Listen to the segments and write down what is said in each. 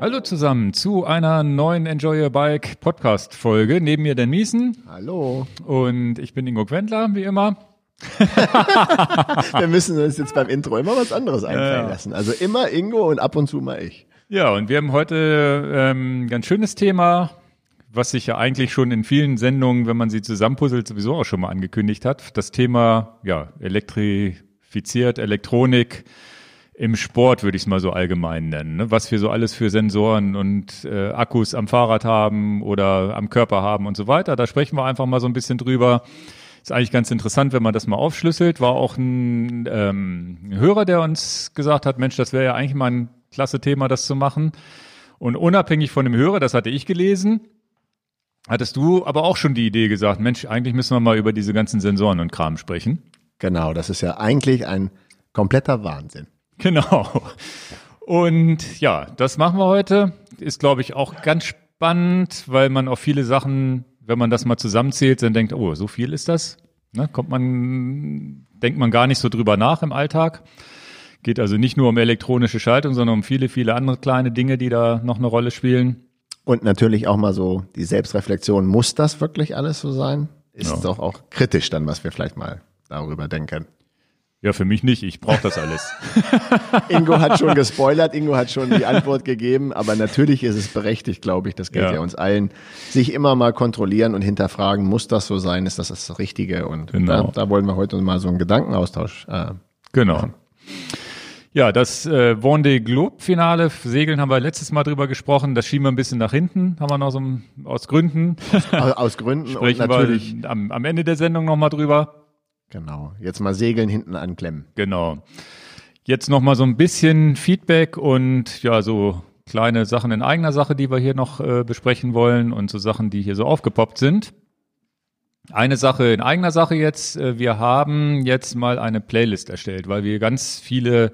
Hallo zusammen zu einer neuen Enjoy Your Bike Podcast Folge. Neben mir Dan Miesen. Hallo. Und ich bin Ingo Quentler, wie immer. Wir müssen uns jetzt beim Intro immer was anderes einfallen lassen. Also immer Ingo und ab und zu mal ich. Ja, und wir haben heute ähm, ganz schönes Thema, was sich ja eigentlich schon in vielen Sendungen, wenn man sie zusammenpuzzelt, sowieso auch schon mal angekündigt hat. Das Thema, ja, elektrifiziert, Elektronik im Sport, würde ich es mal so allgemein nennen. Ne? Was wir so alles für Sensoren und äh, Akkus am Fahrrad haben oder am Körper haben und so weiter. Da sprechen wir einfach mal so ein bisschen drüber. Ist eigentlich ganz interessant, wenn man das mal aufschlüsselt. War auch ein ähm, Hörer, der uns gesagt hat, Mensch, das wäre ja eigentlich mal ein klasse Thema, das zu machen. Und unabhängig von dem Hörer, das hatte ich gelesen, hattest du aber auch schon die Idee gesagt, Mensch, eigentlich müssen wir mal über diese ganzen Sensoren und Kram sprechen. Genau, das ist ja eigentlich ein kompletter Wahnsinn. Genau. Und ja, das machen wir heute. Ist, glaube ich, auch ganz spannend, weil man auf viele Sachen, wenn man das mal zusammenzählt, dann denkt, oh, so viel ist das. Ne, kommt man, denkt man gar nicht so drüber nach im Alltag. Geht also nicht nur um elektronische Schaltung, sondern um viele, viele andere kleine Dinge, die da noch eine Rolle spielen. Und natürlich auch mal so die Selbstreflexion, muss das wirklich alles so sein? Ist ja. doch auch kritisch dann, was wir vielleicht mal darüber denken. Ja, für mich nicht. Ich brauche das alles. Ingo hat schon gespoilert, Ingo hat schon die Antwort gegeben, aber natürlich ist es berechtigt, glaube ich, das gilt ja. ja. uns allen, sich immer mal kontrollieren und hinterfragen, muss das so sein, ist das das Richtige? Und genau. da, da wollen wir heute mal so einen Gedankenaustausch. Äh, genau. Machen. Ja, das äh, Vendée Globe Finale, Segeln haben wir letztes Mal drüber gesprochen, das schieben wir ein bisschen nach hinten, haben wir noch so aus Gründen. Aus, aus Gründen Sprechen und natürlich wir am, am Ende der Sendung nochmal drüber. Genau. Jetzt mal Segeln hinten anklemmen. Genau. Jetzt noch mal so ein bisschen Feedback und ja, so kleine Sachen in eigener Sache, die wir hier noch äh, besprechen wollen und so Sachen, die hier so aufgepoppt sind. Eine Sache in eigener Sache jetzt. Äh, wir haben jetzt mal eine Playlist erstellt, weil wir ganz viele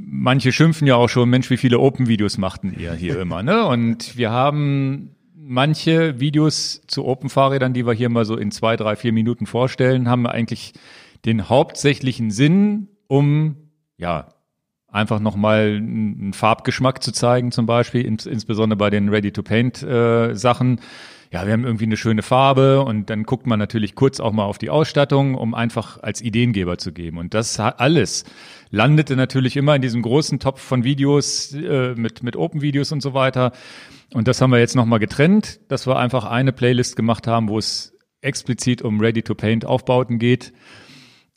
Manche schimpfen ja auch schon, Mensch, wie viele Open-Videos machten ihr hier immer, ne? Und wir haben manche Videos zu Open-Fahrrädern, die wir hier mal so in zwei, drei, vier Minuten vorstellen, haben eigentlich den hauptsächlichen Sinn, um ja einfach nochmal einen Farbgeschmack zu zeigen, zum Beispiel, ins, insbesondere bei den Ready-to-Paint-Sachen. Äh, ja, wir haben irgendwie eine schöne Farbe und dann guckt man natürlich kurz auch mal auf die Ausstattung, um einfach als Ideengeber zu geben. Und das alles landete natürlich immer in diesem großen Topf von Videos äh, mit, mit Open-Videos und so weiter. Und das haben wir jetzt nochmal getrennt, dass wir einfach eine Playlist gemacht haben, wo es explizit um Ready-to-Paint-Aufbauten geht.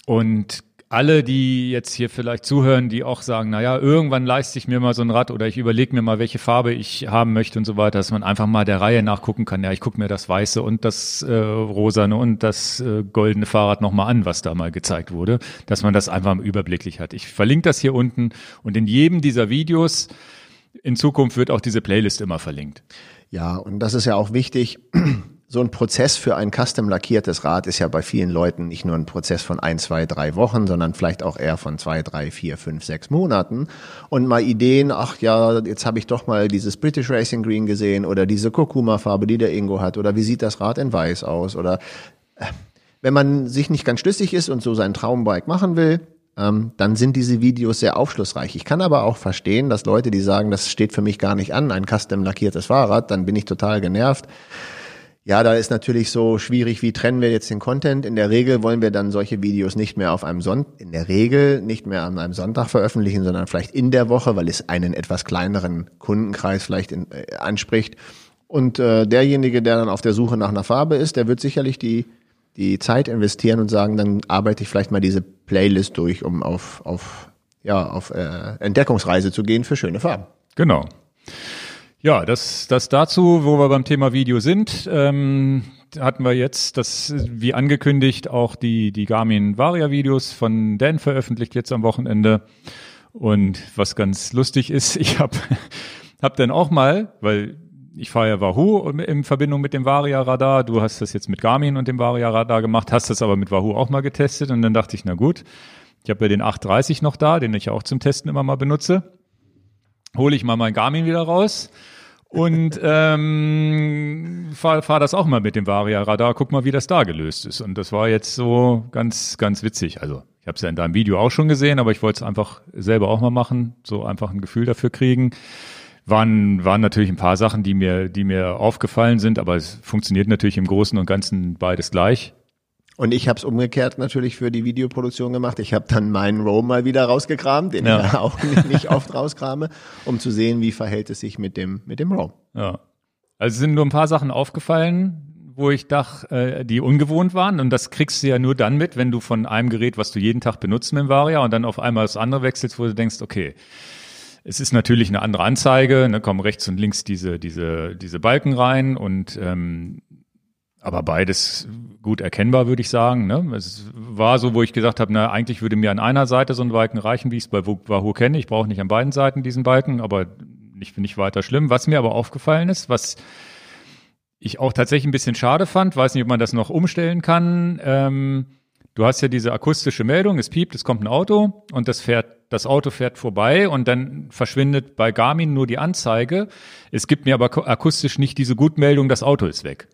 Und alle, die jetzt hier vielleicht zuhören, die auch sagen, na ja, irgendwann leiste ich mir mal so ein Rad oder ich überlege mir mal, welche Farbe ich haben möchte und so weiter, dass man einfach mal der Reihe nachgucken kann. Ja, ich gucke mir das weiße und das äh, rosane und das äh, goldene Fahrrad nochmal an, was da mal gezeigt wurde, dass man das einfach überblicklich hat. Ich verlinke das hier unten und in jedem dieser Videos in Zukunft wird auch diese Playlist immer verlinkt. Ja, und das ist ja auch wichtig. So ein Prozess für ein custom lackiertes Rad ist ja bei vielen Leuten nicht nur ein Prozess von ein, zwei, drei Wochen, sondern vielleicht auch eher von zwei, drei, vier, fünf, sechs Monaten. Und mal Ideen, ach ja, jetzt habe ich doch mal dieses British Racing Green gesehen oder diese Kurkuma-Farbe, die der Ingo hat oder wie sieht das Rad in weiß aus oder äh, wenn man sich nicht ganz schlüssig ist und so sein Traumbike machen will, ähm, dann sind diese Videos sehr aufschlussreich. Ich kann aber auch verstehen, dass Leute, die sagen, das steht für mich gar nicht an, ein custom lackiertes Fahrrad, dann bin ich total genervt. Ja, da ist natürlich so schwierig, wie trennen wir jetzt den Content. In der Regel wollen wir dann solche Videos nicht mehr auf einem Sonntag, in der Regel nicht mehr an einem Sonntag veröffentlichen, sondern vielleicht in der Woche, weil es einen etwas kleineren Kundenkreis vielleicht in, äh, anspricht. Und äh, derjenige, der dann auf der Suche nach einer Farbe ist, der wird sicherlich die die Zeit investieren und sagen, dann arbeite ich vielleicht mal diese Playlist durch, um auf, auf, ja, auf äh, Entdeckungsreise zu gehen für schöne Farben. Genau. Ja, das, das dazu, wo wir beim Thema Video sind, ähm, hatten wir jetzt, das wie angekündigt, auch die, die Garmin Varia Videos von Dan veröffentlicht jetzt am Wochenende. Und was ganz lustig ist, ich habe hab dann auch mal, weil ich fahre ja Wahoo in Verbindung mit dem Varia-Radar. Du hast das jetzt mit Garmin und dem Varia-Radar gemacht, hast das aber mit Wahoo auch mal getestet. Und dann dachte ich, na gut, ich habe ja den 830 noch da, den ich auch zum Testen immer mal benutze. Hole ich mal mein Garmin wieder raus und ähm, fahr, fahr das auch mal mit dem Varia-Radar. Guck mal, wie das da gelöst ist. Und das war jetzt so ganz, ganz witzig. Also ich habe es ja in deinem Video auch schon gesehen, aber ich wollte es einfach selber auch mal machen, so einfach ein Gefühl dafür kriegen waren, waren natürlich ein paar Sachen, die mir, die mir aufgefallen sind, aber es funktioniert natürlich im Großen und Ganzen beides gleich. Und ich habe es umgekehrt natürlich für die Videoproduktion gemacht. Ich habe dann meinen Roam mal wieder rausgekramt, den ja. ich auch nicht oft rauskrame, um zu sehen, wie verhält es sich mit dem, mit dem Roam. Ja. Also sind nur ein paar Sachen aufgefallen, wo ich dachte, äh, die ungewohnt waren. Und das kriegst du ja nur dann mit, wenn du von einem Gerät, was du jeden Tag benutzt mit dem Varia und dann auf einmal das andere wechselst, wo du denkst, okay, es ist natürlich eine andere Anzeige, ne, kommen rechts und links diese, diese, diese Balken rein und ähm, aber beides gut erkennbar, würde ich sagen. Ne? Es war so, wo ich gesagt habe, na, eigentlich würde mir an einer Seite so ein Balken reichen, wie ich es bei Wahoo kenne. Ich brauche nicht an beiden Seiten diesen Balken, aber nicht, nicht weiter schlimm. Was mir aber aufgefallen ist, was ich auch tatsächlich ein bisschen schade fand, weiß nicht, ob man das noch umstellen kann. Ähm, du hast ja diese akustische Meldung, es piept, es kommt ein Auto und das fährt, das Auto fährt vorbei und dann verschwindet bei Garmin nur die Anzeige. Es gibt mir aber akustisch nicht diese Gutmeldung, das Auto ist weg.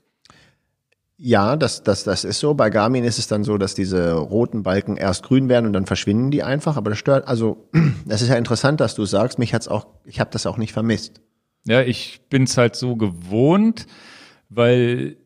Ja, das, das, das ist so. Bei Garmin ist es dann so, dass diese roten Balken erst grün werden und dann verschwinden die einfach. Aber das stört, also das ist ja interessant, dass du sagst, mich hat's auch, ich habe das auch nicht vermisst. Ja, ich bin's halt so gewohnt, weil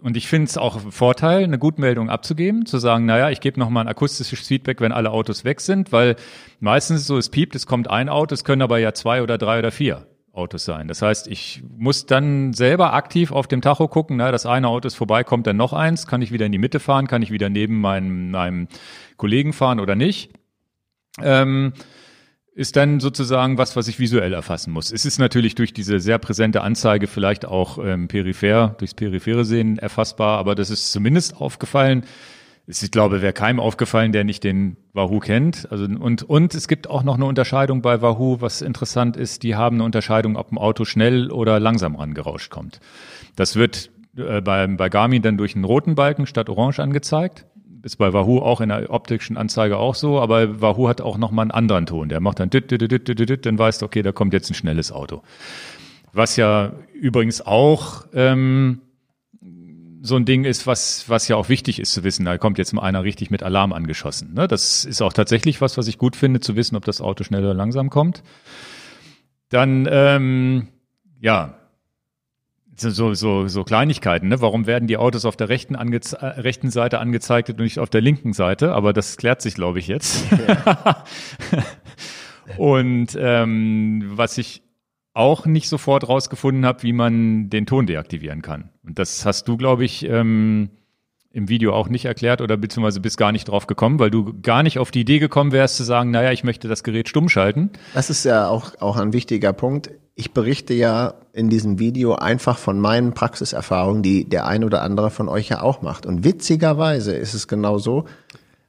und ich finde es auch ein Vorteil, eine Gutmeldung abzugeben, zu sagen, naja, ich gebe nochmal ein akustisches Feedback, wenn alle Autos weg sind, weil meistens so, es piept, es kommt ein Auto, es können aber ja zwei oder drei oder vier Autos sein. Das heißt, ich muss dann selber aktiv auf dem Tacho gucken, na, das eine Auto ist vorbei, kommt dann noch eins, kann ich wieder in die Mitte fahren, kann ich wieder neben meinem, meinem Kollegen fahren oder nicht. Ähm, ist dann sozusagen was, was ich visuell erfassen muss. Es ist natürlich durch diese sehr präsente Anzeige vielleicht auch ähm, peripher, durchs periphere Sehen erfassbar, aber das ist zumindest aufgefallen. Ich glaube, wäre keinem aufgefallen, der nicht den Wahoo kennt. Also und und es gibt auch noch eine Unterscheidung bei Wahoo, was interessant ist. Die haben eine Unterscheidung, ob ein Auto schnell oder langsam rangerauscht kommt. Das wird äh, bei, bei Garmin dann durch einen roten Balken statt orange angezeigt ist bei Wahoo auch in der optischen Anzeige auch so, aber Wahoo hat auch nochmal einen anderen Ton. Der macht dann dit, dit, dit, dit, dit, dann weißt du, okay, da kommt jetzt ein schnelles Auto. Was ja übrigens auch ähm, so ein Ding ist, was, was ja auch wichtig ist zu wissen. Da kommt jetzt mal einer richtig mit Alarm angeschossen. Ne? Das ist auch tatsächlich was, was ich gut finde, zu wissen, ob das Auto schnell oder langsam kommt. Dann, ähm, ja, so, so, so Kleinigkeiten, ne? Warum werden die Autos auf der rechten, angeze äh, rechten Seite angezeigt und nicht auf der linken Seite? Aber das klärt sich, glaube ich, jetzt. Ja. und ähm, was ich auch nicht sofort rausgefunden habe, wie man den Ton deaktivieren kann. Und das hast du, glaube ich, ähm, im Video auch nicht erklärt oder beziehungsweise bist gar nicht drauf gekommen, weil du gar nicht auf die Idee gekommen wärst zu sagen, naja, ich möchte das Gerät stumm schalten. Das ist ja auch, auch ein wichtiger Punkt. Ich berichte ja in diesem Video einfach von meinen Praxiserfahrungen, die der ein oder andere von euch ja auch macht. Und witzigerweise ist es genau so,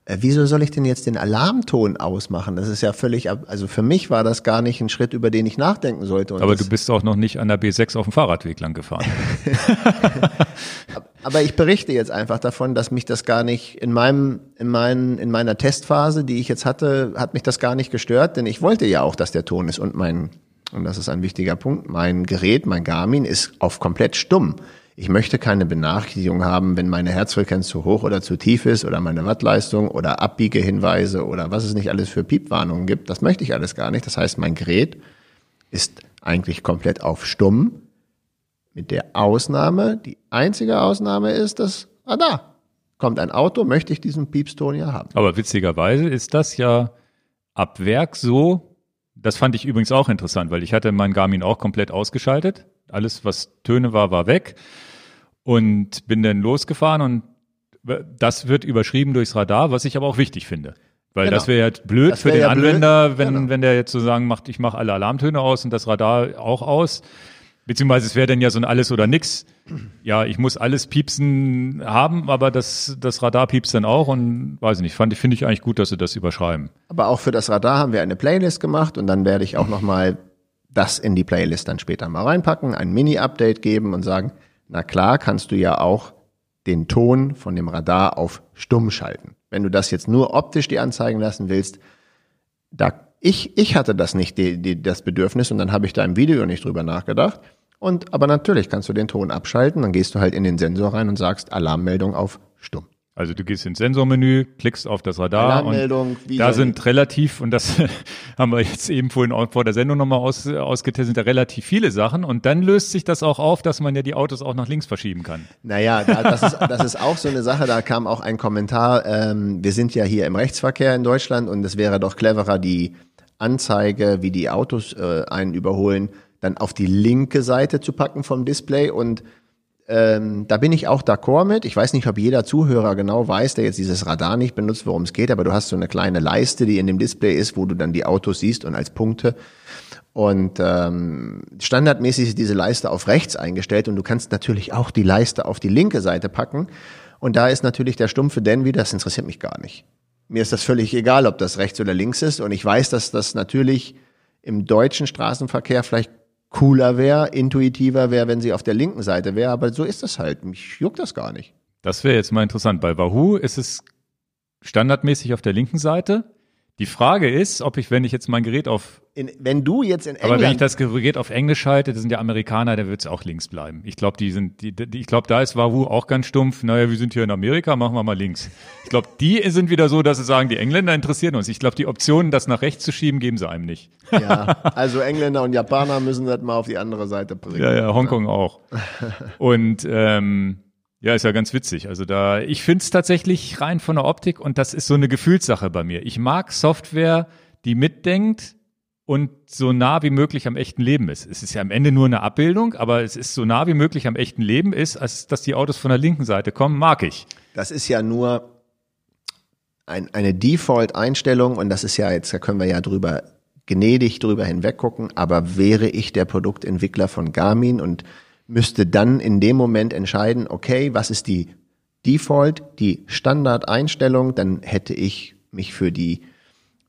äh, wieso soll ich denn jetzt den Alarmton ausmachen? Das ist ja völlig, also für mich war das gar nicht ein Schritt, über den ich nachdenken sollte. Und Aber du bist auch noch nicht an der B6 auf dem Fahrradweg lang gefahren. Aber ich berichte jetzt einfach davon, dass mich das gar nicht in meinem, in meinen, in meiner Testphase, die ich jetzt hatte, hat mich das gar nicht gestört, denn ich wollte ja auch, dass der Ton ist und mein, und das ist ein wichtiger Punkt, mein Gerät, mein Garmin ist auf komplett stumm. Ich möchte keine Benachrichtigung haben, wenn meine Herzfrequenz zu hoch oder zu tief ist oder meine Wattleistung oder Abbiegehinweise oder was es nicht alles für Piepwarnungen gibt. Das möchte ich alles gar nicht. Das heißt, mein Gerät ist eigentlich komplett auf stumm mit der Ausnahme, die einzige Ausnahme ist, dass, ah da, kommt ein Auto, möchte ich diesen Piepston ja haben. Aber witzigerweise ist das ja ab Werk so, das fand ich übrigens auch interessant, weil ich hatte mein Garmin auch komplett ausgeschaltet. Alles, was Töne war, war weg. Und bin dann losgefahren und das wird überschrieben durchs Radar, was ich aber auch wichtig finde. Weil genau. das wäre ja blöd für den ja Anwender, blöd. wenn, genau. wenn der jetzt sozusagen macht, ich mache alle Alarmtöne aus und das Radar auch aus. Beziehungsweise es wäre dann ja so ein alles oder nix. Ja, ich muss alles piepsen haben, aber das, das Radar piepst dann auch und weiß ich nicht, fand ich, finde ich eigentlich gut, dass sie das überschreiben. Aber auch für das Radar haben wir eine Playlist gemacht und dann werde ich auch nochmal das in die Playlist dann später mal reinpacken, ein Mini-Update geben und sagen, na klar, kannst du ja auch den Ton von dem Radar auf stumm schalten. Wenn du das jetzt nur optisch dir anzeigen lassen willst, da ich, ich hatte das nicht, die, die, das Bedürfnis und dann habe ich da im Video nicht drüber nachgedacht. Und aber natürlich kannst du den Ton abschalten, dann gehst du halt in den Sensor rein und sagst Alarmmeldung auf stumm. Also du gehst ins Sensormenü, klickst auf das Radar und da sind relativ, und das haben wir jetzt eben vorhin auch vor der Sendung nochmal aus, ausgetestet, sind da relativ viele Sachen und dann löst sich das auch auf, dass man ja die Autos auch nach links verschieben kann. Naja, das ist, das ist auch so eine Sache, da kam auch ein Kommentar, ähm, wir sind ja hier im Rechtsverkehr in Deutschland und es wäre doch cleverer, die Anzeige, wie die Autos äh, einen überholen, dann auf die linke Seite zu packen vom Display und ähm, da bin ich auch d'accord mit. Ich weiß nicht, ob jeder Zuhörer genau weiß, der jetzt dieses Radar nicht benutzt, worum es geht, aber du hast so eine kleine Leiste, die in dem Display ist, wo du dann die Autos siehst und als Punkte. Und ähm, standardmäßig ist diese Leiste auf rechts eingestellt und du kannst natürlich auch die Leiste auf die linke Seite packen. Und da ist natürlich der stumpfe Denby, das interessiert mich gar nicht. Mir ist das völlig egal, ob das rechts oder links ist. Und ich weiß, dass das natürlich im deutschen Straßenverkehr vielleicht cooler wäre, intuitiver wäre, wenn sie auf der linken Seite wäre. Aber so ist das halt. Mich juckt das gar nicht. Das wäre jetzt mal interessant. Bei Wahoo ist es standardmäßig auf der linken Seite. Die Frage ist, ob ich, wenn ich jetzt mein Gerät auf. In, wenn du jetzt in England. Aber wenn ich das Gerät auf Englisch schalte, das sind ja Amerikaner, da wird es auch links bleiben. Ich glaube, die sind, die, die, ich glaube, da ist Wahoo auch ganz stumpf. Naja, wir sind hier in Amerika, machen wir mal links. Ich glaube, die sind wieder so, dass sie sagen, die Engländer interessieren uns. Ich glaube, die Optionen, das nach rechts zu schieben, geben sie einem nicht. Ja, also Engländer und Japaner müssen das mal auf die andere Seite bringen. Ja, ja, Hongkong auch. Und ähm, ja, ist ja ganz witzig. Also da, ich finde es tatsächlich rein von der Optik und das ist so eine Gefühlssache bei mir. Ich mag Software, die mitdenkt und so nah wie möglich am echten Leben ist. Es ist ja am Ende nur eine Abbildung, aber es ist so nah wie möglich am echten Leben ist, als dass die Autos von der linken Seite kommen, mag ich. Das ist ja nur ein, eine Default-Einstellung und das ist ja jetzt, da können wir ja drüber gnädig drüber hinweggucken, aber wäre ich der Produktentwickler von Garmin und müsste dann in dem Moment entscheiden, okay, was ist die Default, die Standardeinstellung, dann hätte ich mich für die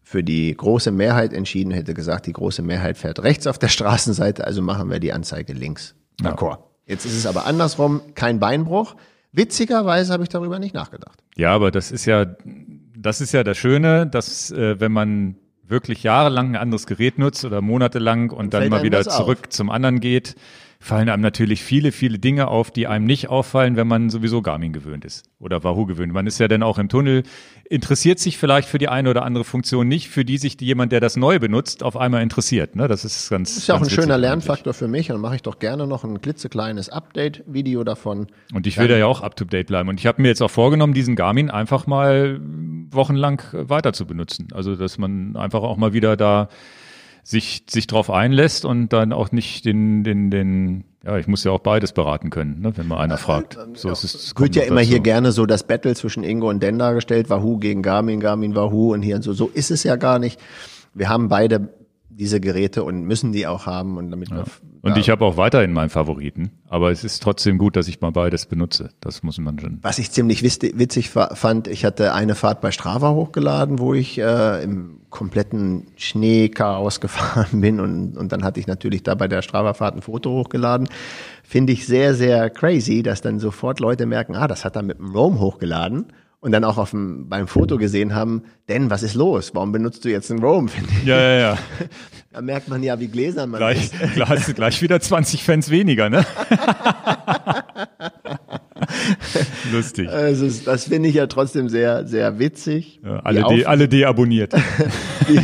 für die große Mehrheit entschieden, hätte gesagt, die große Mehrheit fährt rechts auf der Straßenseite, also machen wir die Anzeige links. D'accord. Ja. Jetzt ist es aber andersrum, kein Beinbruch. Witzigerweise habe ich darüber nicht nachgedacht. Ja, aber das ist ja, das ist ja das Schöne, dass äh, wenn man wirklich jahrelang ein anderes Gerät nutzt oder monatelang und dann mal wieder zurück auf. zum anderen geht, fallen einem natürlich viele, viele Dinge auf, die einem nicht auffallen, wenn man sowieso Garmin gewöhnt ist oder Wahoo gewöhnt. Man ist ja dann auch im Tunnel, interessiert sich vielleicht für die eine oder andere Funktion nicht, für die sich jemand, der das neu benutzt, auf einmal interessiert. Ne? Das ist ganz. Das ist ja auch ein schöner Lernfaktor für mich. Dann mache ich doch gerne noch ein klitzekleines Update-Video davon. Und ich will da ja auch up to date bleiben. Und ich habe mir jetzt auch vorgenommen, diesen Garmin einfach mal wochenlang weiter zu benutzen. Also dass man einfach auch mal wieder da sich, sich drauf einlässt und dann auch nicht den, den, den, ja, ich muss ja auch beides beraten können, ne, wenn mal einer fragt. So ja, ist es. Wird ja immer dazu. hier gerne so das Battle zwischen Ingo und Den dargestellt, Wahoo gegen Garmin, Garmin, Wahoo und hier und so. So ist es ja gar nicht. Wir haben beide diese Geräte und müssen die auch haben und damit ja. Und ich habe auch weiterhin meinen Favoriten, aber es ist trotzdem gut, dass ich mal beides benutze. Das muss man schon. Was ich ziemlich witzig fand, ich hatte eine Fahrt bei Strava hochgeladen, wo ich äh, im kompletten Schneechaos gefahren bin und, und dann hatte ich natürlich da bei der Strava-Fahrt ein Foto hochgeladen. Finde ich sehr, sehr crazy, dass dann sofort Leute merken, ah, das hat er mit dem Roam hochgeladen und dann auch auf dem, beim Foto gesehen haben, denn was ist los? Warum benutzt du jetzt einen Roam? Ja, ja, ja. da merkt man ja, wie gläsern man gleich, ist. Gleich, gleich wieder 20 Fans weniger, ne? Lustig. Also das finde ich ja trotzdem sehr, sehr witzig. Ja, alle, de, alle deabonniert. wie,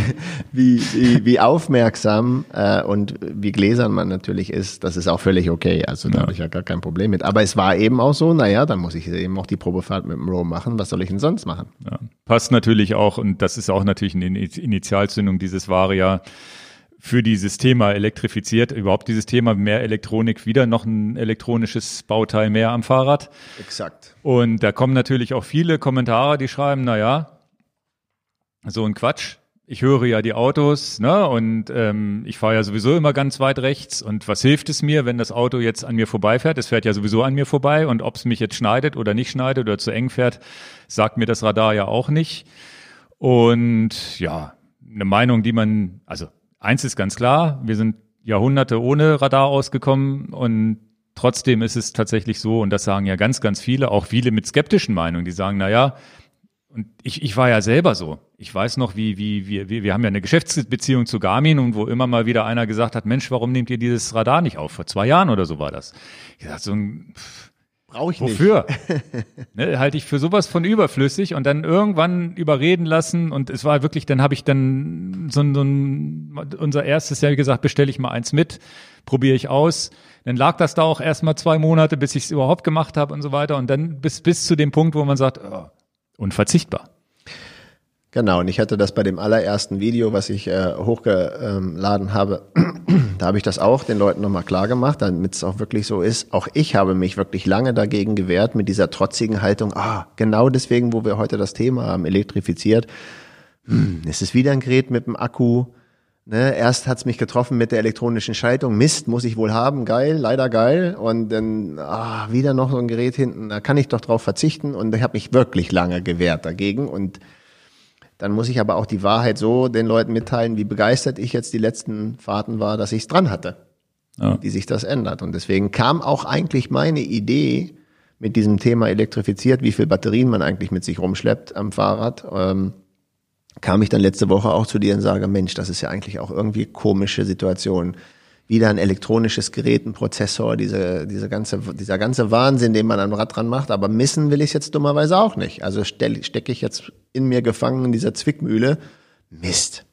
wie, wie, wie aufmerksam äh, und wie gläsern man natürlich ist, das ist auch völlig okay. Also da ja. habe ich ja gar kein Problem mit. Aber es war eben auch so, naja, dann muss ich eben auch die Probefahrt mit dem Row machen. Was soll ich denn sonst machen? Ja. Passt natürlich auch, und das ist auch natürlich eine Initialzündung dieses Varia für dieses Thema elektrifiziert, überhaupt dieses Thema mehr Elektronik, wieder noch ein elektronisches Bauteil mehr am Fahrrad. Exakt. Und da kommen natürlich auch viele Kommentare, die schreiben, na ja, so ein Quatsch. Ich höre ja die Autos, ne, und ähm, ich fahre ja sowieso immer ganz weit rechts. Und was hilft es mir, wenn das Auto jetzt an mir vorbeifährt? Es fährt ja sowieso an mir vorbei und ob es mich jetzt schneidet oder nicht schneidet oder zu eng fährt, sagt mir das Radar ja auch nicht. Und ja, eine Meinung, die man, also eins ist ganz klar, wir sind Jahrhunderte ohne Radar ausgekommen und trotzdem ist es tatsächlich so, und das sagen ja ganz, ganz viele, auch viele mit skeptischen Meinungen, die sagen, na ja, und ich, ich war ja selber so. Ich weiß noch, wie, wie, wie, wir, wir haben ja eine Geschäftsbeziehung zu Garmin und wo immer mal wieder einer gesagt hat, Mensch, warum nehmt ihr dieses Radar nicht auf? Vor zwei Jahren oder so war das. Ich dachte, so ein, Brauche ich nicht. Wofür? ne, halte ich für sowas von überflüssig und dann irgendwann überreden lassen und es war wirklich, dann habe ich dann so, so ein, unser erstes Jahr gesagt, bestelle ich mal eins mit, probiere ich aus. Dann lag das da auch erstmal zwei Monate, bis ich es überhaupt gemacht habe und so weiter und dann bis, bis zu dem Punkt, wo man sagt, oh, unverzichtbar. Genau, und ich hatte das bei dem allerersten Video, was ich äh, hochgeladen habe, da habe ich das auch den Leuten nochmal klar gemacht, damit es auch wirklich so ist. Auch ich habe mich wirklich lange dagegen gewehrt mit dieser trotzigen Haltung, ah, genau deswegen, wo wir heute das Thema haben, elektrifiziert. Hm, es ist wieder ein Gerät mit dem Akku. Ne, erst hat's mich getroffen mit der elektronischen Schaltung. Mist, muss ich wohl haben, geil, leider geil. Und dann ah, wieder noch so ein Gerät hinten, da kann ich doch drauf verzichten. Und ich habe mich wirklich lange gewehrt dagegen. Und dann muss ich aber auch die Wahrheit so den Leuten mitteilen, wie begeistert ich jetzt die letzten Fahrten war, dass ich es dran hatte, ja. wie sich das ändert. Und deswegen kam auch eigentlich meine Idee mit diesem Thema elektrifiziert, wie viel Batterien man eigentlich mit sich rumschleppt am Fahrrad. Ähm, kam ich dann letzte Woche auch zu dir und sage, Mensch, das ist ja eigentlich auch irgendwie komische Situation wieder ein elektronisches Gerät, ein Prozessor, diese, diese ganze, dieser ganze Wahnsinn, den man am Rad dran macht. Aber missen will ich es jetzt dummerweise auch nicht. Also stecke ich jetzt in mir gefangen in dieser Zwickmühle. Mist.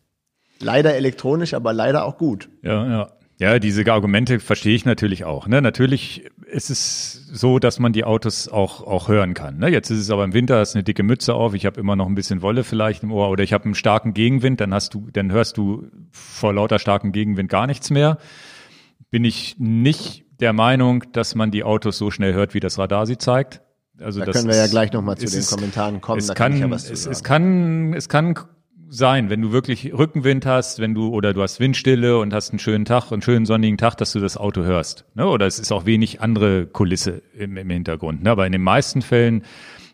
Leider elektronisch, aber leider auch gut. Ja, ja. Ja, diese Argumente verstehe ich natürlich auch. Ne? Natürlich ist es so, dass man die Autos auch, auch hören kann. Ne? Jetzt ist es aber im Winter, hast eine dicke Mütze auf, ich habe immer noch ein bisschen Wolle vielleicht im Ohr oder ich habe einen starken Gegenwind, dann hast du, dann hörst du vor lauter starkem Gegenwind gar nichts mehr. Bin ich nicht der Meinung, dass man die Autos so schnell hört, wie das Radar sie zeigt. Also da können wir ja gleich nochmal zu den Kommentaren kommen. Es kann, es, es, kann, es kann sein, wenn du wirklich Rückenwind hast, wenn du oder du hast Windstille und hast einen schönen Tag, einen schönen sonnigen Tag, dass du das Auto hörst. Ne? Oder es ist auch wenig andere Kulisse im, im Hintergrund. Ne? Aber in den meisten Fällen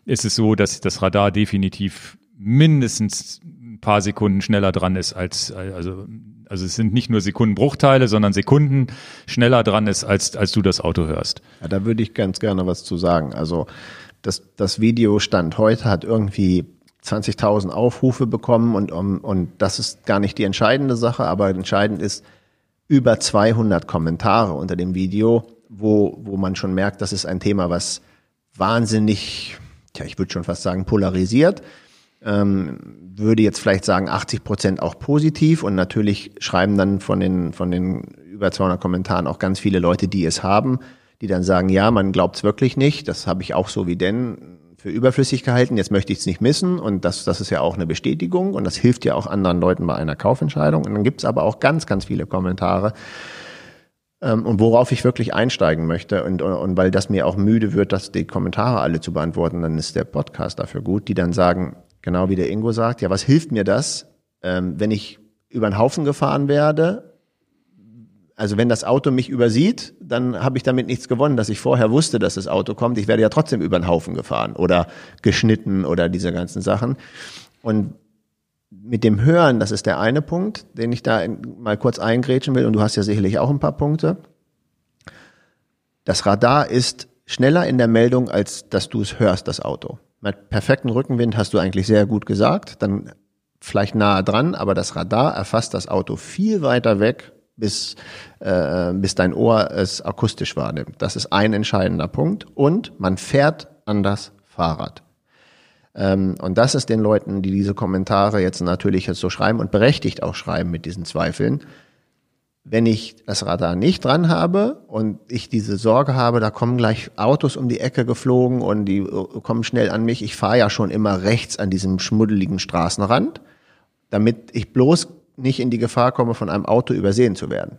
ist es so, dass das Radar definitiv mindestens ein paar Sekunden schneller dran ist als also also es sind nicht nur Sekundenbruchteile, sondern Sekunden schneller dran ist als als du das Auto hörst. Ja, da würde ich ganz gerne was zu sagen. Also das das Video stand heute hat irgendwie 20.000 Aufrufe bekommen und, um, und das ist gar nicht die entscheidende Sache, aber entscheidend ist über 200 Kommentare unter dem Video, wo, wo man schon merkt, das ist ein Thema, was wahnsinnig, tja, ich würde schon fast sagen, polarisiert. Ähm, würde jetzt vielleicht sagen 80 Prozent auch positiv und natürlich schreiben dann von den, von den über 200 Kommentaren auch ganz viele Leute, die es haben, die dann sagen, ja, man glaubt es wirklich nicht, das habe ich auch so wie denn für überflüssig gehalten, jetzt möchte ich es nicht missen und das, das ist ja auch eine Bestätigung und das hilft ja auch anderen Leuten bei einer Kaufentscheidung. Und dann gibt es aber auch ganz, ganz viele Kommentare, ähm, und worauf ich wirklich einsteigen möchte und, und weil das mir auch müde wird, dass die Kommentare alle zu beantworten, dann ist der Podcast dafür gut, die dann sagen, genau wie der Ingo sagt, ja, was hilft mir das, ähm, wenn ich über den Haufen gefahren werde also wenn das Auto mich übersieht, dann habe ich damit nichts gewonnen, dass ich vorher wusste, dass das Auto kommt. Ich werde ja trotzdem über den Haufen gefahren oder geschnitten oder diese ganzen Sachen. Und mit dem Hören, das ist der eine Punkt, den ich da mal kurz eingrätschen will. Und du hast ja sicherlich auch ein paar Punkte. Das Radar ist schneller in der Meldung, als dass du es hörst, das Auto. Mit perfekten Rückenwind hast du eigentlich sehr gut gesagt. Dann vielleicht nahe dran, aber das Radar erfasst das Auto viel weiter weg bis, äh, bis dein Ohr es akustisch wahrnimmt. Das ist ein entscheidender Punkt. Und man fährt anders Fahrrad. Ähm, und das ist den Leuten, die diese Kommentare jetzt natürlich jetzt so schreiben und berechtigt auch schreiben mit diesen Zweifeln. Wenn ich das Radar nicht dran habe und ich diese Sorge habe, da kommen gleich Autos um die Ecke geflogen und die äh, kommen schnell an mich. Ich fahre ja schon immer rechts an diesem schmuddeligen Straßenrand, damit ich bloß nicht in die Gefahr komme, von einem Auto übersehen zu werden.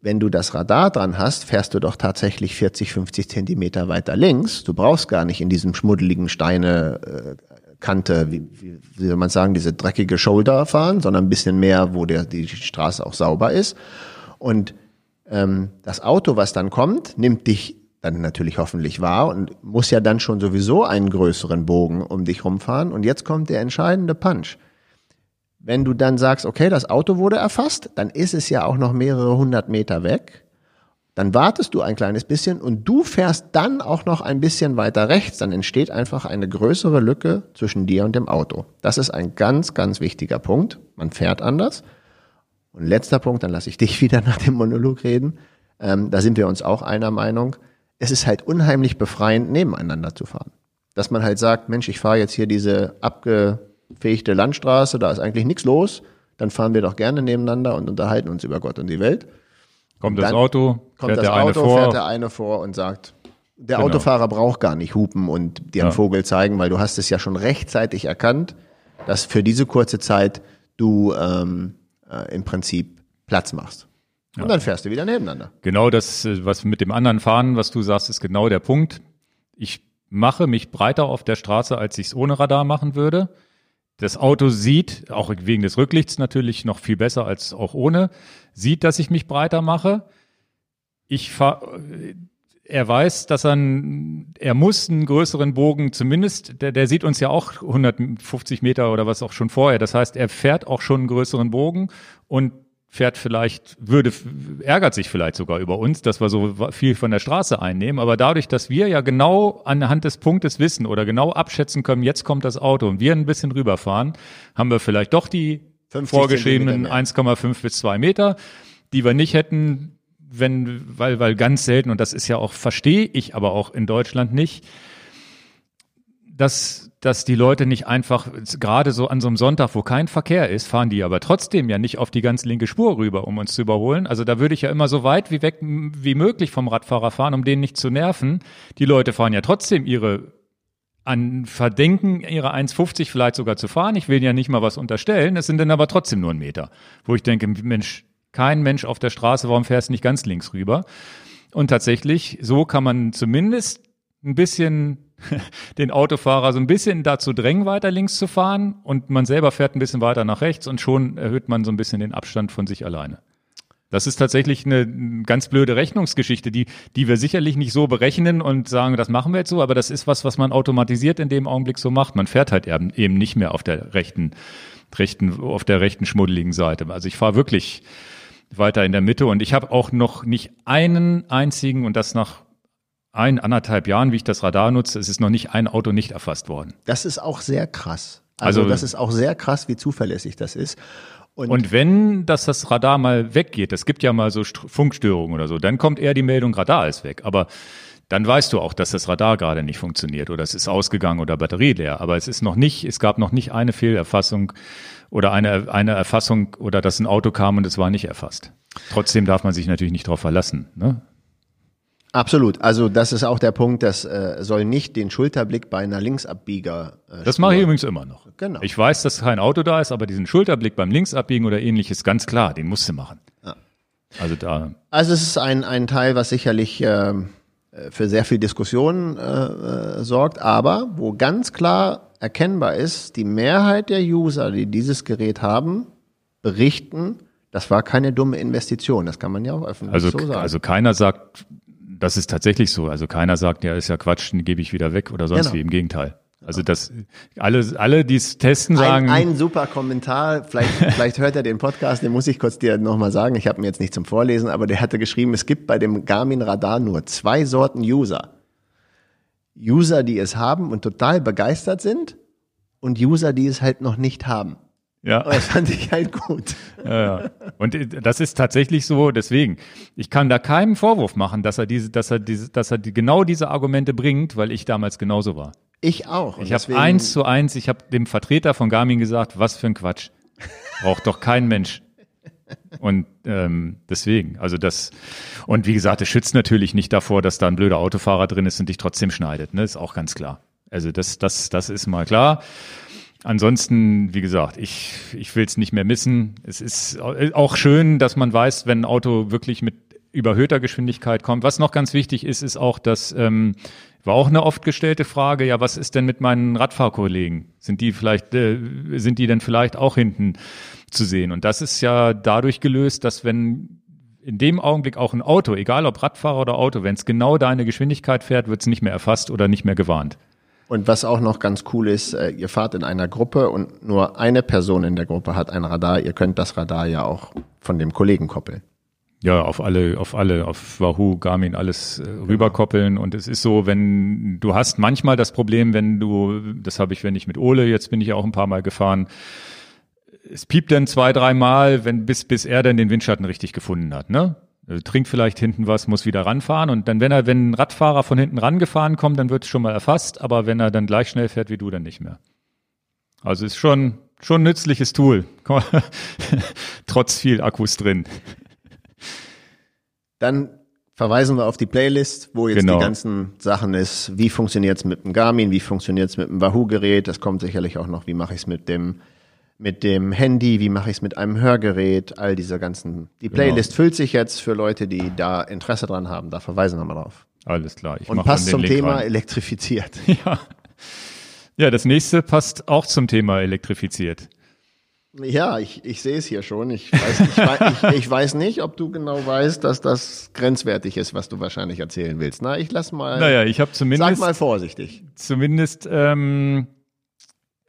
Wenn du das Radar dran hast, fährst du doch tatsächlich 40, 50 Zentimeter weiter links. Du brauchst gar nicht in diesem schmuddeligen Steine äh, Kante, wie, wie, wie soll man sagen, diese dreckige Shoulder fahren, sondern ein bisschen mehr, wo der, die Straße auch sauber ist. Und ähm, das Auto, was dann kommt, nimmt dich dann natürlich hoffentlich wahr und muss ja dann schon sowieso einen größeren Bogen um dich rumfahren. Und jetzt kommt der entscheidende Punch. Wenn du dann sagst, okay, das Auto wurde erfasst, dann ist es ja auch noch mehrere hundert Meter weg. Dann wartest du ein kleines bisschen und du fährst dann auch noch ein bisschen weiter rechts. Dann entsteht einfach eine größere Lücke zwischen dir und dem Auto. Das ist ein ganz, ganz wichtiger Punkt. Man fährt anders. Und letzter Punkt, dann lasse ich dich wieder nach dem Monolog reden. Ähm, da sind wir uns auch einer Meinung. es ist halt unheimlich befreiend, nebeneinander zu fahren. Dass man halt sagt, Mensch, ich fahre jetzt hier diese abgefähigte Landstraße, da ist eigentlich nichts los, dann fahren wir doch gerne nebeneinander und unterhalten uns über Gott und die Welt. Kommt das Auto, kommt fährt das der Auto, eine vor. fährt der eine vor und sagt, der genau. Autofahrer braucht gar nicht hupen und dir einen Vogel zeigen, weil du hast es ja schon rechtzeitig erkannt, dass für diese kurze Zeit du ähm, äh, im Prinzip Platz machst. Und ja. dann fährst du wieder nebeneinander. Genau das, äh, was mit dem anderen Fahren, was du sagst, ist genau der Punkt. Ich mache mich breiter auf der Straße, als ich es ohne Radar machen würde. Das Auto sieht, auch wegen des Rücklichts natürlich noch viel besser als auch ohne, sieht, dass ich mich breiter mache. Ich fahre, er weiß, dass er, er muss einen größeren Bogen zumindest, der, der sieht uns ja auch 150 Meter oder was auch schon vorher. Das heißt, er fährt auch schon einen größeren Bogen und fährt vielleicht, würde, ärgert sich vielleicht sogar über uns, dass wir so viel von der Straße einnehmen. Aber dadurch, dass wir ja genau anhand des Punktes wissen oder genau abschätzen können, jetzt kommt das Auto und wir ein bisschen rüberfahren, haben wir vielleicht doch die vorgeschriebenen 1,5 bis 2 Meter, die wir nicht hätten, wenn, weil, weil ganz selten, und das ist ja auch, verstehe ich aber auch in Deutschland nicht, dass, dass die Leute nicht einfach, gerade so an so einem Sonntag, wo kein Verkehr ist, fahren die aber trotzdem ja nicht auf die ganz linke Spur rüber, um uns zu überholen. Also da würde ich ja immer so weit wie weg wie möglich vom Radfahrer fahren, um den nicht zu nerven. Die Leute fahren ja trotzdem ihre an verdenken, ihre 1,50 vielleicht sogar zu fahren. Ich will ja nicht mal was unterstellen. Es sind dann aber trotzdem nur ein Meter, wo ich denke, Mensch, kein Mensch auf der Straße, warum fährst du nicht ganz links rüber? Und tatsächlich, so kann man zumindest ein bisschen den Autofahrer so ein bisschen dazu drängen, weiter links zu fahren und man selber fährt ein bisschen weiter nach rechts und schon erhöht man so ein bisschen den Abstand von sich alleine. Das ist tatsächlich eine ganz blöde Rechnungsgeschichte, die, die wir sicherlich nicht so berechnen und sagen, das machen wir jetzt so, aber das ist was, was man automatisiert in dem Augenblick so macht. Man fährt halt eben nicht mehr auf der rechten, rechten, auf der rechten schmuddeligen Seite. Also ich fahre wirklich weiter in der Mitte und ich habe auch noch nicht einen einzigen und das nach ein, anderthalb Jahren, wie ich das Radar nutze, es ist noch nicht ein Auto nicht erfasst worden. Das ist auch sehr krass. Also, also das ist auch sehr krass, wie zuverlässig das ist. Und, und wenn dass das Radar mal weggeht, es gibt ja mal so Funkstörungen oder so, dann kommt eher die Meldung, Radar ist weg. Aber dann weißt du auch, dass das Radar gerade nicht funktioniert oder es ist ausgegangen oder Batterie leer. Aber es ist noch nicht, es gab noch nicht eine Fehlerfassung oder eine, eine Erfassung oder dass ein Auto kam und es war nicht erfasst. Trotzdem darf man sich natürlich nicht darauf verlassen. Ne? Absolut. Also das ist auch der Punkt, das äh, soll nicht den Schulterblick bei einer Linksabbieger. Äh, das mache ich übrigens immer noch. Genau. Ich weiß, dass kein Auto da ist, aber diesen Schulterblick beim Linksabbiegen oder ähnliches, ganz klar, den musst du machen. Ja. Also da. Also es ist ein, ein Teil, was sicherlich äh, für sehr viel Diskussion äh, äh, sorgt, aber wo ganz klar erkennbar ist, die Mehrheit der User, die dieses Gerät haben, berichten, das war keine dumme Investition. Das kann man ja auch öffentlich also, so sagen. Also keiner sagt, das ist tatsächlich so. Also keiner sagt, ja, ist ja Quatsch, den gebe ich wieder weg oder sonst genau. wie. Im Gegenteil. Also das, alle, alle, die es testen, sagen. Ein, ein super Kommentar, vielleicht, vielleicht hört er den Podcast, den muss ich kurz dir nochmal sagen. Ich habe mir jetzt nicht zum Vorlesen, aber der hatte geschrieben, es gibt bei dem Garmin Radar nur zwei Sorten User. User, die es haben und total begeistert sind und User, die es halt noch nicht haben. Ja. Aber das fand ich halt gut. Ja, ja. Und äh, das ist tatsächlich so, deswegen, ich kann da keinen Vorwurf machen, dass er diese, dass er diese, dass er die, genau diese Argumente bringt, weil ich damals genauso war. Ich auch. ich habe eins zu eins, ich habe dem Vertreter von Garmin gesagt, was für ein Quatsch. Braucht doch kein Mensch. Und ähm, deswegen, also das, und wie gesagt, es schützt natürlich nicht davor, dass da ein blöder Autofahrer drin ist und dich trotzdem schneidet, ne? Ist auch ganz klar. Also das, das, das ist mal klar. Ansonsten, wie gesagt, ich, ich will es nicht mehr missen. Es ist auch schön, dass man weiß, wenn ein Auto wirklich mit überhöhter Geschwindigkeit kommt. Was noch ganz wichtig ist, ist auch, dass ähm, war auch eine oft gestellte Frage, ja, was ist denn mit meinen Radfahrkollegen? Sind die vielleicht, äh, sind die denn vielleicht auch hinten zu sehen? Und das ist ja dadurch gelöst, dass wenn in dem Augenblick auch ein Auto, egal ob Radfahrer oder Auto, wenn es genau deine Geschwindigkeit fährt, wird es nicht mehr erfasst oder nicht mehr gewarnt. Und was auch noch ganz cool ist, äh, ihr fahrt in einer Gruppe und nur eine Person in der Gruppe hat ein Radar. Ihr könnt das Radar ja auch von dem Kollegen koppeln. Ja, auf alle, auf alle, auf Wahoo, Garmin alles äh, rüberkoppeln. Und es ist so, wenn du hast manchmal das Problem, wenn du, das habe ich, wenn ich mit Ole, jetzt bin ich auch ein paar Mal gefahren, es piept dann zwei, drei Mal, wenn bis bis er dann den Windschatten richtig gefunden hat, ne? Äh, trinkt vielleicht hinten was, muss wieder ranfahren und dann, wenn er, wenn ein Radfahrer von hinten rangefahren kommt, dann wird es schon mal erfasst, aber wenn er dann gleich schnell fährt wie du, dann nicht mehr. Also ist schon, schon ein nützliches Tool. Trotz viel Akkus drin. Dann verweisen wir auf die Playlist, wo jetzt Genau. die ganzen Sachen ist. Wie funktioniert's mit dem Garmin? Wie funktioniert's mit dem Wahoo-Gerät? Das kommt sicherlich auch noch. Wie mache ich's mit dem mit dem Handy? Wie mache ich's mit einem Hörgerät? All diese ganzen. Die Playlist füllt sich jetzt für Leute, die da Interesse dran haben. Da verweisen wir mal drauf. Alles klar. Ich Und passt zum Link Thema rein. elektrifiziert. Ja. ja, das nächste passt auch zum Thema elektrifiziert. Ja, ich, ich sehe es hier schon. Ich weiß, ich, ich, ich weiß nicht, ob du genau weißt, dass das grenzwertig ist, was du wahrscheinlich erzählen willst. Na, ich lass mal. Naja, ich habe sag zumindest, mal vorsichtig. zumindest ähm,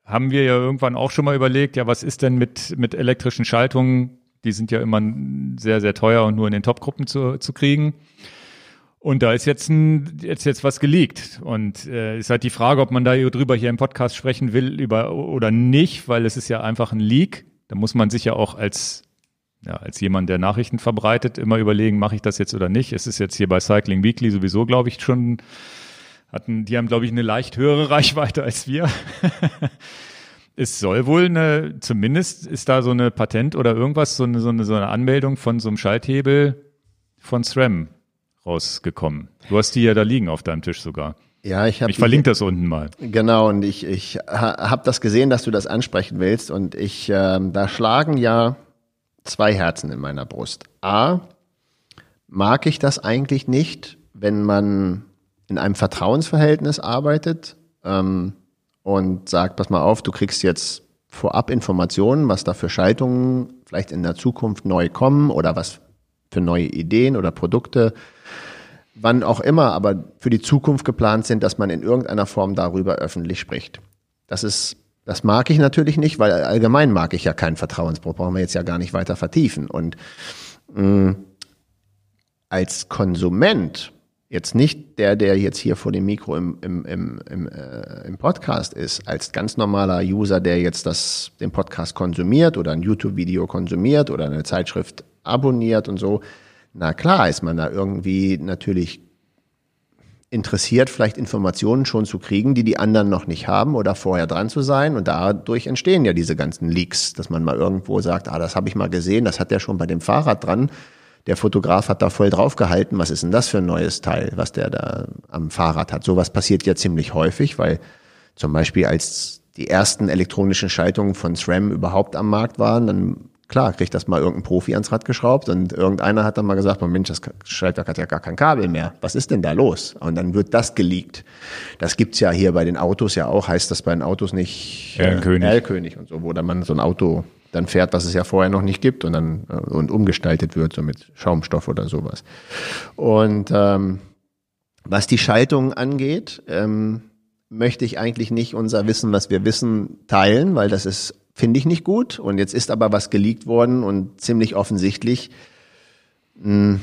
haben wir ja irgendwann auch schon mal überlegt, ja, was ist denn mit, mit elektrischen Schaltungen? Die sind ja immer sehr, sehr teuer und nur in den Topgruppen zu, zu kriegen. Und da ist jetzt, ein, jetzt, jetzt was geleakt. Und äh, ist halt die Frage, ob man da drüber hier im Podcast sprechen will über, oder nicht, weil es ist ja einfach ein Leak. Da muss man sich ja auch als, ja, als jemand, der Nachrichten verbreitet, immer überlegen, mache ich das jetzt oder nicht. Es ist jetzt hier bei Cycling Weekly sowieso, glaube ich, schon, hatten, die haben, glaube ich, eine leicht höhere Reichweite als wir. es soll wohl eine, zumindest ist da so eine Patent oder irgendwas, so eine, so eine, so eine Anmeldung von so einem Schalthebel von SRAM rausgekommen. Du hast die ja da liegen auf deinem Tisch sogar. Ja, ich habe Ich verlinke das unten mal. Genau, und ich, ich ha, habe das gesehen, dass du das ansprechen willst. Und ich, ähm, da schlagen ja zwei Herzen in meiner Brust. A, mag ich das eigentlich nicht, wenn man in einem Vertrauensverhältnis arbeitet ähm, und sagt, pass mal auf, du kriegst jetzt vorab Informationen, was da für Schaltungen vielleicht in der Zukunft neu kommen oder was für neue Ideen oder Produkte wann auch immer, aber für die Zukunft geplant sind, dass man in irgendeiner Form darüber öffentlich spricht. Das ist, das mag ich natürlich nicht, weil allgemein mag ich ja keinen Vertrauensbruch, brauchen wir jetzt ja gar nicht weiter vertiefen. Und mh, als Konsument, jetzt nicht der, der jetzt hier vor dem Mikro im, im, im, im, äh, im Podcast ist, als ganz normaler User, der jetzt das, den Podcast konsumiert oder ein YouTube-Video konsumiert oder eine Zeitschrift abonniert und so, na klar ist man da irgendwie natürlich interessiert, vielleicht Informationen schon zu kriegen, die die anderen noch nicht haben oder vorher dran zu sein. Und dadurch entstehen ja diese ganzen Leaks, dass man mal irgendwo sagt, ah, das habe ich mal gesehen, das hat der schon bei dem Fahrrad dran. Der Fotograf hat da voll drauf gehalten, was ist denn das für ein neues Teil, was der da am Fahrrad hat. Sowas passiert ja ziemlich häufig, weil zum Beispiel als die ersten elektronischen Schaltungen von SRAM überhaupt am Markt waren, dann klar, kriegt das mal irgendein Profi ans Rad geschraubt und irgendeiner hat dann mal gesagt, oh Mensch, das Schaltwerk hat ja gar kein Kabel mehr. Was ist denn da los? Und dann wird das geleakt. Das gibt's ja hier bei den Autos ja auch, heißt das bei den Autos nicht. Äh, Erlkönig und so, wo dann man so ein Auto dann fährt, was es ja vorher noch nicht gibt und dann äh, und umgestaltet wird, so mit Schaumstoff oder sowas. Und ähm, was die Schaltung angeht, ähm, möchte ich eigentlich nicht unser Wissen, was wir wissen, teilen, weil das ist, finde ich, nicht gut. Und jetzt ist aber was geleakt worden und ziemlich offensichtlich. Mh,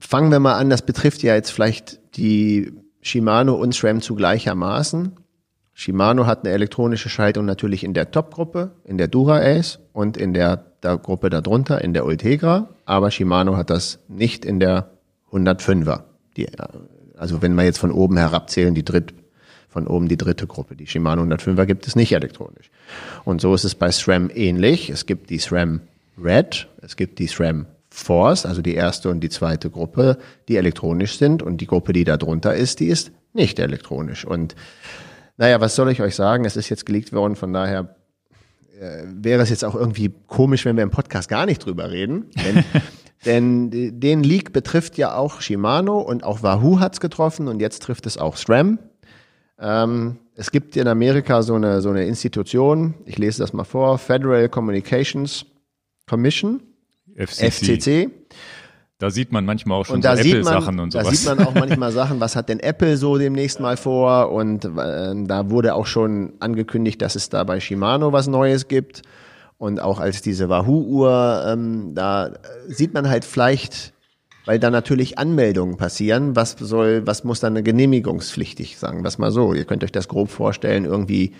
fangen wir mal an, das betrifft ja jetzt vielleicht die Shimano und SRAM zu gleichermaßen. Shimano hat eine elektronische Schaltung natürlich in der Top-Gruppe, in der Dura Ace und in der, der Gruppe darunter, in der Ultegra. Aber Shimano hat das nicht in der 105er. Die, also wenn wir jetzt von oben herabzählen, die dritt, von oben die dritte Gruppe. Die Shimano 105er gibt es nicht elektronisch. Und so ist es bei SRAM ähnlich. Es gibt die SRAM Red, es gibt die SRAM Force, also die erste und die zweite Gruppe, die elektronisch sind. Und die Gruppe, die da drunter ist, die ist nicht elektronisch. Und naja, was soll ich euch sagen? Es ist jetzt geleakt worden, von daher äh, wäre es jetzt auch irgendwie komisch, wenn wir im Podcast gar nicht drüber reden. Denn, denn den Leak betrifft ja auch Shimano und auch Wahoo hat's getroffen und jetzt trifft es auch SRAM. Ähm, es gibt in Amerika so eine, so eine Institution, ich lese das mal vor, Federal Communications Commission, FCC. FCC. Da sieht man manchmal auch schon so da Apple-Sachen und da sowas. sieht man auch manchmal Sachen, was hat denn Apple so demnächst mal vor? Und äh, da wurde auch schon angekündigt, dass es da bei Shimano was Neues gibt. Und auch als diese Wahoo-Uhr, ähm, da äh, sieht man halt vielleicht, weil da natürlich Anmeldungen passieren, was soll, was muss dann eine genehmigungspflichtig sagen, was mal so. Ihr könnt euch das grob vorstellen, irgendwie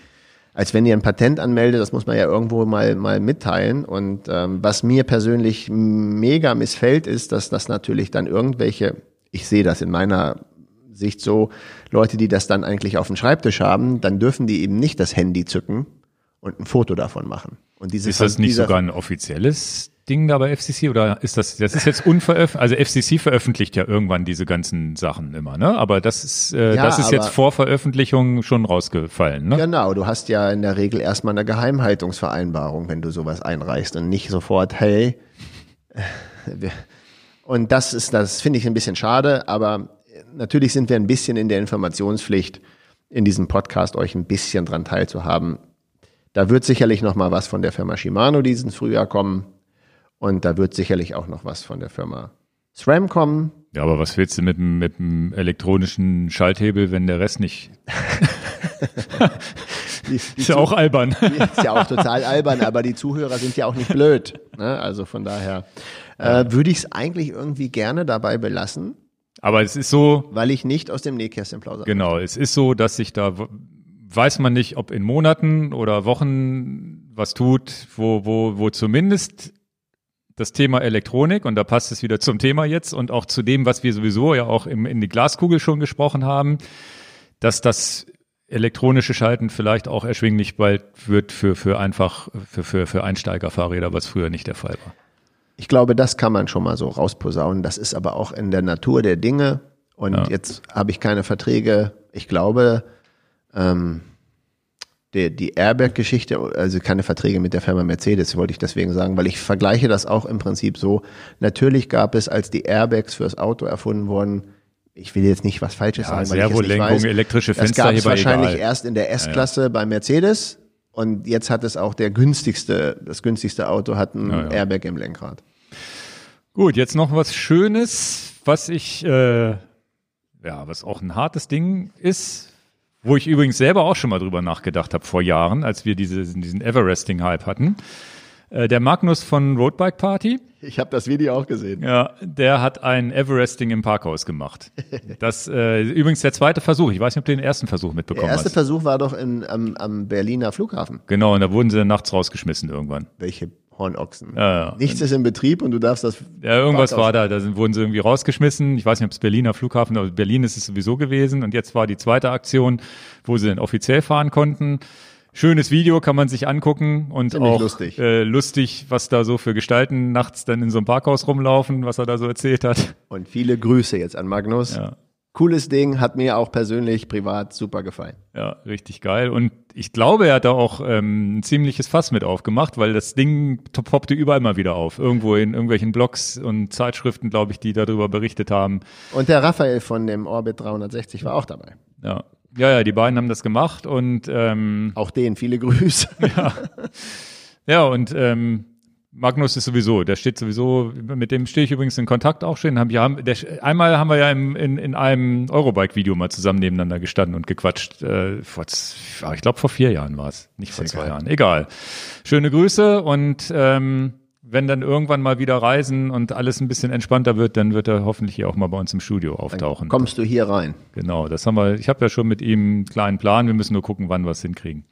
als wenn ihr ein Patent anmeldet, das muss man ja irgendwo mal, mal mitteilen. Und ähm, was mir persönlich mega missfällt, ist, dass das natürlich dann irgendwelche, ich sehe das in meiner Sicht so, Leute, die das dann eigentlich auf dem Schreibtisch haben, dann dürfen die eben nicht das Handy zücken und ein Foto davon machen. Und diese, ist das nicht sogar ein offizielles Ding da bei FCC oder ist das, das ist jetzt unveröffentlicht, also FCC veröffentlicht ja irgendwann diese ganzen Sachen immer, ne? Aber das ist, äh, ja, das ist jetzt vor Veröffentlichung schon rausgefallen, ne? Genau, du hast ja in der Regel erstmal eine Geheimhaltungsvereinbarung, wenn du sowas einreichst und nicht sofort, hey, und das ist, das finde ich ein bisschen schade, aber natürlich sind wir ein bisschen in der Informationspflicht, in diesem Podcast euch ein bisschen dran teilzuhaben. Da wird sicherlich noch mal was von der Firma Shimano diesen Frühjahr kommen. Und da wird sicherlich auch noch was von der Firma SRAM kommen. Ja, aber was willst du mit, mit dem elektronischen Schalthebel, wenn der Rest nicht? die, die ist ja auch albern. ist ja auch total albern, aber die Zuhörer sind ja auch nicht blöd. Ne? Also von daher äh, würde ich es eigentlich irgendwie gerne dabei belassen. Aber es ist so. Weil ich nicht aus dem Nähkästchen plaudere. Genau, es ist so, dass sich da weiß man nicht, ob in Monaten oder Wochen was tut, wo, wo, wo zumindest das Thema Elektronik und da passt es wieder zum Thema jetzt und auch zu dem, was wir sowieso ja auch im, in die Glaskugel schon gesprochen haben, dass das elektronische Schalten vielleicht auch erschwinglich bald wird für, für einfach, für, für, für Einsteigerfahrräder, was früher nicht der Fall war. Ich glaube, das kann man schon mal so rausposaunen. Das ist aber auch in der Natur der Dinge. Und ja. jetzt habe ich keine Verträge. Ich glaube, ähm, die, die Airbag-Geschichte, also keine Verträge mit der Firma Mercedes, wollte ich deswegen sagen, weil ich vergleiche das auch im Prinzip so. Natürlich gab es, als die Airbags fürs Auto erfunden wurden, ich will jetzt nicht was Falsches ja, sagen, weil ich es elektrische Fenster das gab es wahrscheinlich egal. erst in der S-Klasse ja, ja. bei Mercedes und jetzt hat es auch der günstigste, das günstigste Auto hat ein Airbag im Lenkrad. Gut, jetzt noch was Schönes, was ich, äh, ja, was auch ein hartes Ding ist, wo ich übrigens selber auch schon mal drüber nachgedacht habe vor Jahren, als wir diese, diesen Everesting-Hype hatten. Äh, der Magnus von Roadbike Party. Ich habe das Video auch gesehen. Ja, der hat ein Everesting im Parkhaus gemacht. Das äh, übrigens der zweite Versuch. Ich weiß nicht, ob du den ersten Versuch mitbekommen hast. Der erste hast. Versuch war doch in, am, am Berliner Flughafen. Genau, und da wurden sie nachts rausgeschmissen irgendwann. Welche Hornochsen. Ja, ja. Nichts ist in Betrieb und du darfst das. Ja, irgendwas war da. Da sind, wurden sie irgendwie rausgeschmissen. Ich weiß nicht, ob es Berliner Flughafen, aber Berlin ist es sowieso gewesen. Und jetzt war die zweite Aktion, wo sie dann offiziell fahren konnten. Schönes Video kann man sich angucken und Ziemlich auch lustig. Äh, lustig, was da so für Gestalten nachts dann in so einem Parkhaus rumlaufen, was er da so erzählt hat. Und viele Grüße jetzt an Magnus. Ja cooles Ding, hat mir auch persönlich privat super gefallen. Ja, richtig geil. Und ich glaube, er hat da auch ähm, ein ziemliches Fass mit aufgemacht, weil das Ding poppte überall mal wieder auf. Irgendwo in irgendwelchen Blogs und Zeitschriften, glaube ich, die darüber berichtet haben. Und der Raphael von dem Orbit 360 war auch dabei. Ja. Ja, ja, die beiden haben das gemacht und ähm, auch denen viele Grüße. Ja, ja und ähm, Magnus ist sowieso, der steht sowieso, mit dem stehe ich übrigens in Kontakt auch schon. Haben, ja, der, einmal haben wir ja im, in, in einem Eurobike-Video mal zusammen nebeneinander gestanden und gequatscht. Äh, vor, ich glaube, vor vier Jahren war es, nicht vor zwei geil. Jahren. Egal. Schöne Grüße und ähm, wenn dann irgendwann mal wieder reisen und alles ein bisschen entspannter wird, dann wird er hoffentlich hier auch mal bei uns im Studio auftauchen. Dann kommst du hier rein. Genau, das haben wir, ich habe ja schon mit ihm einen kleinen Plan, wir müssen nur gucken, wann wir es hinkriegen.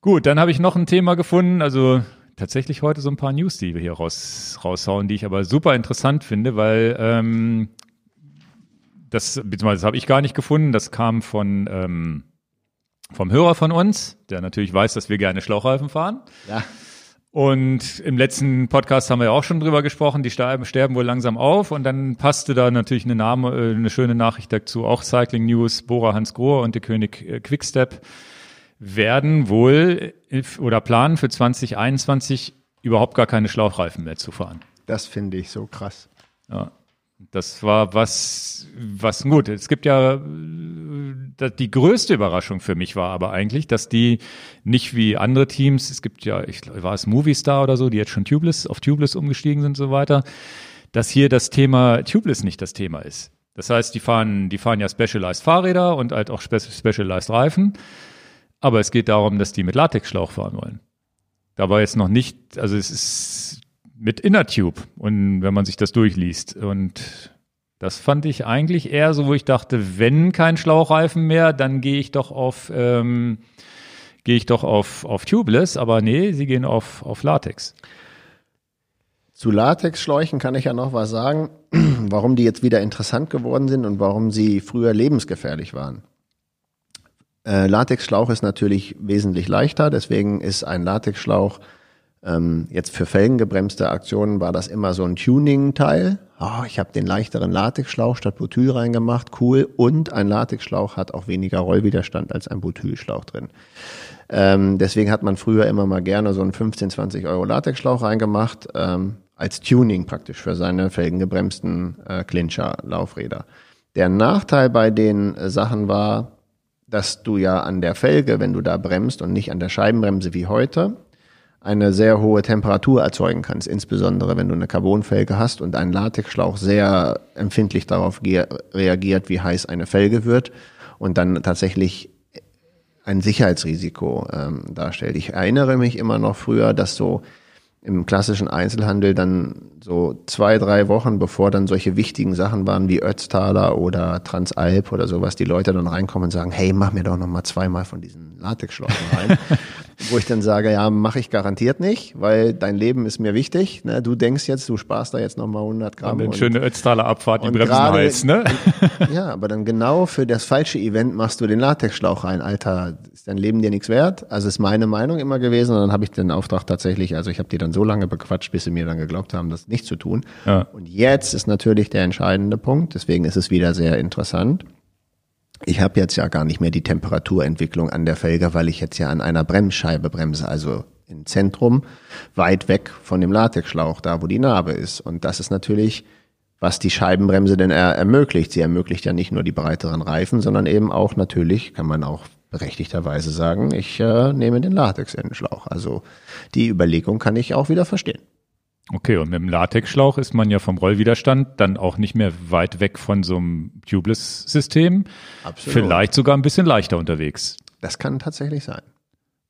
Gut, dann habe ich noch ein Thema gefunden, also tatsächlich heute so ein paar News, die wir hier raus, raushauen, die ich aber super interessant finde, weil ähm, das, beziehungsweise das habe ich gar nicht gefunden, das kam von ähm, vom Hörer von uns, der natürlich weiß, dass wir gerne Schlauchreifen fahren. Ja. Und im letzten Podcast haben wir ja auch schon drüber gesprochen, die sterben, sterben wohl langsam auf und dann passte da natürlich eine Name, äh, eine schöne Nachricht dazu, auch Cycling News, Bora Hans Grohr und der König äh, Quickstep werden wohl oder planen für 2021 überhaupt gar keine Schlauchreifen mehr zu fahren. Das finde ich so krass. Ja. Das war was, was gut. Es gibt ja die größte Überraschung für mich war aber eigentlich, dass die nicht wie andere Teams, es gibt ja, ich war es Movistar oder so, die jetzt schon Tubeless auf Tubeless umgestiegen sind und so weiter, dass hier das Thema Tubeless nicht das Thema ist. Das heißt, die fahren, die fahren ja Specialized Fahrräder und halt auch Specialized Reifen. Aber es geht darum, dass die mit Latexschlauch fahren wollen. Da war jetzt noch nicht, also es ist mit Inner Tube und wenn man sich das durchliest und das fand ich eigentlich eher so, wo ich dachte, wenn kein Schlauchreifen mehr, dann gehe ich doch auf ähm, gehe ich doch auf, auf Tubeless, aber nee, sie gehen auf, auf Latex. Zu Latexschläuchen kann ich ja noch was sagen, warum die jetzt wieder interessant geworden sind und warum sie früher lebensgefährlich waren. Äh, Latexschlauch ist natürlich wesentlich leichter, deswegen ist ein Latexschlauch ähm, jetzt für felgengebremste Aktionen war das immer so ein Tuning-Teil. Oh, ich habe den leichteren Latexschlauch statt Butyl reingemacht, cool. Und ein Latexschlauch hat auch weniger Rollwiderstand als ein Butylschlauch drin. Ähm, deswegen hat man früher immer mal gerne so einen 15, 20 Euro Latexschlauch reingemacht, ähm, als Tuning praktisch für seine felgengebremsten äh, Clincher-Laufräder. Der Nachteil bei den äh, Sachen war, dass du ja an der Felge, wenn du da bremst und nicht an der Scheibenbremse wie heute, eine sehr hohe Temperatur erzeugen kannst, insbesondere wenn du eine Carbonfelge hast und ein Latexschlauch sehr empfindlich darauf reagiert, wie heiß eine Felge wird und dann tatsächlich ein Sicherheitsrisiko ähm, darstellt. Ich erinnere mich immer noch früher, dass so im klassischen Einzelhandel dann so zwei, drei Wochen, bevor dann solche wichtigen Sachen waren wie Ötztaler oder Transalp oder sowas, die Leute dann reinkommen und sagen, hey, mach mir doch noch mal zweimal von diesen Latexschläuchen rein. Wo ich dann sage, ja, mache ich garantiert nicht, weil dein Leben ist mir wichtig. Ne? Du denkst jetzt, du sparst da jetzt noch mal 100 Gramm. Und eine schöne Ötztaler Abfahrt, die Bremsen heiß, ne? ja, aber dann genau für das falsche Event machst du den Latexschlauch rein. Alter, ist dein Leben dir nichts wert? Also ist meine Meinung immer gewesen. Und dann habe ich den Auftrag tatsächlich, also ich habe die dann so lange bequatscht, bis sie mir dann geglaubt haben, das nicht zu tun. Ja. Und jetzt ist natürlich der entscheidende Punkt. Deswegen ist es wieder sehr interessant ich habe jetzt ja gar nicht mehr die Temperaturentwicklung an der Felge, weil ich jetzt ja an einer Bremsscheibe bremse, also im Zentrum, weit weg von dem Latexschlauch, da wo die Narbe ist. Und das ist natürlich, was die Scheibenbremse denn er ermöglicht. Sie ermöglicht ja nicht nur die breiteren Reifen, sondern eben auch natürlich, kann man auch berechtigterweise sagen, ich äh, nehme den Latex-Endschlauch. Also die Überlegung kann ich auch wieder verstehen. Okay, und mit dem Latexschlauch ist man ja vom Rollwiderstand dann auch nicht mehr weit weg von so einem Tubeless-System. Absolut. Vielleicht sogar ein bisschen leichter unterwegs. Das kann tatsächlich sein.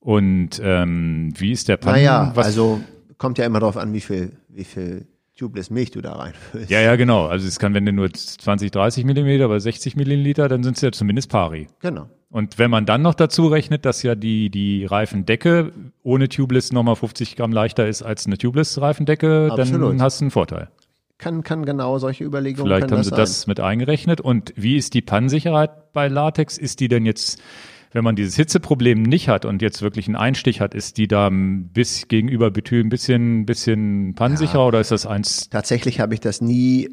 Und ähm, wie ist der Pannen? Naja, Was also kommt ja immer darauf an, wie viel, wie viel Tubeless Milch du da reinfüllst. Ja, ja, genau. Also es kann, wenn du nur 20, 30 Millimeter oder 60 Milliliter, dann sind es ja zumindest pari. Genau. Und wenn man dann noch dazu rechnet, dass ja die, die Reifendecke ohne Tubeless nochmal 50 Gramm leichter ist als eine Tubeless-Reifendecke, dann hast du einen Vorteil. Kann, kann genau solche Überlegungen Vielleicht haben das sie sein. das mit eingerechnet. Und wie ist die Pannensicherheit bei Latex? Ist die denn jetzt, wenn man dieses Hitzeproblem nicht hat und jetzt wirklich einen Einstich hat, ist die da bis gegenüber Betül ein bisschen, bisschen pannensicherer ja, oder ist das eins? Tatsächlich habe ich das nie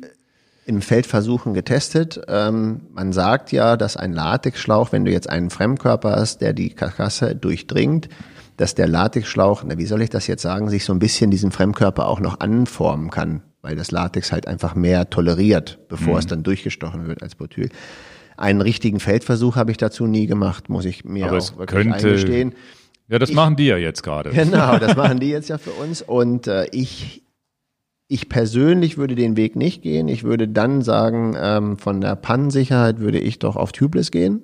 in Feldversuchen getestet. Ähm, man sagt ja, dass ein Latexschlauch, wenn du jetzt einen Fremdkörper hast, der die Karkasse durchdringt, dass der Latexschlauch, na, wie soll ich das jetzt sagen, sich so ein bisschen diesen Fremdkörper auch noch anformen kann, weil das Latex halt einfach mehr toleriert, bevor mhm. es dann durchgestochen wird als Butyl. Einen richtigen Feldversuch habe ich dazu nie gemacht, muss ich mir Aber auch wirklich könnte, eingestehen. Ja, das ich, machen die ja jetzt gerade. Genau, das machen die jetzt ja für uns. Und äh, ich ich persönlich würde den Weg nicht gehen. Ich würde dann sagen, ähm, von der Pannensicherheit würde ich doch auf Tubeless gehen.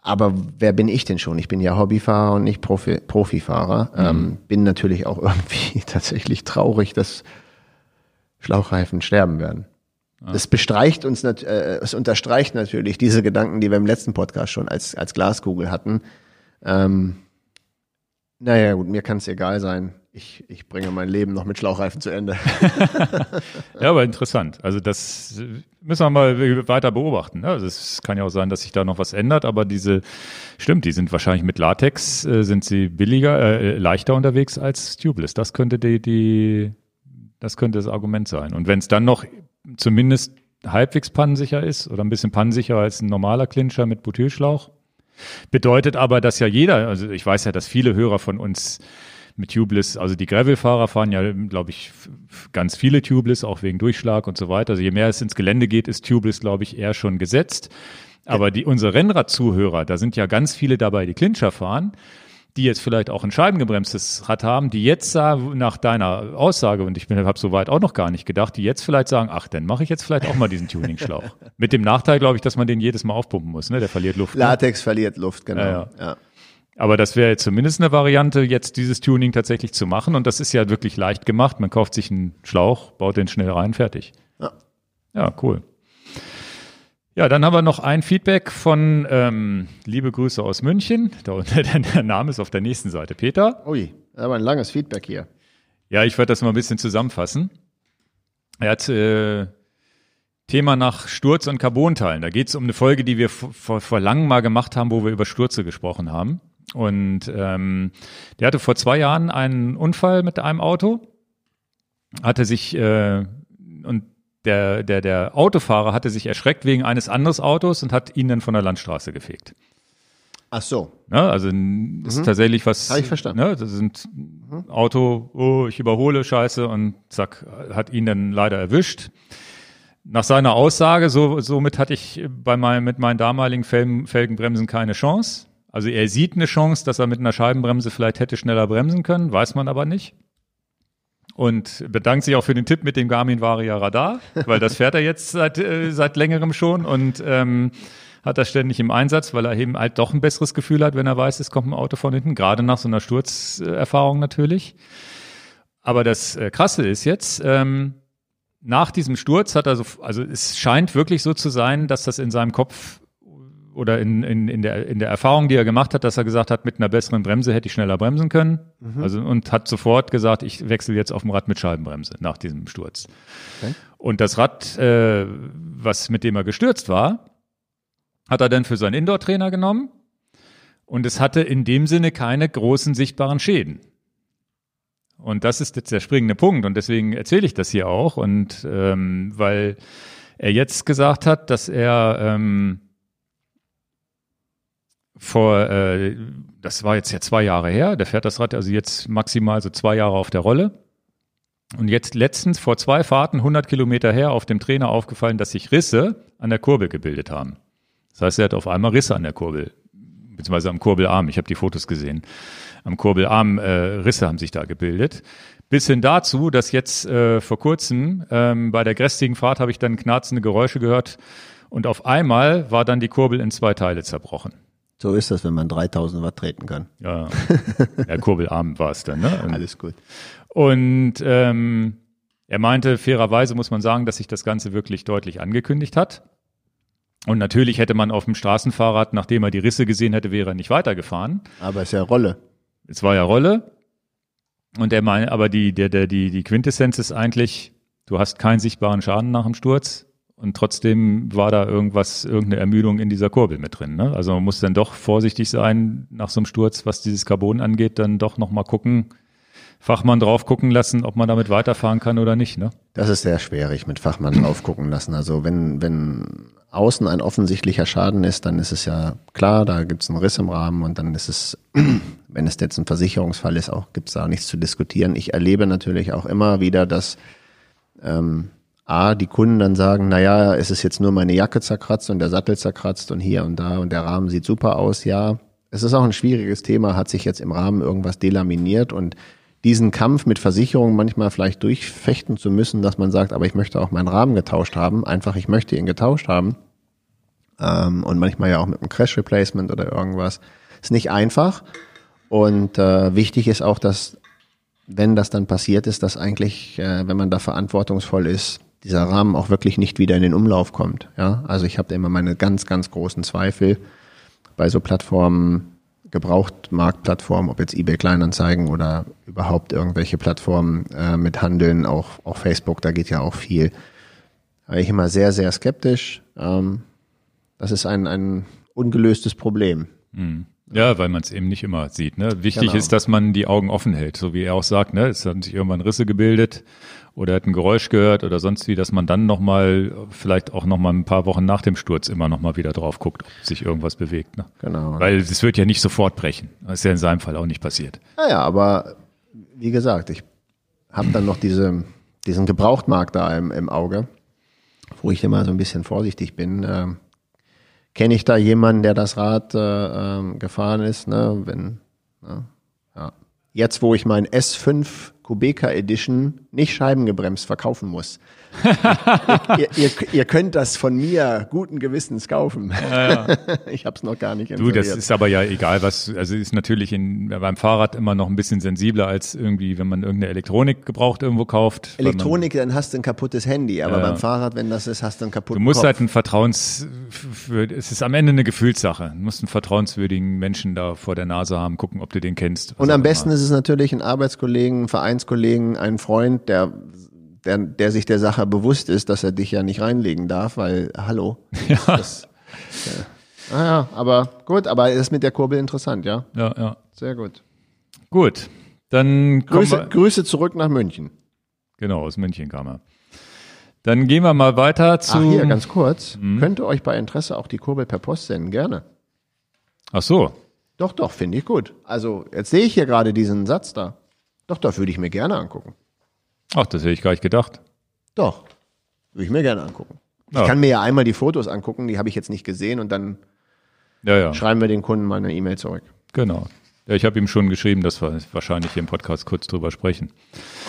Aber wer bin ich denn schon? Ich bin ja Hobbyfahrer und nicht Profi Profifahrer. Mhm. Ähm, bin natürlich auch irgendwie tatsächlich traurig, dass Schlauchreifen sterben werden. Ja. Das bestreicht uns, äh, es unterstreicht natürlich diese Gedanken, die wir im letzten Podcast schon als, als Glaskugel hatten. Ähm, naja, gut, mir kann es egal sein ich, ich bringe mein Leben noch mit Schlauchreifen zu Ende. ja, aber interessant. Also das müssen wir mal weiter beobachten. Ne? Also es kann ja auch sein, dass sich da noch was ändert, aber diese, stimmt, die sind wahrscheinlich mit Latex, äh, sind sie billiger, äh, leichter unterwegs als Tubeless. Das könnte die, die, das könnte das Argument sein. Und wenn es dann noch zumindest halbwegs pannensicher ist oder ein bisschen pannensicherer als ein normaler Clincher mit Butylschlauch, bedeutet aber, dass ja jeder, also ich weiß ja, dass viele Hörer von uns mit Tubeless, also die Gravel-Fahrer fahren ja, glaube ich, ganz viele Tubeless, auch wegen Durchschlag und so weiter. Also je mehr es ins Gelände geht, ist Tubeless, glaube ich, eher schon gesetzt. Aber die, unsere Rennrad-Zuhörer, da sind ja ganz viele dabei, die Clincher fahren, die jetzt vielleicht auch ein scheibengebremstes Rad haben, die jetzt nach deiner Aussage, und ich habe soweit auch noch gar nicht gedacht, die jetzt vielleicht sagen, ach, dann mache ich jetzt vielleicht auch mal diesen Tuning-Schlauch. Mit dem Nachteil, glaube ich, dass man den jedes Mal aufpumpen muss, ne? Der verliert Luft. Ne? Latex ne? verliert Luft, genau. Ja, ja. ja. Aber das wäre zumindest eine Variante, jetzt dieses Tuning tatsächlich zu machen. Und das ist ja wirklich leicht gemacht. Man kauft sich einen Schlauch, baut den schnell rein, fertig. Ja, ja cool. Ja, dann haben wir noch ein Feedback von ähm, liebe Grüße aus München. Da, der Name ist auf der nächsten Seite. Peter. Ui, aber ein langes Feedback hier. Ja, ich werde das mal ein bisschen zusammenfassen. Er hat äh, Thema nach Sturz und Carbonteilen. Da geht es um eine Folge, die wir vor, vor langem mal gemacht haben, wo wir über Stürze gesprochen haben. Und ähm, der hatte vor zwei Jahren einen Unfall mit einem Auto, hatte sich äh, und der, der, der Autofahrer hatte sich erschreckt wegen eines anderen Autos und hat ihn dann von der Landstraße gefegt. Ach so. Ne, also das mhm. ist tatsächlich was. Habe ich verstanden. Ne, das sind mhm. Auto, oh, ich überhole Scheiße und zack, hat ihn dann leider erwischt. Nach seiner Aussage, so, somit hatte ich bei meinem, mit meinen damaligen Felgen, Felgenbremsen keine Chance. Also er sieht eine Chance, dass er mit einer Scheibenbremse vielleicht hätte schneller bremsen können, weiß man aber nicht. Und bedankt sich auch für den Tipp mit dem Garmin Varia Radar, weil das fährt er jetzt seit, äh, seit längerem schon und ähm, hat das ständig im Einsatz, weil er eben halt doch ein besseres Gefühl hat, wenn er weiß, es kommt ein Auto von hinten, gerade nach so einer Sturzerfahrung natürlich. Aber das äh, Krasse ist jetzt, ähm, nach diesem Sturz hat er so, also es scheint wirklich so zu sein, dass das in seinem Kopf oder in, in, in, der, in der Erfahrung, die er gemacht hat, dass er gesagt hat, mit einer besseren Bremse hätte ich schneller bremsen können. Mhm. Also, und hat sofort gesagt, ich wechsle jetzt auf ein Rad mit Scheibenbremse nach diesem Sturz. Okay. Und das Rad, äh, was mit dem er gestürzt war, hat er dann für seinen Indoor-Trainer genommen und es hatte in dem Sinne keine großen sichtbaren Schäden. Und das ist jetzt der springende Punkt und deswegen erzähle ich das hier auch und ähm, weil er jetzt gesagt hat, dass er ähm, vor, äh, das war jetzt ja zwei Jahre her, der fährt das Rad also jetzt maximal so zwei Jahre auf der Rolle. Und jetzt letztens vor zwei Fahrten 100 Kilometer her auf dem Trainer aufgefallen, dass sich Risse an der Kurbel gebildet haben. Das heißt, er hat auf einmal Risse an der Kurbel, beziehungsweise am Kurbelarm. Ich habe die Fotos gesehen. Am Kurbelarm äh, Risse haben sich da gebildet. Bis hin dazu, dass jetzt äh, vor kurzem ähm, bei der grästigen Fahrt habe ich dann knarzende Geräusche gehört und auf einmal war dann die Kurbel in zwei Teile zerbrochen. So ist das, wenn man 3000 Watt treten kann. Ja, der Kurbelarm war es dann. Ne? Alles gut. Und ähm, er meinte, fairerweise muss man sagen, dass sich das Ganze wirklich deutlich angekündigt hat. Und natürlich hätte man auf dem Straßenfahrrad, nachdem er die Risse gesehen hätte, wäre er nicht weitergefahren. Aber es ist ja Rolle. Es war ja Rolle. Und er meinte, aber die, der, der, die, die Quintessenz ist eigentlich, du hast keinen sichtbaren Schaden nach dem Sturz. Und trotzdem war da irgendwas, irgendeine Ermüdung in dieser Kurbel mit drin. Ne? Also man muss dann doch vorsichtig sein nach so einem Sturz, was dieses Carbon angeht, dann doch nochmal gucken, Fachmann drauf gucken lassen, ob man damit weiterfahren kann oder nicht. Ne? Das ist sehr schwierig mit Fachmann drauf gucken lassen. Also wenn, wenn außen ein offensichtlicher Schaden ist, dann ist es ja klar, da gibt es einen Riss im Rahmen und dann ist es, wenn es jetzt ein Versicherungsfall ist, auch gibt es da nichts zu diskutieren. Ich erlebe natürlich auch immer wieder, dass ähm, A, die Kunden dann sagen, naja, es ist jetzt nur meine Jacke zerkratzt und der Sattel zerkratzt und hier und da und der Rahmen sieht super aus. Ja, es ist auch ein schwieriges Thema, hat sich jetzt im Rahmen irgendwas delaminiert und diesen Kampf mit Versicherungen manchmal vielleicht durchfechten zu müssen, dass man sagt, aber ich möchte auch meinen Rahmen getauscht haben, einfach ich möchte ihn getauscht haben. Ähm, und manchmal ja auch mit einem Crash Replacement oder irgendwas. Ist nicht einfach. Und äh, wichtig ist auch, dass, wenn das dann passiert ist, dass eigentlich, äh, wenn man da verantwortungsvoll ist, dieser Rahmen auch wirklich nicht wieder in den Umlauf kommt. Ja, also ich habe immer meine ganz, ganz großen Zweifel bei so Plattformen, Gebrauchtmarktplattformen, ob jetzt eBay Kleinanzeigen oder überhaupt irgendwelche Plattformen äh, mit Handeln, auch, auch Facebook, da geht ja auch viel. Da bin ich immer sehr, sehr skeptisch. Ähm, das ist ein, ein ungelöstes Problem. Mhm. Ja, weil man es eben nicht immer sieht. Ne? Wichtig genau. ist, dass man die Augen offen hält, so wie er auch sagt. Ne? Es haben sich irgendwann Risse gebildet oder hat ein Geräusch gehört oder sonst wie, dass man dann nochmal, vielleicht auch nochmal ein paar Wochen nach dem Sturz immer nochmal wieder drauf guckt, ob sich irgendwas bewegt. Ne? Genau. Weil es wird ja nicht sofort brechen. Das ist ja in seinem Fall auch nicht passiert. Naja, aber wie gesagt, ich habe dann noch diese, diesen Gebrauchtmarkt da im, im Auge, wo ich immer so ein bisschen vorsichtig bin. Äh, Kenne ich da jemanden, der das Rad äh, äh, gefahren ist? Ne? Wenn, ne? Ja. Jetzt, wo ich mein S5 Kubeka Edition nicht scheibengebremst verkaufen muss. Ihr, ihr, ihr, könnt das von mir guten Gewissens kaufen. Ja, ja. ich habe es noch gar nicht installiert. Du, das ist aber ja egal, was also ist natürlich in, beim Fahrrad immer noch ein bisschen sensibler als irgendwie, wenn man irgendeine Elektronik gebraucht irgendwo kauft. Elektronik, man, dann hast du ein kaputtes Handy, aber ja. beim Fahrrad, wenn das ist, hast du ein kaputtes Du musst Kopf. halt ein Vertrauens, es ist am Ende eine Gefühlssache. Du musst einen vertrauenswürdigen Menschen da vor der Nase haben, gucken, ob du den kennst. Und am besten ist es natürlich ein Arbeitskollegen, ein Vereinskollegen, ein Freund, der der, der sich der Sache bewusst ist, dass er dich ja nicht reinlegen darf, weil, hallo. Ja. Das, ja. Ah ja, aber gut, aber ist mit der Kurbel interessant, ja? Ja, ja. Sehr gut. Gut, dann Grüße, Grüße zurück nach München. Genau, aus München kam er. Dann gehen wir mal weiter zu. Ach, hier, ganz kurz. Hm? Könnte euch bei Interesse auch die Kurbel per Post senden, gerne. Ach so. Doch, doch, finde ich gut. Also, jetzt sehe ich hier gerade diesen Satz da. Doch, doch, würde ich mir gerne angucken. Ach, das hätte ich gar nicht gedacht. Doch. Würde ich mir gerne angucken. Ja. Ich kann mir ja einmal die Fotos angucken, die habe ich jetzt nicht gesehen und dann ja, ja. schreiben wir den Kunden mal eine E-Mail zurück. Genau. Ja, ich habe ihm schon geschrieben, dass wir wahrscheinlich hier im Podcast kurz drüber sprechen.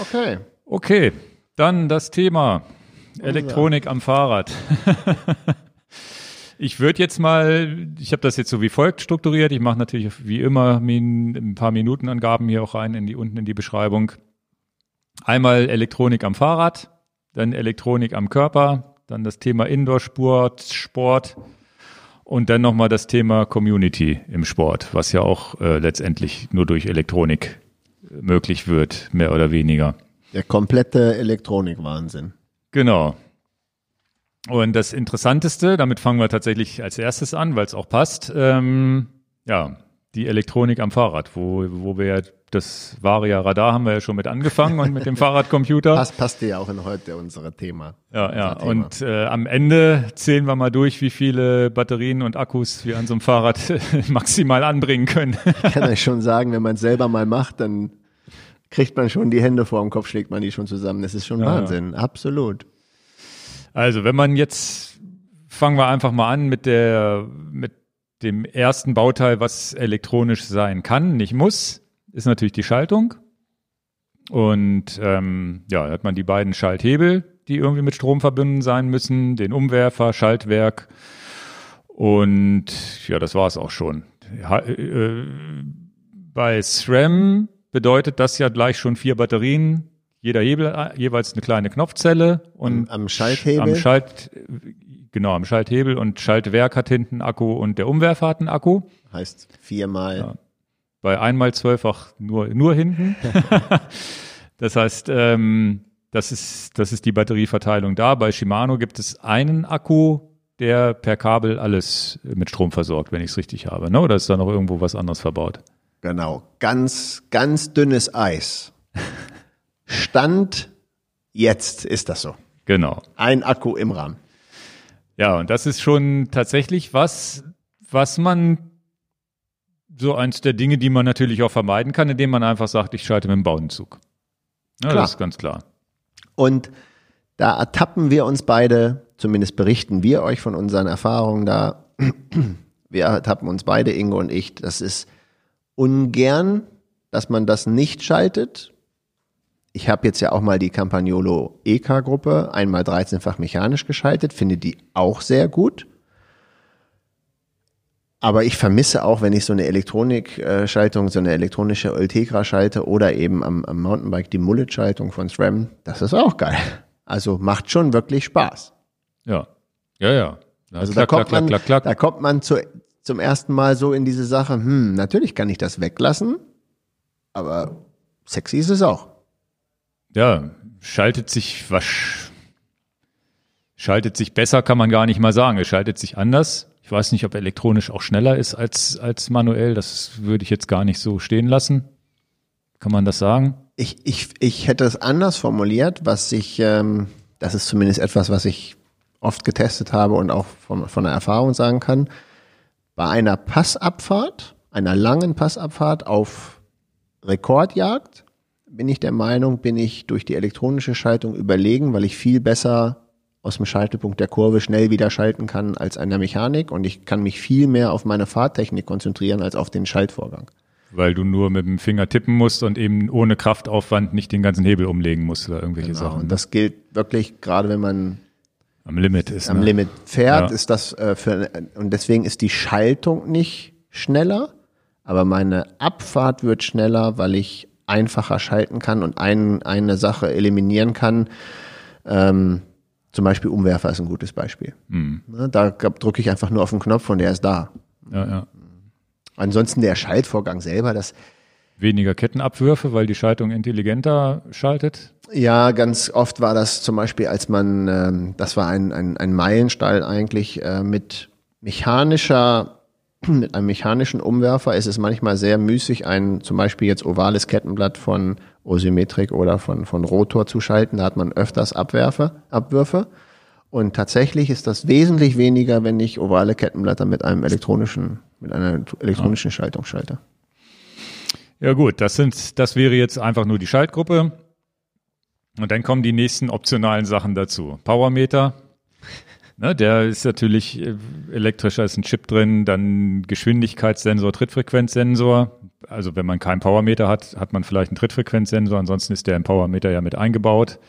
Okay. Okay, dann das Thema Elektronik am Fahrrad. ich würde jetzt mal, ich habe das jetzt so wie folgt strukturiert. Ich mache natürlich wie immer ein paar Minutenangaben hier auch rein in die unten in die Beschreibung. Einmal Elektronik am Fahrrad, dann Elektronik am Körper, dann das Thema Indoor-Sport, Sport und dann nochmal das Thema Community im Sport, was ja auch äh, letztendlich nur durch Elektronik möglich wird, mehr oder weniger. Der komplette Elektronikwahnsinn. Genau. Und das Interessanteste, damit fangen wir tatsächlich als erstes an, weil es auch passt, ähm, ja, die Elektronik am Fahrrad, wo, wo wir ja das Varia Radar haben wir ja schon mit angefangen und mit dem Fahrradcomputer. Passt, passt ja auch in heute unser Thema. Ja, ja. Thema. Und äh, am Ende zählen wir mal durch, wie viele Batterien und Akkus wir an so einem Fahrrad maximal anbringen können. ich kann euch schon sagen, wenn man es selber mal macht, dann kriegt man schon die Hände vor dem Kopf, schlägt man die schon zusammen. Das ist schon ja, Wahnsinn, ja. absolut. Also, wenn man jetzt fangen wir einfach mal an mit der mit dem ersten Bauteil, was elektronisch sein kann, nicht muss, ist natürlich die Schaltung. Und ähm, ja, da hat man die beiden Schalthebel, die irgendwie mit Strom verbunden sein müssen, den Umwerfer, Schaltwerk. Und ja, das war es auch schon. Ja, äh, bei SRAM bedeutet das ja gleich schon vier Batterien, jeder Hebel äh, jeweils eine kleine Knopfzelle und am Schalthebel. Am Schalt, genau, am Schalthebel und Schaltwerk hat hinten Akku und der Umwerfer hat einen Akku. Heißt viermal. Ja. Bei einmal zwölffach nur, nur hinten. das heißt, ähm, das ist, das ist die Batterieverteilung da. Bei Shimano gibt es einen Akku, der per Kabel alles mit Strom versorgt, wenn ich es richtig habe. Ne? Oder ist da noch irgendwo was anderes verbaut? Genau. Ganz, ganz dünnes Eis. Stand jetzt ist das so. Genau. Ein Akku im Rahmen. Ja, und das ist schon tatsächlich was, was man so eins der Dinge, die man natürlich auch vermeiden kann, indem man einfach sagt, ich schalte mit dem Bauenzug. Ja, klar. Das ist ganz klar. Und da ertappen wir uns beide, zumindest berichten wir euch von unseren Erfahrungen da. Wir ertappen uns beide, Ingo und ich. Das ist ungern, dass man das nicht schaltet. Ich habe jetzt ja auch mal die Campagnolo EK-Gruppe einmal 13-fach mechanisch geschaltet, finde die auch sehr gut. Aber ich vermisse auch, wenn ich so eine Elektronikschaltung, so eine elektronische Ultegra schalte oder eben am, am Mountainbike die Mullet-Schaltung von SRAM, das ist auch geil. Also macht schon wirklich Spaß. Ja, ja, ja. Na, also klack, da, kommt klack, man, klack, klack, da kommt man zu, zum ersten Mal so in diese Sache, hm, natürlich kann ich das weglassen, aber sexy ist es auch. Ja, schaltet sich was, schaltet sich besser, kann man gar nicht mal sagen. Es schaltet sich anders. Ich weiß nicht, ob elektronisch auch schneller ist als, als manuell. Das würde ich jetzt gar nicht so stehen lassen. Kann man das sagen? Ich, ich, ich hätte es anders formuliert, was ich, ähm, das ist zumindest etwas, was ich oft getestet habe und auch von, von der Erfahrung sagen kann. Bei einer Passabfahrt, einer langen Passabfahrt auf Rekordjagd, bin ich der Meinung, bin ich durch die elektronische Schaltung überlegen, weil ich viel besser aus dem Schaltepunkt der Kurve schnell wieder schalten kann als an der Mechanik und ich kann mich viel mehr auf meine Fahrtechnik konzentrieren als auf den Schaltvorgang. Weil du nur mit dem Finger tippen musst und eben ohne Kraftaufwand nicht den ganzen Hebel umlegen musst oder irgendwelche Genau. Sachen. Und ne? das gilt wirklich, gerade wenn man Am Limit ist. am ne? Limit fährt, Ja. ist das äh, für, und deswegen ist die Schaltung nicht schneller, aber meine Abfahrt wird schneller, weil ich einfacher schalten kann und ein, eine Sache eliminieren kann. Ähm, zum Beispiel Umwerfer ist ein gutes Beispiel. Hm. Ne, Da drücke ich einfach nur auf den Knopf und der ist da. Ja, ja. Ansonsten der Schaltvorgang selber, das Weniger Kettenabwürfe, weil die Schaltung intelligenter schaltet. Ja, ganz oft war das zum Beispiel, als man, ähm, das war ein, ein, ein Meilenstein eigentlich, äh, mit mechanischer, mit einem mechanischen Umwerfer ist es manchmal sehr müßig, ein zum Beispiel jetzt ovales Kettenblatt von Osymmetrik oder von, von Rotor zu schalten. Da hat man öfters Abwerfe, Abwürfe. Und tatsächlich ist das wesentlich weniger, wenn ich ovale Kettenblätter mit einem elektronischen, mit einer elektronischen Schaltung schalte. Ja gut, das sind, das wäre jetzt einfach nur die Schaltgruppe. Und dann kommen die nächsten optionalen Sachen dazu. Powermeter. Ne, der ist natürlich äh, elektrischer, ist ein Chip drin, dann Geschwindigkeitssensor, Trittfrequenzsensor. Also wenn man keinen Powermeter hat, hat man vielleicht einen Trittfrequenzsensor, ansonsten ist der im Powermeter ja mit eingebaut.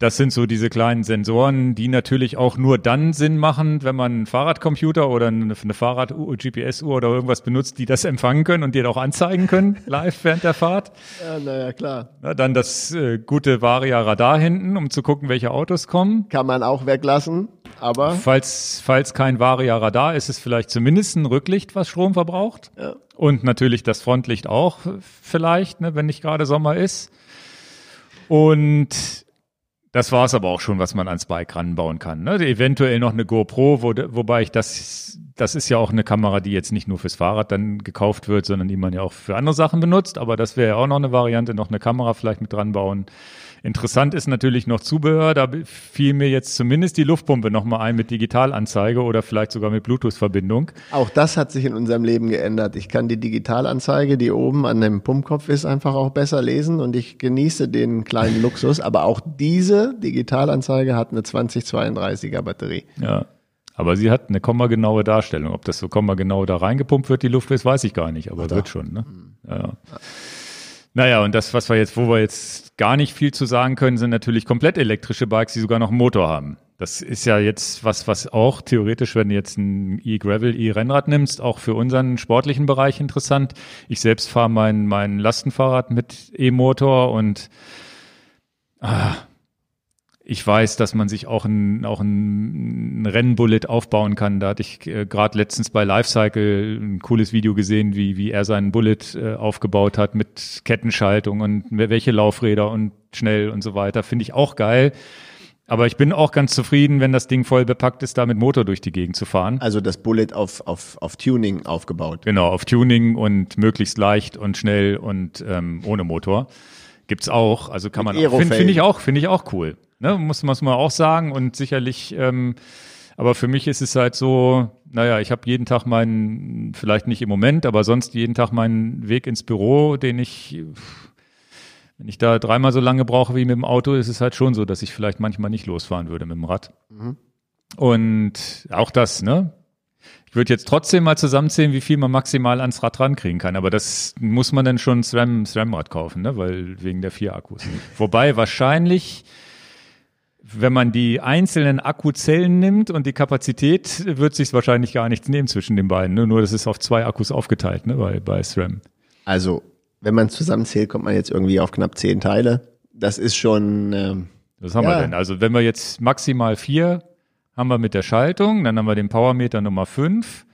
Das sind so diese kleinen Sensoren, die natürlich auch nur dann Sinn machen, wenn man einen Fahrradcomputer oder eine, eine Fahrrad-GPS-Uhr oder irgendwas benutzt, die das empfangen können und dir auch anzeigen können, live während der Fahrt. Ja, naja, klar. Na, dann das äh, gute Varia-Radar hinten, um zu gucken, welche Autos kommen. Kann man auch weglassen, aber Falls, falls kein Varia-Radar ist, ist es vielleicht zumindest ein Rücklicht, was Strom verbraucht. Ja. Und natürlich das Frontlicht auch vielleicht, ne, wenn nicht gerade Sommer ist. Und das war es aber auch schon, was man ans Bike ranbauen kann. Ne? Eventuell noch eine GoPro, wo, wobei ich das, das ist ja auch eine Kamera, die jetzt nicht nur fürs Fahrrad dann gekauft wird, sondern die man ja auch für andere Sachen benutzt. Aber das wäre ja auch noch eine Variante, noch eine Kamera vielleicht mit dran bauen. Interessant ist natürlich noch Zubehör. Da fiel mir jetzt zumindest die Luftpumpe nochmal ein mit Digitalanzeige oder vielleicht sogar mit Bluetooth-Verbindung. Auch das hat sich in unserem Leben geändert. Ich kann die Digitalanzeige, die oben an dem Pumpkopf ist, einfach auch besser lesen und ich genieße den kleinen Luxus. Aber auch diese Digitalanzeige hat eine 2032er Batterie. Ja. Aber sie hat eine kommagenaue Darstellung. Ob das so kommagenau da reingepumpt wird, die Luft ist, weiß ich gar nicht, aber wird schon, ne? Ja, ja. Naja, und das, was wir jetzt, wo wir jetzt gar nicht viel zu sagen können, sind natürlich komplett elektrische Bikes, die sogar noch einen Motor haben. Das ist ja jetzt was, was auch theoretisch, wenn du jetzt ein E-Gravel, E-Rennrad nimmst, auch für unseren sportlichen Bereich interessant. Ich selbst fahre mein, mein Lastenfahrrad mit E-Motor und ah, ich weiß, dass man sich auch ein, auch ein, Rennbullet aufbauen kann. Da hatte ich äh, gerade letztens bei Lifecycle ein cooles Video gesehen, wie, wie er seinen Bullet äh, aufgebaut hat mit Kettenschaltung und welche Laufräder und schnell und so weiter. Finde ich auch geil. Aber ich bin auch ganz zufrieden, wenn das Ding voll bepackt ist, da mit Motor durch die Gegend zu fahren. Also das Bullet auf, auf, auf Tuning aufgebaut. Genau, auf Tuning und möglichst leicht und schnell und ähm, ohne Motor. Gibt's auch. Also kann man finde find ich auch, finde ich auch cool. Ne, muss, man auch sagen. Und sicherlich, ähm, aber für mich ist es halt so, naja, ich habe jeden Tag meinen, vielleicht nicht im Moment, aber sonst jeden Tag meinen Weg ins Büro, den ich, wenn ich da dreimal so lange brauche wie mit dem Auto, ist es halt schon so, dass ich vielleicht manchmal nicht losfahren würde mit dem Rad. Und auch das, ne? Ich würde jetzt trotzdem mal zusammenzählen, wie viel man maximal ans Rad rankriegen kann. Aber das muss man dann schon SRAM, SRAM-Rad kaufen, ne? Weil wegen der vier Akkus. Wobei wahrscheinlich, wenn man die einzelnen Akkuzellen nimmt und die Kapazität, wird sich wahrscheinlich gar nichts nehmen zwischen den beiden. Ne? Nur das ist auf zwei Akkus aufgeteilt, ne? Bei, bei SRAM. Also, wenn man zusammenzählt, kommt man jetzt irgendwie auf knapp zehn Teile. Das ist schon, ähm, Was haben Ja. wir denn? Also wenn wir jetzt maximal vier haben wir mit der Schaltung, dann haben wir den Powermeter Nummer fünf,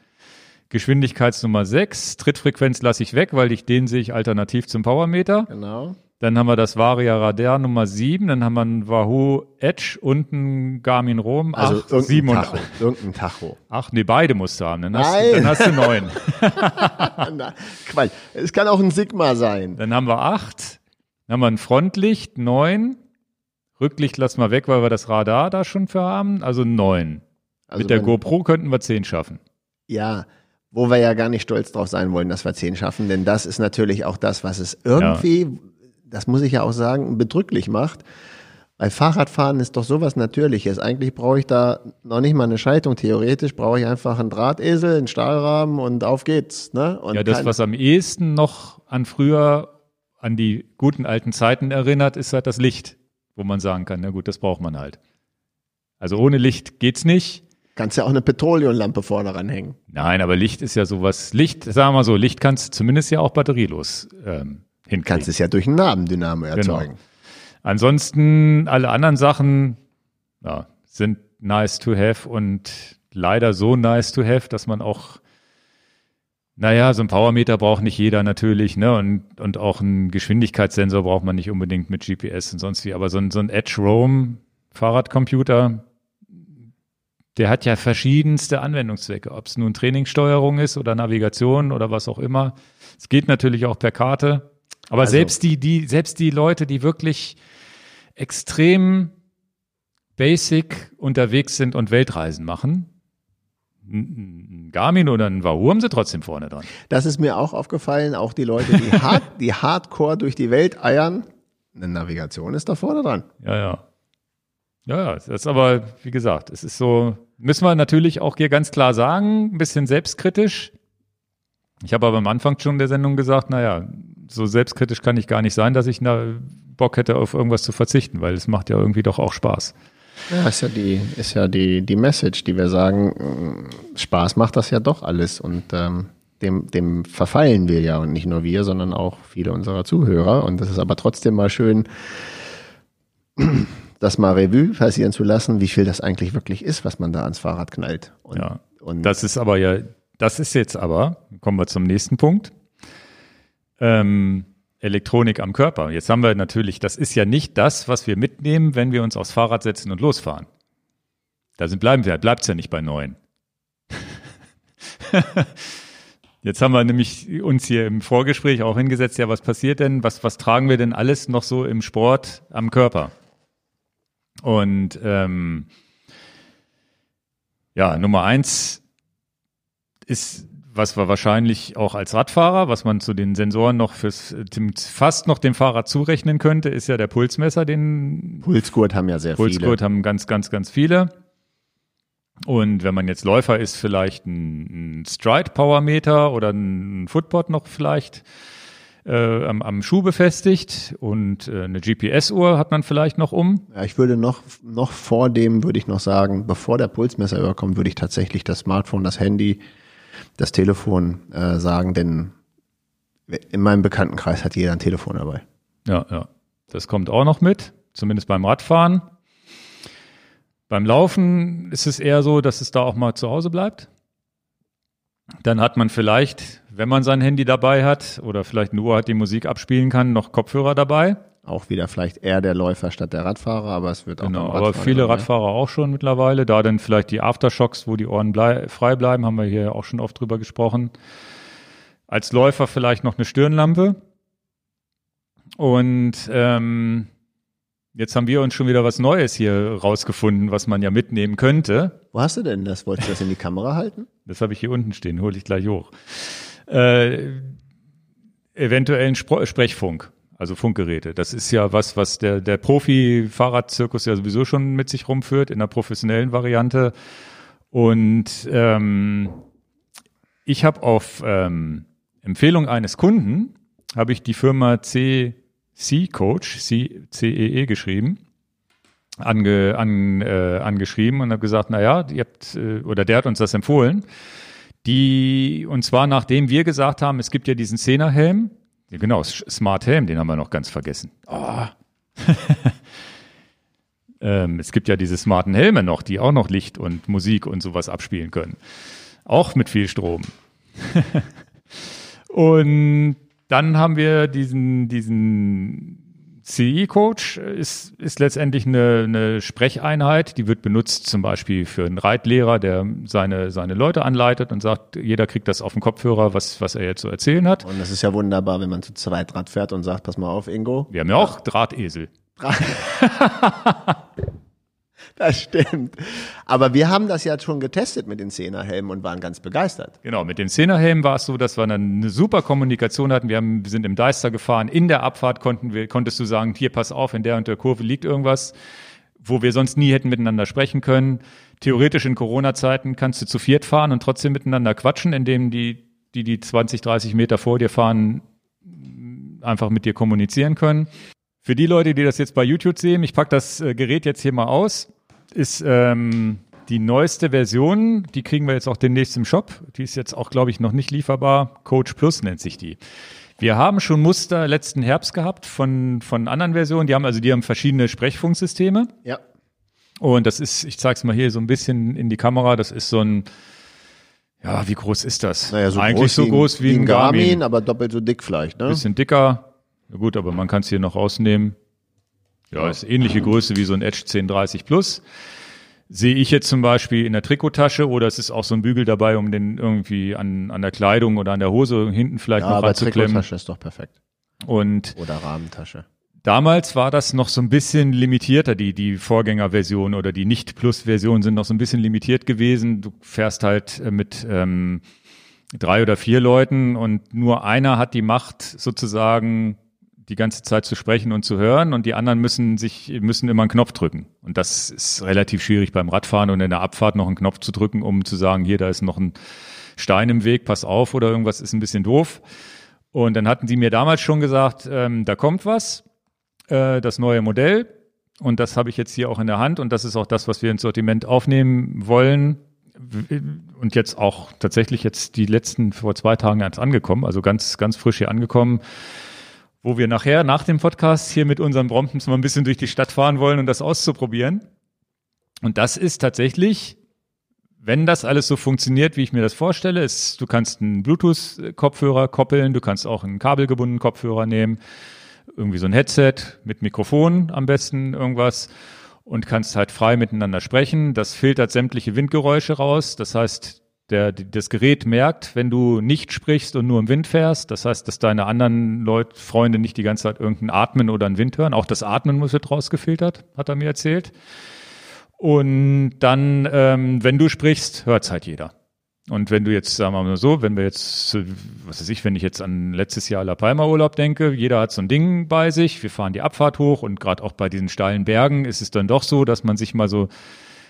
Geschwindigkeitsnummer sechs, Trittfrequenz lasse ich weg, weil ich den sehe ich alternativ zum Powermeter. genau. Dann haben wir das Varia Radar Nummer sieben, dann haben wir ein Wahoo Edge und ein Garmin Rom Also acht, sieben irgendein und Tacho. Irgendein Tacho. ach nee, beide musst du haben, dann hast, du- Nein. dann hast du neun. Na, Quatsch. Es kann auch ein Sigma sein. Dann haben wir acht, dann haben wir ein Frontlicht, neun, Rücklicht lassen wir weg, weil wir das Radar da schon für haben, also neun. Also Mit der GoPro könnten wir zehn schaffen. Ja, wo wir ja gar nicht stolz drauf sein wollen, dass wir zehn schaffen, denn das ist natürlich auch das, was es irgendwie, das muss ich ja auch sagen, bedrücklich macht. Bei Fahrradfahren ist doch sowas Natürliches. Eigentlich brauche ich da noch nicht mal eine Schaltung. Theoretisch brauche ich einfach einen Drahtesel, einen Stahlrahmen und auf geht's. Ne? Und ja, das, was am ehesten noch an früher, an die guten alten Zeiten erinnert, ist halt das Licht, wo man sagen kann, na gut, das braucht man halt. Also ohne Licht geht's nicht. Kannst ja auch eine Petroleumlampe vorne ranhängen. Nein, aber Licht ist ja sowas. Licht, sagen wir mal so, Licht kannst du zumindest ja auch batterielos ähm, hinkriegen. Kannst es ja durch einen Nabendynamo erzeugen. Genau. Ansonsten alle anderen Sachen ja, sind nice to have und leider so nice to have, dass man auch, naja, so ein Powermeter braucht nicht jeder natürlich, ne? Und, und auch ein Geschwindigkeitssensor braucht man nicht unbedingt mit GPS und sonst wie. Aber so ein, so ein Edge Roam Fahrradcomputer, der hat ja verschiedenste Anwendungszwecke, ob es nun Trainingssteuerung ist oder Navigation oder was auch immer. Es geht natürlich auch per Karte. Aber also, selbst die, die, selbst die Leute, die wirklich extrem basic unterwegs sind und Weltreisen machen, ein Garmin oder ein Wahoo haben sie trotzdem vorne dran. Das ist mir auch aufgefallen, auch die Leute, die, hard, die hardcore durch die Welt eiern, eine Navigation ist da vorne dran. Ja, ja. Ja, ja, das ist aber, wie gesagt, es ist so, müssen wir natürlich auch hier ganz klar sagen, ein bisschen selbstkritisch. Ich habe aber am Anfang schon der Sendung gesagt, naja, so selbstkritisch kann ich gar nicht sein, dass ich na, Bock hätte, auf irgendwas zu verzichten, weil es macht ja irgendwie doch auch Spaß. Ja, ist ja die, ist ja die, die Message, die wir sagen, äh, Spaß macht das ja doch alles und ähm, dem, dem verfallen wir ja und nicht nur wir, sondern auch viele unserer Zuhörer. Und das ist aber trotzdem mal schön, das mal Revue passieren zu lassen, wie viel das eigentlich wirklich ist, was man da ans Fahrrad knallt. Und, ja. Und das ist aber ja, das ist jetzt aber, kommen wir zum nächsten Punkt. Ähm, Elektronik am Körper. Jetzt haben wir natürlich, das ist ja nicht das, was wir mitnehmen, wenn wir uns aufs Fahrrad setzen und losfahren. Da sind, bleiben wir, bleibt es ja nicht bei neun. Jetzt haben wir nämlich uns hier im Vorgespräch auch hingesetzt, ja, was passiert denn, was, was tragen wir denn alles noch so im Sport am Körper? Und ähm, ja, Nummer eins ist was wir wahrscheinlich auch als Radfahrer, was man zu den Sensoren noch fürs fast noch dem Fahrrad zurechnen könnte, ist ja der Pulsmesser, den Pulsgurt haben ja sehr Pulsgurt viele. Pulsgurt haben ganz, ganz, ganz viele. Und wenn man jetzt Läufer ist, vielleicht ein, ein Stride Power Meter oder ein Footboard noch vielleicht äh, am, am Schuh befestigt und äh, eine GPS-Uhr hat man vielleicht noch um. Ja, ich würde noch, noch vor dem, würde ich noch sagen, bevor der Pulsmesser überkommt, würde ich tatsächlich das Smartphone, das Handy das Telefon äh, sagen, denn in meinem Bekanntenkreis hat jeder ein Telefon dabei. Ja, ja. Das kommt auch noch mit, zumindest beim Radfahren. Beim Laufen ist es eher so, dass es da auch mal zu Hause bleibt. Dann hat man vielleicht, wenn man sein Handy dabei hat oder vielleicht nur hat, die Musik abspielen kann, noch Kopfhörer dabei. Auch wieder vielleicht eher der Läufer statt der Radfahrer, aber es wird auch Genau, aber viele dabei. Radfahrer auch schon mittlerweile. Da dann vielleicht die Aftershocks, wo die Ohren blei frei bleiben, haben wir hier auch schon oft drüber gesprochen. Als Läufer vielleicht noch eine Stirnlampe. Und ähm, jetzt haben wir uns schon wieder was Neues hier rausgefunden, was man ja mitnehmen könnte. Wo hast du denn das? Wolltest du das in die Kamera halten? Das habe ich hier unten stehen, hole ich gleich hoch. Äh, eventuellen Spr Sprechfunk also Funkgeräte. Das ist ja was, was der, der Profi-Fahrradzirkus ja sowieso schon mit sich rumführt in der professionellen Variante. Und ähm, ich habe auf ähm, Empfehlung eines Kunden, habe ich die Firma CC Coach, CEE e geschrieben, ange, an, äh, angeschrieben und habe gesagt, na ja, ihr habt, äh, oder der hat uns das empfohlen. Die, und zwar nachdem wir gesagt haben, es gibt ja diesen Zehnerhelm, ja, genau, Smart Helm, den haben wir noch ganz vergessen. Oh. ähm, es gibt ja diese smarten Helme noch, die auch noch Licht und Musik und sowas abspielen können. Auch mit viel Strom. und dann haben wir diesen, diesen CE-Coach ist, ist letztendlich eine, eine Sprecheinheit, die wird benutzt zum Beispiel für einen Reitlehrer, der seine, seine Leute anleitet und sagt, jeder kriegt das auf dem Kopfhörer, was, was er jetzt zu erzählen hat. Und das ist ja wunderbar, wenn man zu zweit Rad fährt und sagt, pass mal auf, Ingo. Wir haben ja auch Drahtesel. Draht Das stimmt. Aber wir haben das ja schon getestet mit den Zehnerhelmen und waren ganz begeistert. Genau, mit den Zehnerhelmen war es so, dass wir dann eine super Kommunikation hatten. Wir, haben, wir sind im Deister gefahren. In der Abfahrt konnten wir, konntest du sagen, hier, pass auf, in der und der Kurve liegt irgendwas, wo wir sonst nie hätten miteinander sprechen können. Theoretisch in Corona-Zeiten kannst du zu viert fahren und trotzdem miteinander quatschen, indem die, die, die 20, 30 Meter vor dir fahren, einfach mit dir kommunizieren können. Für die Leute, die das jetzt bei YouTube sehen, ich packe das äh, Gerät jetzt hier mal aus ist ähm, die neueste Version, die kriegen wir jetzt auch demnächst im Shop. Die ist jetzt auch, glaube ich, noch nicht lieferbar. Coach Plus nennt sich die. Wir haben schon Muster letzten Herbst gehabt von, von anderen Versionen. Die haben also, die haben verschiedene Sprechfunksysteme. Ja. Und das ist, ich zeige es mal hier so ein bisschen in die Kamera. Das ist so ein, ja, wie groß ist das? Naja, so Eigentlich groß so wie groß wie ein Garmin, Garmin. aber doppelt so dick vielleicht, ne? Bisschen dicker. Ja, gut, aber man kann es hier noch rausnehmen. Ja, ist ähnliche Größe wie so ein Edge 1030 Plus. Sehe ich jetzt zum Beispiel in der Trikottasche oder es ist auch so ein Bügel dabei, um den irgendwie an, an der Kleidung oder an der Hose hinten vielleicht Ja, noch aber ranzuklemmen. Trikottasche ist doch perfekt. Und Oder Rahmentasche. damals war das noch so ein bisschen limitierter, die, die Vorgängerversion oder die Nicht-Plus-Version sind noch so ein bisschen limitiert gewesen. Du fährst halt äh, mit ähm, drei oder vier Leuten und nur einer hat die Macht sozusagen die ganze Zeit zu sprechen und zu hören und die anderen müssen sich müssen immer einen Knopf drücken. Und das ist relativ schwierig beim Radfahren und in der Abfahrt noch einen Knopf zu drücken, um zu sagen, hier da ist noch ein Stein im Weg, pass auf oder irgendwas ist ein bisschen doof. Und dann hatten sie mir damals schon gesagt, ähm, da kommt was, äh, das neue Modell. Und das habe ich jetzt hier auch in der Hand. Und das ist auch das, was wir ins Sortiment aufnehmen wollen. Und jetzt auch tatsächlich jetzt die letzten vor zwei Tagen erst angekommen, also ganz ganz frisch hier angekommen wo wir nachher nach dem Podcast hier mit unseren Bromptons mal ein bisschen durch die Stadt fahren wollen und das auszuprobieren. Und das ist tatsächlich, wenn das alles so funktioniert, wie ich mir das vorstelle, ist, du kannst einen Bluetooth-Kopfhörer koppeln, du kannst auch einen kabelgebundenen Kopfhörer nehmen, irgendwie so ein Headset mit Mikrofon am besten irgendwas und kannst halt frei miteinander sprechen. Das filtert sämtliche Windgeräusche raus. Das heißt, der, das Gerät merkt, wenn du nicht sprichst und nur im Wind fährst. Das heißt, dass deine anderen Leute, Freunde nicht die ganze Zeit irgendein Atmen oder einen Wind hören. Auch das Atmen muss wird rausgefiltert, hat er mir erzählt. Und dann, ähm, wenn du sprichst, hört's halt jeder. Und wenn du jetzt, sagen wir mal so, wenn wir jetzt, was weiß ich, wenn ich jetzt an letztes Jahr La Palma Urlaub denke, jeder hat so ein Ding bei sich, wir fahren die Abfahrt hoch und gerade auch bei diesen steilen Bergen ist es dann doch so, dass man sich mal so,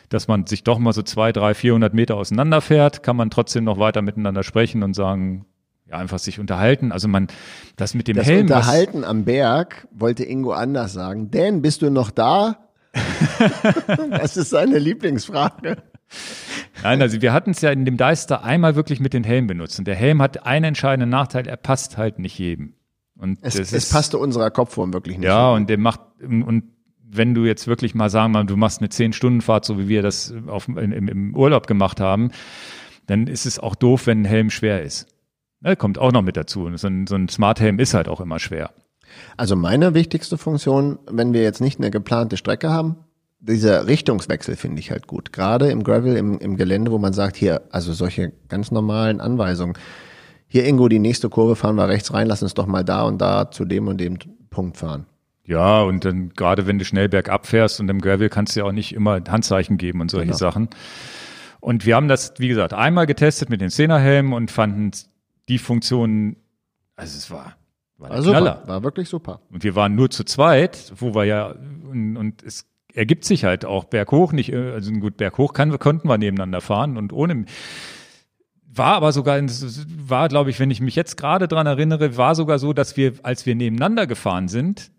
dass man sich doch mal so zwei, drei, vierhundert Meter auseinander fährt, kann man trotzdem noch weiter miteinander sprechen und sagen, ja, einfach sich unterhalten. Also man, das mit dem Das Helm, das- Unterhalten am Berg wollte Ingo anders sagen. Dan, bist du noch da? das ist seine Lieblingsfrage. Nein, also wir hatten es ja in dem Deister einmal wirklich mit den Helm benutzt. Und der Helm hat einen entscheidenden Nachteil, er passt halt nicht jedem. Und Es, es ist, passte unserer Kopfform wirklich nicht. Ja, und der macht, und wenn du jetzt wirklich mal sagen mal, du machst eine 10-Stunden-Fahrt, so wie wir das auf, im, im Urlaub gemacht haben, dann ist es auch doof, wenn ein Helm schwer ist. Ne, kommt auch noch mit dazu. So ein, so ein Smart-Helm ist halt auch immer schwer. Also meine wichtigste Funktion, wenn wir jetzt nicht eine geplante Strecke haben, dieser Richtungswechsel finde ich halt gut. Gerade im Gravel, im, im Gelände, wo man sagt, hier, also solche ganz normalen Anweisungen. Hier, Ingo, die nächste Kurve fahren wir rechts rein, lass uns doch mal da und da zu dem und dem Punkt fahren. Ja, und dann gerade wenn du schnell bergab fährst und im Gravel kannst du ja auch nicht immer Handzeichen geben und solche Genau. Sachen. Und wir haben das, wie gesagt, einmal getestet mit den Zehnerhelmen und fanden die Funktionen, also es war, war War super, Knaller. war wirklich super. Und wir waren nur zu zweit, wo wir ja, und, und es ergibt sich halt auch berghoch nicht, äh, also gut, berghoch kann, konnten wir nebeneinander fahren und ohne, war aber sogar, war glaube ich, wenn ich mich jetzt gerade dran erinnere, war sogar so, dass wir, als wir nebeneinander gefahren sind,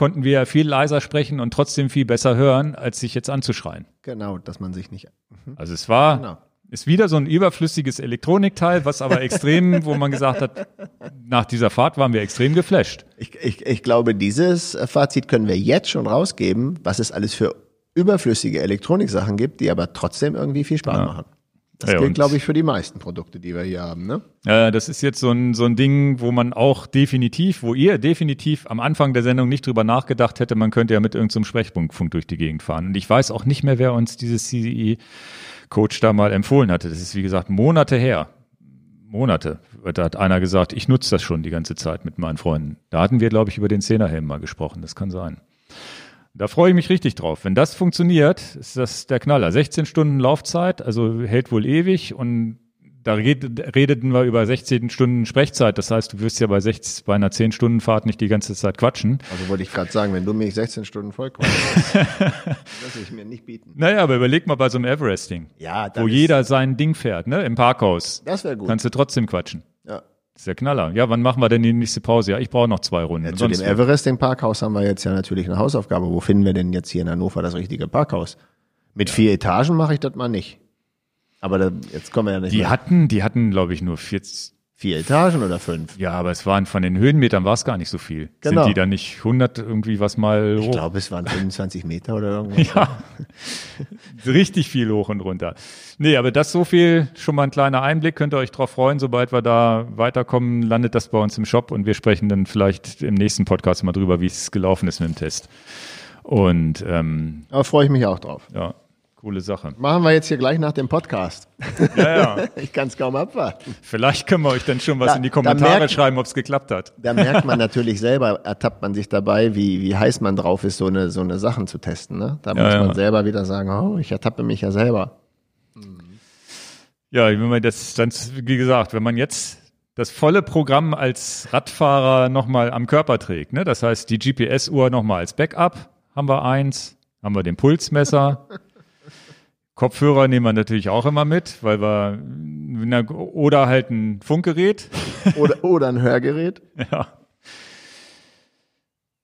konnten wir viel leiser sprechen und trotzdem viel besser hören, als sich jetzt anzuschreien. Genau, dass man sich nicht. Also es war, Genau. ist wieder so ein überflüssiges Elektronikteil, was aber extrem, wo man gesagt hat, nach dieser Fahrt waren wir extrem geflasht. Ich, ich, ich glaube, dieses Fazit können wir jetzt schon rausgeben, was es alles für überflüssige Elektroniksachen gibt, die aber trotzdem irgendwie viel Spaß Ja. machen. Das Ja, gilt, glaube ich, für die meisten Produkte, die wir hier haben. Ne? Äh, das ist jetzt so ein, so ein Ding, wo man auch definitiv, wo ihr definitiv am Anfang der Sendung nicht drüber nachgedacht hätte, man könnte ja mit irgendeinem Sprechfunkfunk durch die Gegend fahren. Und ich weiß auch nicht mehr, wer uns dieses CCE-Coach da mal empfohlen hatte. Das ist, wie gesagt, Monate her. Monate. Da hat einer gesagt, ich nutze das schon die ganze Zeit mit meinen Freunden. Da hatten wir, glaube ich, über den Zehnerhelm mal gesprochen. Das kann sein. Da freue ich mich richtig drauf. Wenn das funktioniert, ist das der Knaller. 16 Stunden Laufzeit, also hält wohl ewig und da redet, redeten wir über 16 Stunden Sprechzeit. Das heißt, du wirst ja bei, 60, bei einer 10 Stunden Fahrt nicht die ganze Zeit quatschen. Also wollte ich gerade sagen, wenn du mich 16 Stunden voll quatschst, das ich mir nicht bieten. Naja, aber überleg mal bei so einem Everesting, Ja, wo jeder sein Ding fährt, ne? Im Parkhaus. Das wäre gut. Kannst du trotzdem quatschen. ja. Das ist der Knaller. Ja, wann machen wir denn die nächste Pause? Ja, ich brauche noch zwei Runden. Ja, zu dem sonst- Everest, dem Parkhaus, haben wir jetzt ja natürlich eine Hausaufgabe. Wo finden wir denn jetzt hier in Hannover das richtige Parkhaus? Mit vier Etagen mache ich das mal nicht. Aber da, jetzt kommen wir ja nicht die mehr. hatten, die hatten, glaube ich, nur 40, Vier Etagen oder fünf? Ja, aber es waren von den Höhenmetern war es gar nicht so viel. Genau. Sind die da nicht 100 irgendwie was mal Ich hoch? glaube, es waren 25 Meter oder irgendwas. Ja, richtig viel hoch und runter. Nee, aber das so viel, schon mal ein kleiner Einblick, könnt ihr euch drauf freuen. Sobald wir da weiterkommen, landet das bei uns im Shop und wir sprechen dann vielleicht im nächsten Podcast mal drüber, wie es gelaufen ist mit dem Test. Und ähm, Aber freue ich mich auch drauf. ja, coole Sache. Machen wir jetzt hier gleich nach dem Podcast. Ja, ja. Ich kann es kaum abwarten. Vielleicht können wir euch dann schon was Da- in die Kommentare merkt- schreiben, ob es geklappt hat. Da merkt man natürlich selber, ertappt man sich dabei, wie, wie heiß man drauf ist, so eine, so eine Sachen zu testen. Ne? Da Ja, muss ja. man selber wieder sagen, oh, ich ertappe mich ja selber. Ja, wenn man das dann, wie gesagt, wenn man jetzt das volle Programm als Radfahrer nochmal am Körper trägt, ne? das heißt die GPS-Uhr nochmal als Backup, haben wir eins, haben wir den Pulsmesser, Kopfhörer nehmen wir natürlich auch immer mit, weil wir, na, oder halt ein Funkgerät, Oder, oder ein Hörgerät. ja.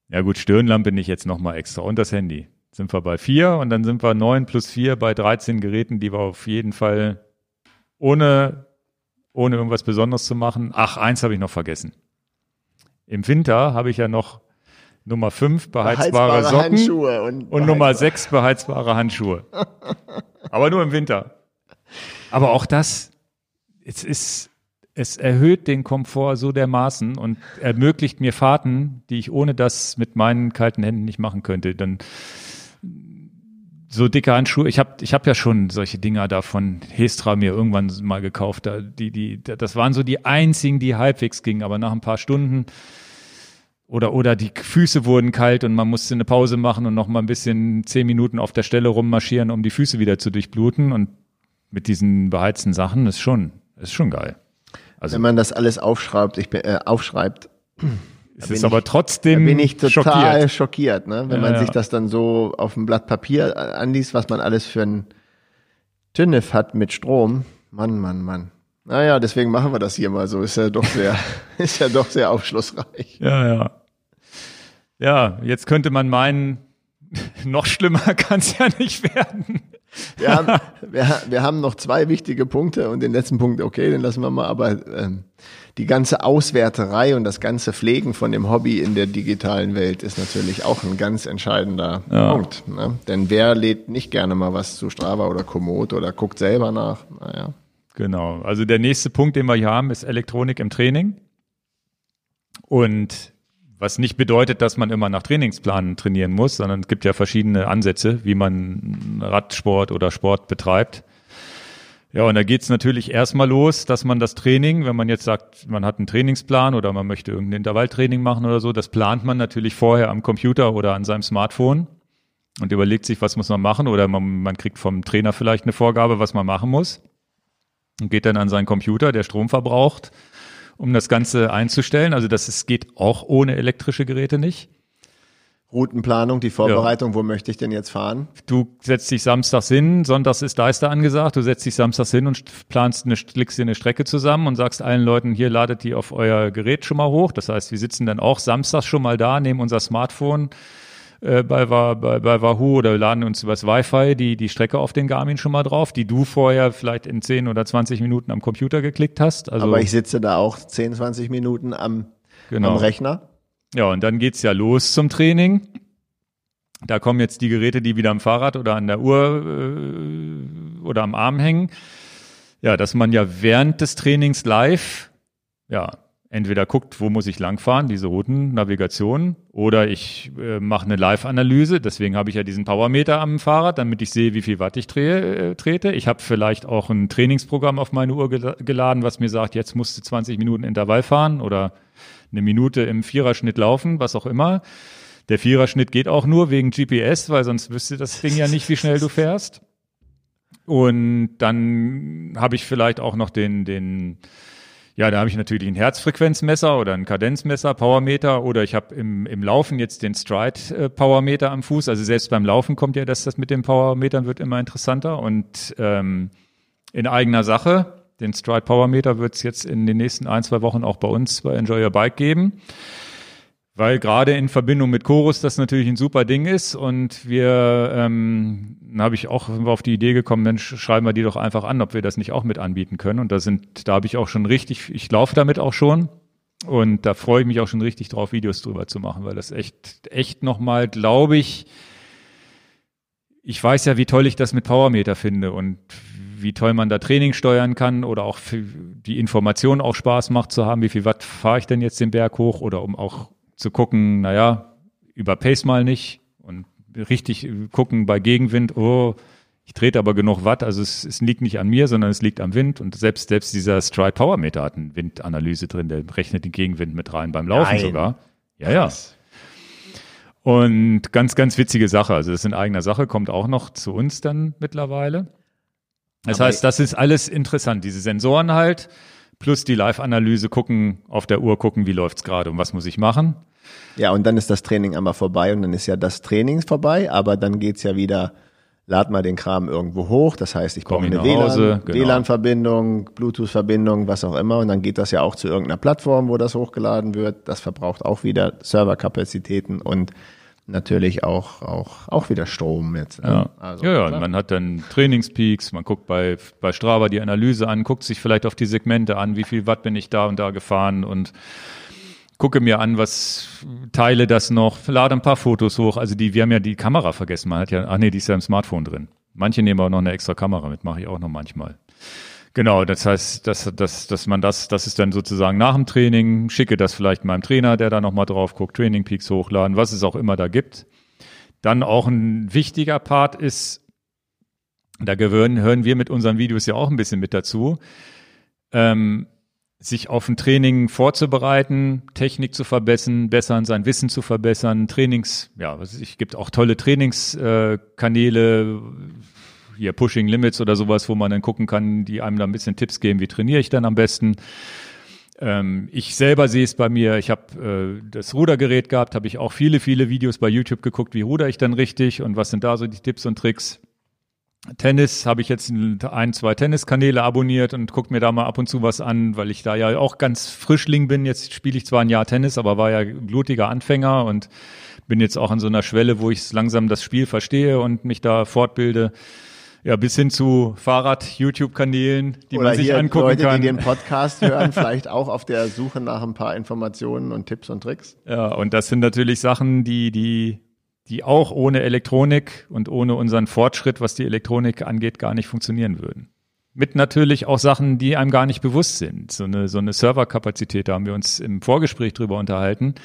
Ja gut, Stirnlampe nicht jetzt nochmal extra und das Handy. Sind wir bei vier und dann sind wir neun plus vier bei 13 Geräten, die wir auf jeden Fall ohne, ohne irgendwas Besonderes zu machen. Ach, eins habe ich noch vergessen. Im Winter habe ich ja noch Nummer fünf beheizbare, Socken Handschuhe und, und Nummer sechs beheizbare Handschuhe. Aber nur im Winter. Aber auch das, es ist, es erhöht den Komfort so dermaßen und ermöglicht mir Fahrten, die ich ohne das mit meinen kalten Händen nicht machen könnte. Dann so dicke Handschuhe. Ich habe ich hab ja schon solche Dinger da von Hestra mir irgendwann mal gekauft. Da, die, die, das waren so die einzigen, die halbwegs gingen. Aber nach ein paar Stunden oder, oder die Füße wurden kalt und man musste eine Pause machen und noch mal ein bisschen zehn Minuten auf der Stelle rummarschieren, um die Füße wieder zu durchbluten. Und mit diesen beheizten Sachen ist schon, ist schon geil. Also Wenn man das alles aufschreibt, ich bin, äh, aufschreibt, es ist ich- aber trotzdem bin ich total schockiert. schockiert, ne? wenn Ja, man ja. sich das dann so auf dem Blatt Papier äh, anliest, was man alles für ein TÜNIF hat mit Strom. Mann, Mann, Mann. Naja, deswegen machen wir das hier mal so. Ist ja doch sehr, ist ja doch sehr aufschlussreich. Ja, ja. Ja, jetzt könnte man meinen, noch schlimmer kann es ja nicht werden. Wir haben, wir, wir haben noch zwei wichtige Punkte und den letzten Punkt, okay, den lassen wir mal, aber ähm, die ganze Auswerterei und das ganze Pflegen von dem Hobby in der digitalen Welt ist natürlich auch ein ganz entscheidender Ja. Punkt. Ne? Denn wer lädt nicht gerne mal was zu Strava oder Komoot oder guckt selber nach? Naja. Genau. Also der nächste Punkt, den wir hier haben, ist Elektronik im Training. Und was nicht bedeutet, dass man immer nach Trainingsplanen trainieren muss, sondern es gibt ja verschiedene Ansätze, wie man Radsport oder Sport betreibt. Ja, und da geht's natürlich erstmal los, dass man das Training, wenn man jetzt sagt, man hat einen Trainingsplan oder man möchte irgendein Intervalltraining machen oder so, das plant man natürlich vorher am Computer oder an seinem Smartphone und überlegt sich, was muss man machen oder man, man kriegt vom Trainer vielleicht eine Vorgabe, was man machen muss und geht dann an seinen Computer, der Strom verbraucht, um das Ganze einzustellen. Also das ist, geht auch ohne elektrische Geräte nicht. Routenplanung, die Vorbereitung, wo möchte ich denn jetzt fahren? Du setzt dich samstags hin, sonntags ist Deister angesagt, du setzt dich samstags hin und planst eine, legst dir eine Strecke zusammen und sagst allen Leuten, hier ladet die auf euer Gerät schon mal hoch. Das heißt, wir sitzen dann auch samstags schon mal da, nehmen unser Smartphone äh, bei, bei, bei Wahoo oder laden uns übers Wi-Fi die, die Strecke auf den Garmin schon mal drauf, die du vorher vielleicht in 10 oder 20 Minuten am Computer geklickt hast. Also, Aber ich sitze da auch 10, 20 Minuten am, genau. am Rechner. Ja, und dann geht's ja los zum Training. Da kommen jetzt die Geräte, die wieder am Fahrrad oder an der Uhr äh, oder am Arm hängen. Ja, dass man ja während des Trainings live, ja, entweder guckt, wo muss ich langfahren, diese Routennavigation, oder ich äh, mache eine Live-Analyse. Deswegen habe ich ja diesen Powermeter am Fahrrad, damit ich sehe, wie viel Watt ich drehe, äh, trete. Ich habe vielleicht auch ein Trainingsprogramm auf meine Uhr gela- geladen, was mir sagt, jetzt musst du 20 Minuten Intervall fahren oder eine Minute im Viererschnitt laufen, was auch immer. Der Viererschnitt geht auch nur wegen GPS, weil sonst wüsste das Ding ja nicht, wie schnell du fährst. Und dann habe ich vielleicht auch noch den, den, ja, da habe ich natürlich ein Herzfrequenzmesser oder ein Kadenzmesser, Powermeter oder ich habe im, im Laufen jetzt den Stride äh, Powermeter am Fuß. Also selbst beim Laufen kommt ja das, das mit den Powermetern wird immer interessanter und ähm, in eigener Sache. Den Stride Powermeter wird es jetzt in den nächsten ein, zwei Wochen auch bei uns bei Enjoy Your Bike geben. Weil gerade in Verbindung mit Chorus das natürlich ein super Ding ist und wir, ähm, habe ich auch auf die Idee gekommen, Mensch, schreiben wir die doch einfach an, ob wir das nicht auch mit anbieten können. Und da sind, da habe ich auch schon richtig, ich laufe damit auch schon und da freue ich mich auch schon richtig drauf, Videos drüber zu machen, weil das echt, echt nochmal, glaube ich, ich weiß ja, wie toll ich das mit Powermeter finde und wie toll man da Training steuern kann oder auch die Information auch Spaß macht zu haben, wie viel Watt fahre ich denn jetzt den Berg hoch oder um auch zu gucken, naja, überpace mal nicht und richtig gucken bei Gegenwind, oh, ich trete aber genug Watt, also es, es liegt nicht an mir, sondern es liegt am Wind und selbst, selbst dieser Stride Power Meter hat eine Windanalyse drin, der rechnet den Gegenwind mit rein beim Laufen Nein. sogar. Ja, ja. Und ganz, ganz witzige Sache. Also das ist in eigener Sache, kommt auch noch zu uns dann mittlerweile. Das aber heißt, das ist alles interessant. Diese Sensoren halt, plus die Live-Analyse gucken, auf der Uhr gucken, wie läuft's gerade und was muss ich machen. Ja, und dann ist das Training einmal vorbei und dann ist ja das Training vorbei, aber dann geht's ja wieder, lad mal den Kram irgendwo hoch. Das heißt, ich brauche eine WLAN, genau. WLAN-Verbindung, Bluetooth-Verbindung, was auch immer. Und dann geht das ja auch zu irgendeiner Plattform, wo das hochgeladen wird. Das verbraucht auch wieder Serverkapazitäten und natürlich auch, auch, auch wieder Strom jetzt. Ne? Ja, also, ja, ja man hat dann Trainingspeaks, man guckt bei, bei Strava die Analyse an, guckt sich vielleicht auf die Segmente an, wie viel Watt bin ich da und da gefahren und gucke mir an, was teile das noch, lade ein paar Fotos hoch. Also die, wir haben ja die Kamera vergessen. Man hat ja, ach nee, die ist ja im Smartphone drin. Manche nehmen auch noch eine extra Kamera mit, mache ich auch noch manchmal. Genau, das heißt, dass, dass, dass man das, das ist dann sozusagen nach dem Training, schicke das vielleicht meinem Trainer, der da nochmal drauf guckt, Training Peaks hochladen, was es auch immer da gibt. Dann auch ein wichtiger Part ist, da gehören, hören wir mit unseren Videos ja auch ein bisschen mit dazu, ähm, sich auf ein Training vorzubereiten, Technik zu verbessern, bessern, sein Wissen zu verbessern, Trainings, ja, es gibt auch tolle Trainingskanäle, hier Pushing Limits oder sowas, wo man dann gucken kann, die einem da ein bisschen Tipps geben, wie trainiere ich dann am besten. Ähm, ich selber sehe es bei mir, ich habe äh, das Rudergerät gehabt, habe ich auch viele, viele Videos bei YouTube geguckt, wie ruder ich dann richtig und was sind da so die Tipps und Tricks. Tennis habe ich jetzt ein, zwei Tenniskanäle abonniert und gucke mir da mal ab und zu was an, weil ich da ja auch ganz Frischling bin. Jetzt spiele ich zwar ein Jahr Tennis, aber war ja blutiger Anfänger und bin jetzt auch an so einer Schwelle, wo ich langsam das Spiel verstehe und mich da fortbilde. Ja, bis hin zu Fahrrad-YouTube-Kanälen, die Oder man sich angucken Leute, kann. die den Podcast hören, vielleicht auch auf der Suche nach ein paar Informationen und Tipps und Tricks. Ja, und das sind natürlich Sachen, die, die, die auch ohne Elektronik und ohne unseren Fortschritt, was die Elektronik angeht, gar nicht funktionieren würden. Mit natürlich auch Sachen, die einem gar nicht bewusst sind. So eine, so eine Serverkapazität, da haben wir uns im Vorgespräch drüber unterhalten.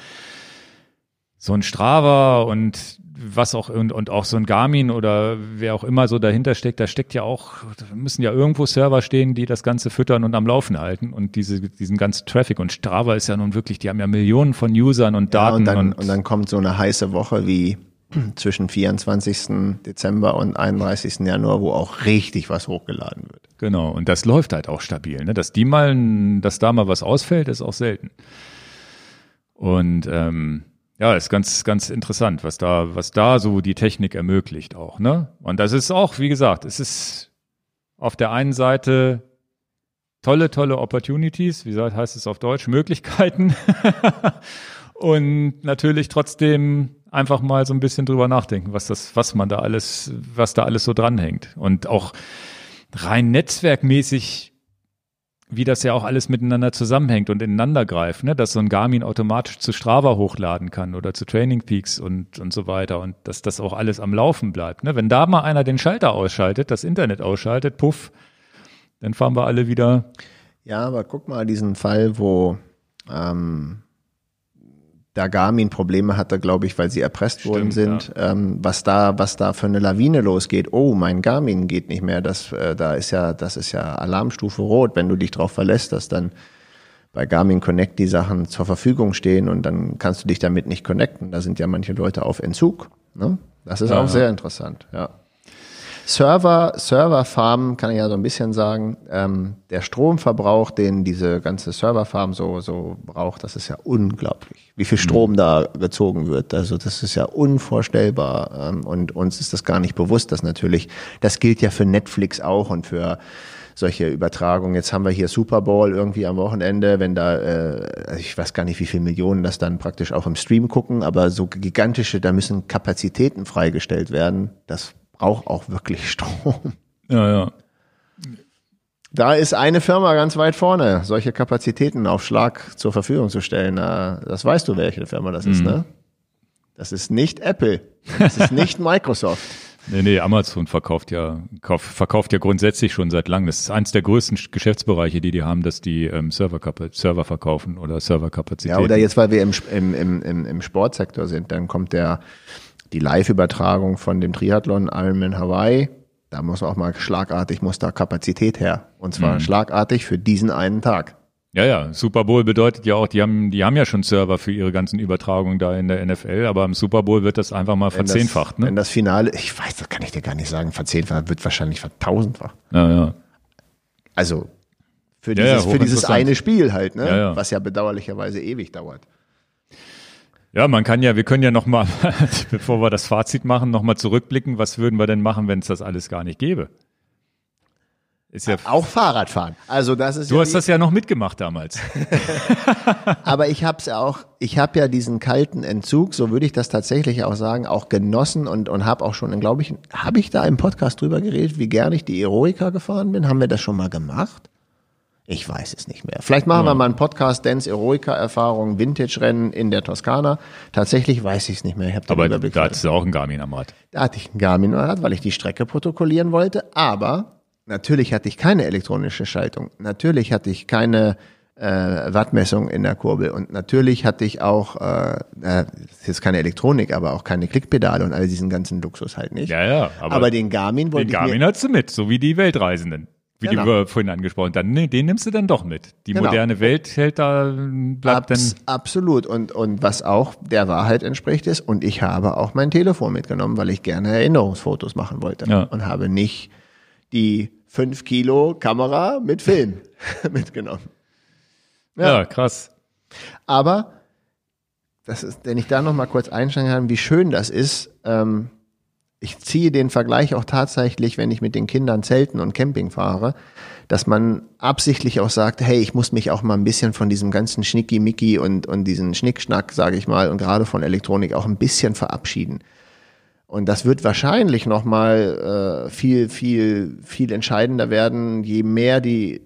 So ein Strava und was auch und, und auch so ein Garmin oder wer auch immer so dahinter steckt, da steckt ja auch, da müssen ja irgendwo Server stehen, die das Ganze füttern und am Laufen halten und diese, diesen ganzen Traffic und Strava ist ja nun wirklich, die haben ja Millionen von Usern und Daten. Ja, und, dann, und, und dann kommt so eine heiße Woche wie zwischen 24. Dezember und 31. Januar, wo auch richtig was hochgeladen wird. Genau, und das läuft halt auch stabil. Ne? Dass die mal, dass da mal was ausfällt, ist auch selten. Und ähm, ja, ist ganz, ganz interessant, was da, was da so die Technik ermöglicht auch, ne? Und das ist auch, wie gesagt, es ist auf der einen Seite tolle, tolle Opportunities, wie heißt es auf Deutsch, Möglichkeiten. und natürlich trotzdem einfach mal so ein bisschen drüber nachdenken, was das, was man da alles, was da alles so dranhängt. Und auch rein netzwerkmäßig wie das ja auch alles miteinander zusammenhängt und ineinander greift, ne? dass so ein Garmin automatisch zu Strava hochladen kann oder zu Training Peaks und, und so weiter und dass das auch alles am Laufen bleibt. Ne? Wenn da mal einer den Schalter ausschaltet, das Internet ausschaltet, puff, dann fahren wir alle wieder. Ja, aber guck mal diesen Fall, wo ähm, da Garmin Probleme hatte, glaube ich, weil sie erpresst worden sind, ja. ähm, was da, was da für eine Lawine losgeht. Oh, mein Garmin geht nicht mehr. Das, äh, da ist ja, das ist ja Alarmstufe rot. Wenn du dich drauf verlässt, dass dann bei Garmin Connect die Sachen zur Verfügung stehen und dann kannst du dich damit nicht connecten. Da sind ja manche Leute auf Entzug. Ne? Das ist Ja, auch ja. sehr interessant, ja. Server, Serverfarmen kann ich ja so ein bisschen sagen. Ähm, der Stromverbrauch, den diese ganze Serverfarm so, so braucht, das ist ja unglaublich. Wie viel Strom da gezogen wird. Also das ist ja unvorstellbar. Ähm, und uns ist das gar nicht bewusst, dass natürlich, das gilt ja für Netflix auch und für solche Übertragungen. Jetzt haben wir hier Super Bowl irgendwie am Wochenende, wenn da, äh, ich weiß gar nicht, wie viele Millionen das dann praktisch auch im Stream gucken, aber so gigantische, da müssen Kapazitäten freigestellt werden. Das braucht auch wirklich Strom. Ja, ja. Da ist eine Firma ganz weit vorne, solche Kapazitäten auf Schlag zur Verfügung zu stellen. Das weißt du, welche Firma das ist, ne? Das ist nicht Apple. Das ist nicht Microsoft. Nee, nee, Amazon verkauft ja, kauf, verkauft ja grundsätzlich schon seit langem. Das ist eins der größten Geschäftsbereiche, die die haben, dass die ähm, Server, Server verkaufen oder Ja, Serverkapazitäten. oder jetzt, weil wir im, im, im, im Sportsektor sind, dann kommt der, die Live-Übertragung von dem Triathlon Ironman Hawaii. Da muss auch mal schlagartig, muss da Kapazität her. Und zwar schlagartig für diesen einen Tag. Ja, ja, Super Bowl bedeutet ja auch, die haben, die haben ja schon Server für ihre ganzen Übertragungen da in der NFL, aber im Super Bowl wird das einfach mal Wenn verzehnfacht, das, Wenn ne? das Finale, ich weiß, das kann ich dir gar nicht sagen, verzehnfacht, wird wahrscheinlich vertausendfach. Ja, ja. Also für Ja, ja, dieses, für dieses eine Spiel halt, ne? Ja. Was ja bedauerlicherweise ewig dauert. Ja, man kann ja, wir können ja noch mal, bevor wir das Fazit machen, noch mal zurückblicken. Was würden wir denn machen, wenn es das alles gar nicht gäbe? Ist ja, Auch Fahrradfahren. Also das ist du ja hast das ja noch mitgemacht damals. Aber ich habe es ja auch, ich habe ja diesen kalten Entzug, so würde ich das tatsächlich auch sagen, auch genossen und und habe auch schon, glaube ich, habe ich da im Podcast drüber geredet, wie gern ich die Eroica gefahren bin. Haben wir das schon mal gemacht? Ich weiß es nicht mehr. Vielleicht machen wir mal einen Podcast, Dance Eroica Erfahrung, Vintage-Rennen in der Toskana. Tatsächlich weiß ich es nicht mehr. Ich den Aber da hattest du auch einen Garmin am Rad. Da hatte ich einen Garmin Rad, weil ich die Strecke protokollieren wollte. Aber natürlich hatte ich keine elektronische Schaltung. Natürlich hatte ich keine äh, Wattmessung in der Kurbel. Und natürlich hatte ich auch, äh, äh, das ist jetzt keine Elektronik, aber auch keine Klickpedale und all diesen ganzen Luxus halt nicht. Ja, ja. Aber, aber, den Garmin wollte den ich Garmin mir, hast du mit, so wie die Weltreisenden. Wie Genau. die vorhin angesprochen haben. Nee, den nimmst du dann doch mit. Die Genau. moderne Welt hält da, bleibt Abs dann. absolut. Und, und was auch der Wahrheit entspricht ist, und ich habe auch mein Telefon mitgenommen, weil ich gerne Erinnerungsfotos machen wollte. Ja. Und habe nicht die 5 Kilo Kamera mit Film mitgenommen. Ja, krass. Aber das ist, wenn ich da noch mal kurz einsteigen kann, wie schön das ist. Ähm, ich ziehe den Vergleich auch tatsächlich, wenn ich mit den Kindern Zelten und Camping fahre, dass man absichtlich auch sagt, hey, ich muss mich auch mal ein bisschen von diesem ganzen Schnicki-Micki und, und diesen Schnickschnack, sage ich mal, und gerade von Elektronik auch ein bisschen verabschieden. Und das wird wahrscheinlich noch mal äh, viel, viel, viel entscheidender werden, je mehr die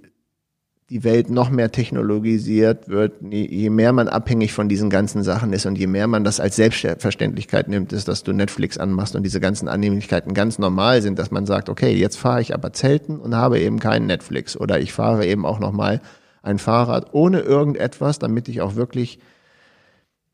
die Welt noch mehr technologisiert wird, je mehr man abhängig von diesen ganzen Sachen ist und je mehr man das als Selbstverständlichkeit nimmt, ist, dass du Netflix anmachst und diese ganzen Annehmlichkeiten ganz normal sind, dass man sagt, okay, jetzt fahre ich aber Zelten und habe eben keinen Netflix oder ich fahre eben auch nochmal ein Fahrrad ohne irgendetwas, damit ich auch wirklich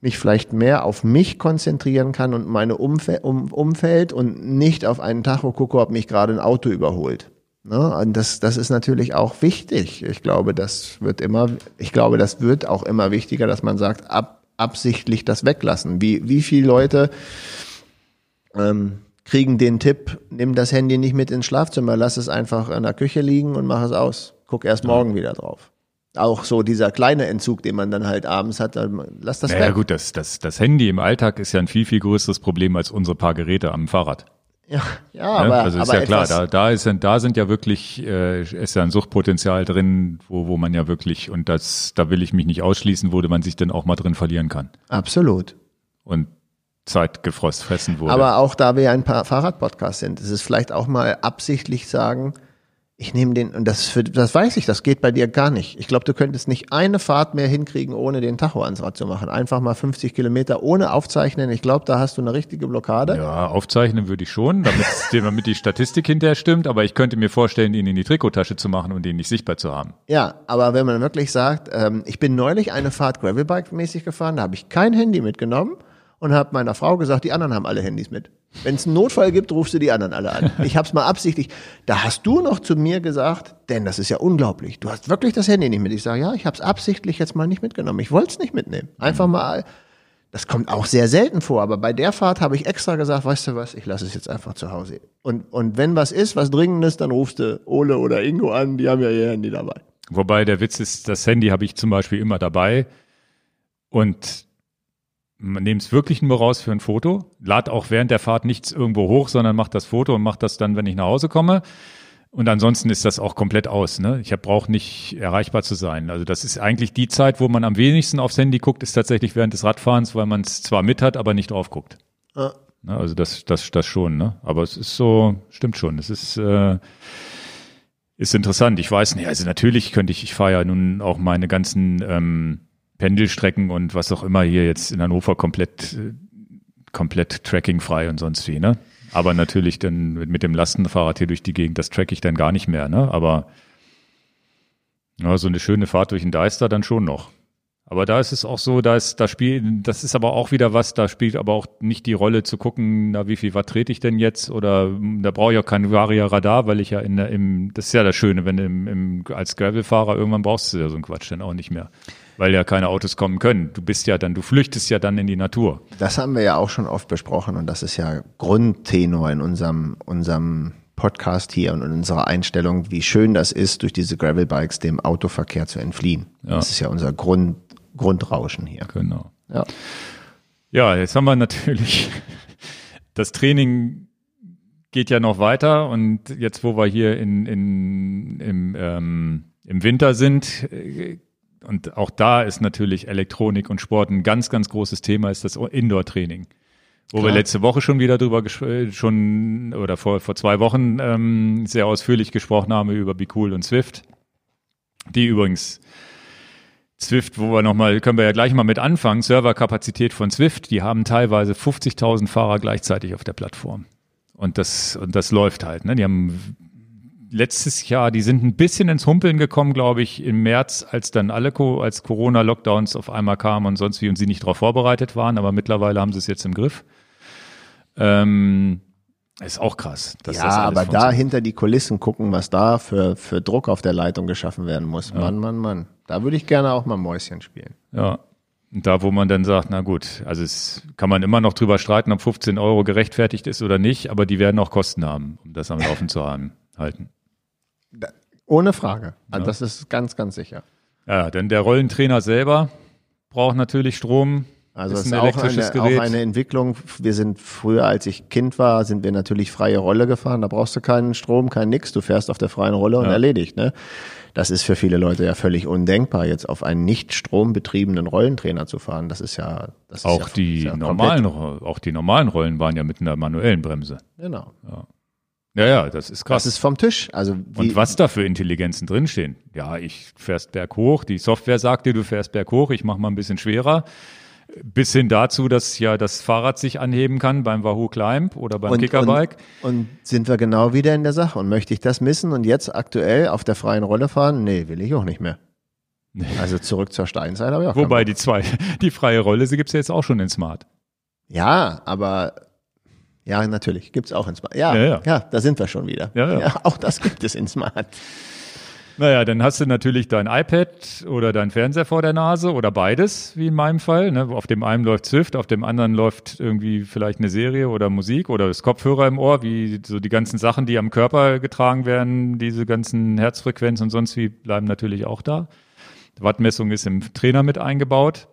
mich vielleicht mehr auf mich konzentrieren kann und meine Umfe um Umfeld und nicht auf einen Tacho gucke, ob mich gerade ein Auto überholt. Ne? Und das, das ist natürlich auch wichtig. Ich glaube, das wird immer, ich glaube, das wird auch immer wichtiger, dass man sagt, ab, absichtlich das weglassen. Wie, wie viele Leute ähm, kriegen den Tipp, nimm das Handy nicht mit ins Schlafzimmer, lass es einfach in der Küche liegen und mach es aus. Guck erst morgen wieder drauf. Auch so dieser kleine Entzug, den man dann halt abends hat, dann lass das Naja weg. gut, das, das, das Handy im Alltag ist ja ein viel, viel größeres Problem als unsere paar Geräte am Fahrrad. Ja, ja Ne? aber, also ist aber ja klar, da, da, ist, ja- da sind ja wirklich, äh, ist ja ein Suchtpotenzial drin, wo, wo man ja wirklich, und das, da will ich mich nicht ausschließen, wo man sich dann auch mal drin verlieren kann. absolut. Und Zeit gefrost fressen wurde. Aber auch da wir ein paar Fahrradpodcasts sind, ist es vielleicht auch mal absichtlich sagen, ich nehme den, und das, für, das weiß ich, das geht bei dir gar nicht. Ich glaube, du könntest nicht eine Fahrt mehr hinkriegen, ohne den Tacho ans Rad zu machen. Einfach mal 50 Kilometer ohne aufzeichnen. Ich glaube, da hast du eine richtige Blockade. ja, aufzeichnen würde ich schon, damit, damit die Statistik hinterher stimmt, aber ich könnte mir vorstellen, ihn in die Trikottasche zu machen und ihn nicht sichtbar zu haben. Ja, aber wenn man wirklich sagt, ähm, ich bin neulich eine Fahrt Gravelbike-mäßig gefahren, da habe ich kein Handy mitgenommen und habe meiner Frau gesagt, die anderen haben alle Handys mit. Wenn es einen Notfall gibt, rufst du die anderen alle an. Ich habe es mal absichtlich. Da hast du noch zu mir gesagt, denn das ist ja unglaublich. Du hast wirklich das Handy nicht mit. Ich sage, ja, ich habe es absichtlich jetzt mal nicht mitgenommen. Ich wollte es nicht mitnehmen. Einfach mal. Das kommt auch sehr selten vor, aber bei der Fahrt habe ich extra gesagt, weißt du was, ich lasse es jetzt einfach zu Hause. Und, und wenn was ist, was Dringendes, dann rufst du Ole oder Ingo an, die haben ja ihr Handy dabei. Wobei der Witz ist, das Handy habe ich zum Beispiel immer dabei und nehme es wirklich nur raus für ein Foto, lad auch während der Fahrt nichts irgendwo hoch, sondern macht das Foto und macht das dann, wenn ich nach Hause komme. Und ansonsten ist das auch komplett aus. Ne? Ich brauche nicht erreichbar zu sein. Also das ist eigentlich die Zeit, wo man am wenigsten aufs Handy guckt, ist tatsächlich während des Radfahrens, weil man es zwar mit hat, aber nicht drauf guckt. Ja. Ne? Also das, das, das schon. Ne? Aber es ist so, stimmt schon. Es ist äh, ist interessant. Ich weiß nicht. Also natürlich könnte ich, ich fahre ja nun auch meine ganzen ähm, Pendelstrecken und was auch immer hier jetzt in Hannover komplett, komplett trackingfrei und sonst wie, ne? Aber natürlich dann mit dem Lastenfahrrad hier durch die Gegend, das track ich dann gar nicht mehr, ne? Aber ja, so eine schöne Fahrt durch den Deister dann schon noch. Aber da ist es auch so, da ist, da spielt, das ist aber auch wieder was, da spielt aber auch nicht die Rolle zu gucken, na, wie viel Watt trete ich denn jetzt? Oder da brauche ich auch kein Varia-Radar, weil ich ja in der, im, das ist ja das Schöne, wenn du im, im, als Gravel-Fahrer irgendwann brauchst du ja so einen Quatsch dann auch nicht mehr weil ja keine Autos kommen können. Du bist ja dann, du flüchtest ja dann in die Natur. Das haben wir ja auch schon oft besprochen und das ist ja Grundtenor in unserem, unserem Podcast hier und in unserer Einstellung, wie schön das ist, durch diese Gravelbikes dem Autoverkehr zu entfliehen. Ja. Das ist ja unser Grund, Grundrauschen hier. Genau. Ja. ja, jetzt haben wir natürlich das Training geht ja noch weiter und jetzt, wo wir hier in, in, im, ähm, im Winter sind, und auch da ist natürlich Elektronik und Sport ein ganz, ganz großes Thema, ist das Indoor-Training. Wo Klar. wir letzte Woche schon wieder drüber schon oder vor, vor zwei Wochen ähm, sehr ausführlich gesprochen haben über Be Cool und Swift. Die übrigens Swift, wo wir nochmal, können wir ja gleich mal mit anfangen, Serverkapazität von Swift, die haben teilweise 50.000 Fahrer gleichzeitig auf der Plattform. Und das, und das läuft halt, ne? Die haben letztes Jahr, die sind ein bisschen ins Humpeln gekommen, glaube ich, im März, als dann alle, als Corona-Lockdowns auf einmal kamen und sonst wie und sie nicht darauf vorbereitet waren, aber mittlerweile haben sie es jetzt im Griff. Ähm, ist auch krass. ja, aber da hinter die Kulissen gucken, was da für, für Druck auf der Leitung geschaffen werden muss. Ja. Mann, Mann, Mann. Da würde ich gerne auch mal Mäuschen spielen. Ja. Und da, wo man dann sagt, na gut, also es kann man immer noch drüber streiten, ob 15 Euro gerechtfertigt ist oder nicht, aber die werden auch Kosten haben, um das am Laufen zu haben, halten. Ohne Frage. Also ja. das ist ganz, ganz sicher. Ja, denn der Rollentrainer selber braucht natürlich Strom. Also ist, ist auch, eine, auch eine Entwicklung. Wir sind früher, als ich Kind war, sind wir natürlich freie Rolle gefahren. Da brauchst du keinen Strom, kein nix. Du fährst auf der freien Rolle und ja. erledigt. Ne? Das ist für viele Leute ja völlig undenkbar, jetzt auf einen nicht strombetriebenen Rollentrainer zu fahren. Das ist ja das ist auch ja, die ja normalen, auch die normalen Rollen waren ja mit einer manuellen Bremse. Genau. Ja. Ja, ja, das ist krass. Das ist vom Tisch. Also und was da für Intelligenzen drinstehen. Ja, ich fährst berghoch, die Software sagt dir, du fährst berghoch, ich mach mal ein bisschen schwerer. Bis hin dazu, dass ja das Fahrrad sich anheben kann beim Wahoo Climb oder beim und, Kickerbike. Und, und, sind wir genau wieder in der Sache. Und möchte ich das missen und jetzt aktuell auf der freien Rolle fahren? Nee, will ich auch nicht mehr. Nee. Also zurück zur Steinzeit ich auch Wobei die zwei, die freie Rolle, sie gibt's ja jetzt auch schon in Smart. Ja, aber ja, natürlich. Gibt's auch in Smart. Ja, ja, ja. ja da sind wir schon wieder. Ja, ja. ja, auch das gibt es in Smart. Naja, dann hast du natürlich dein iPad oder dein Fernseher vor der Nase oder beides, wie in meinem Fall. Ne? Auf dem einen läuft Swift, auf dem anderen läuft irgendwie vielleicht eine Serie oder Musik oder das Kopfhörer im Ohr, wie so die ganzen Sachen, die am Körper getragen werden, diese ganzen Herzfrequenz und sonst wie bleiben natürlich auch da. Wattmessung ist im Trainer mit eingebaut.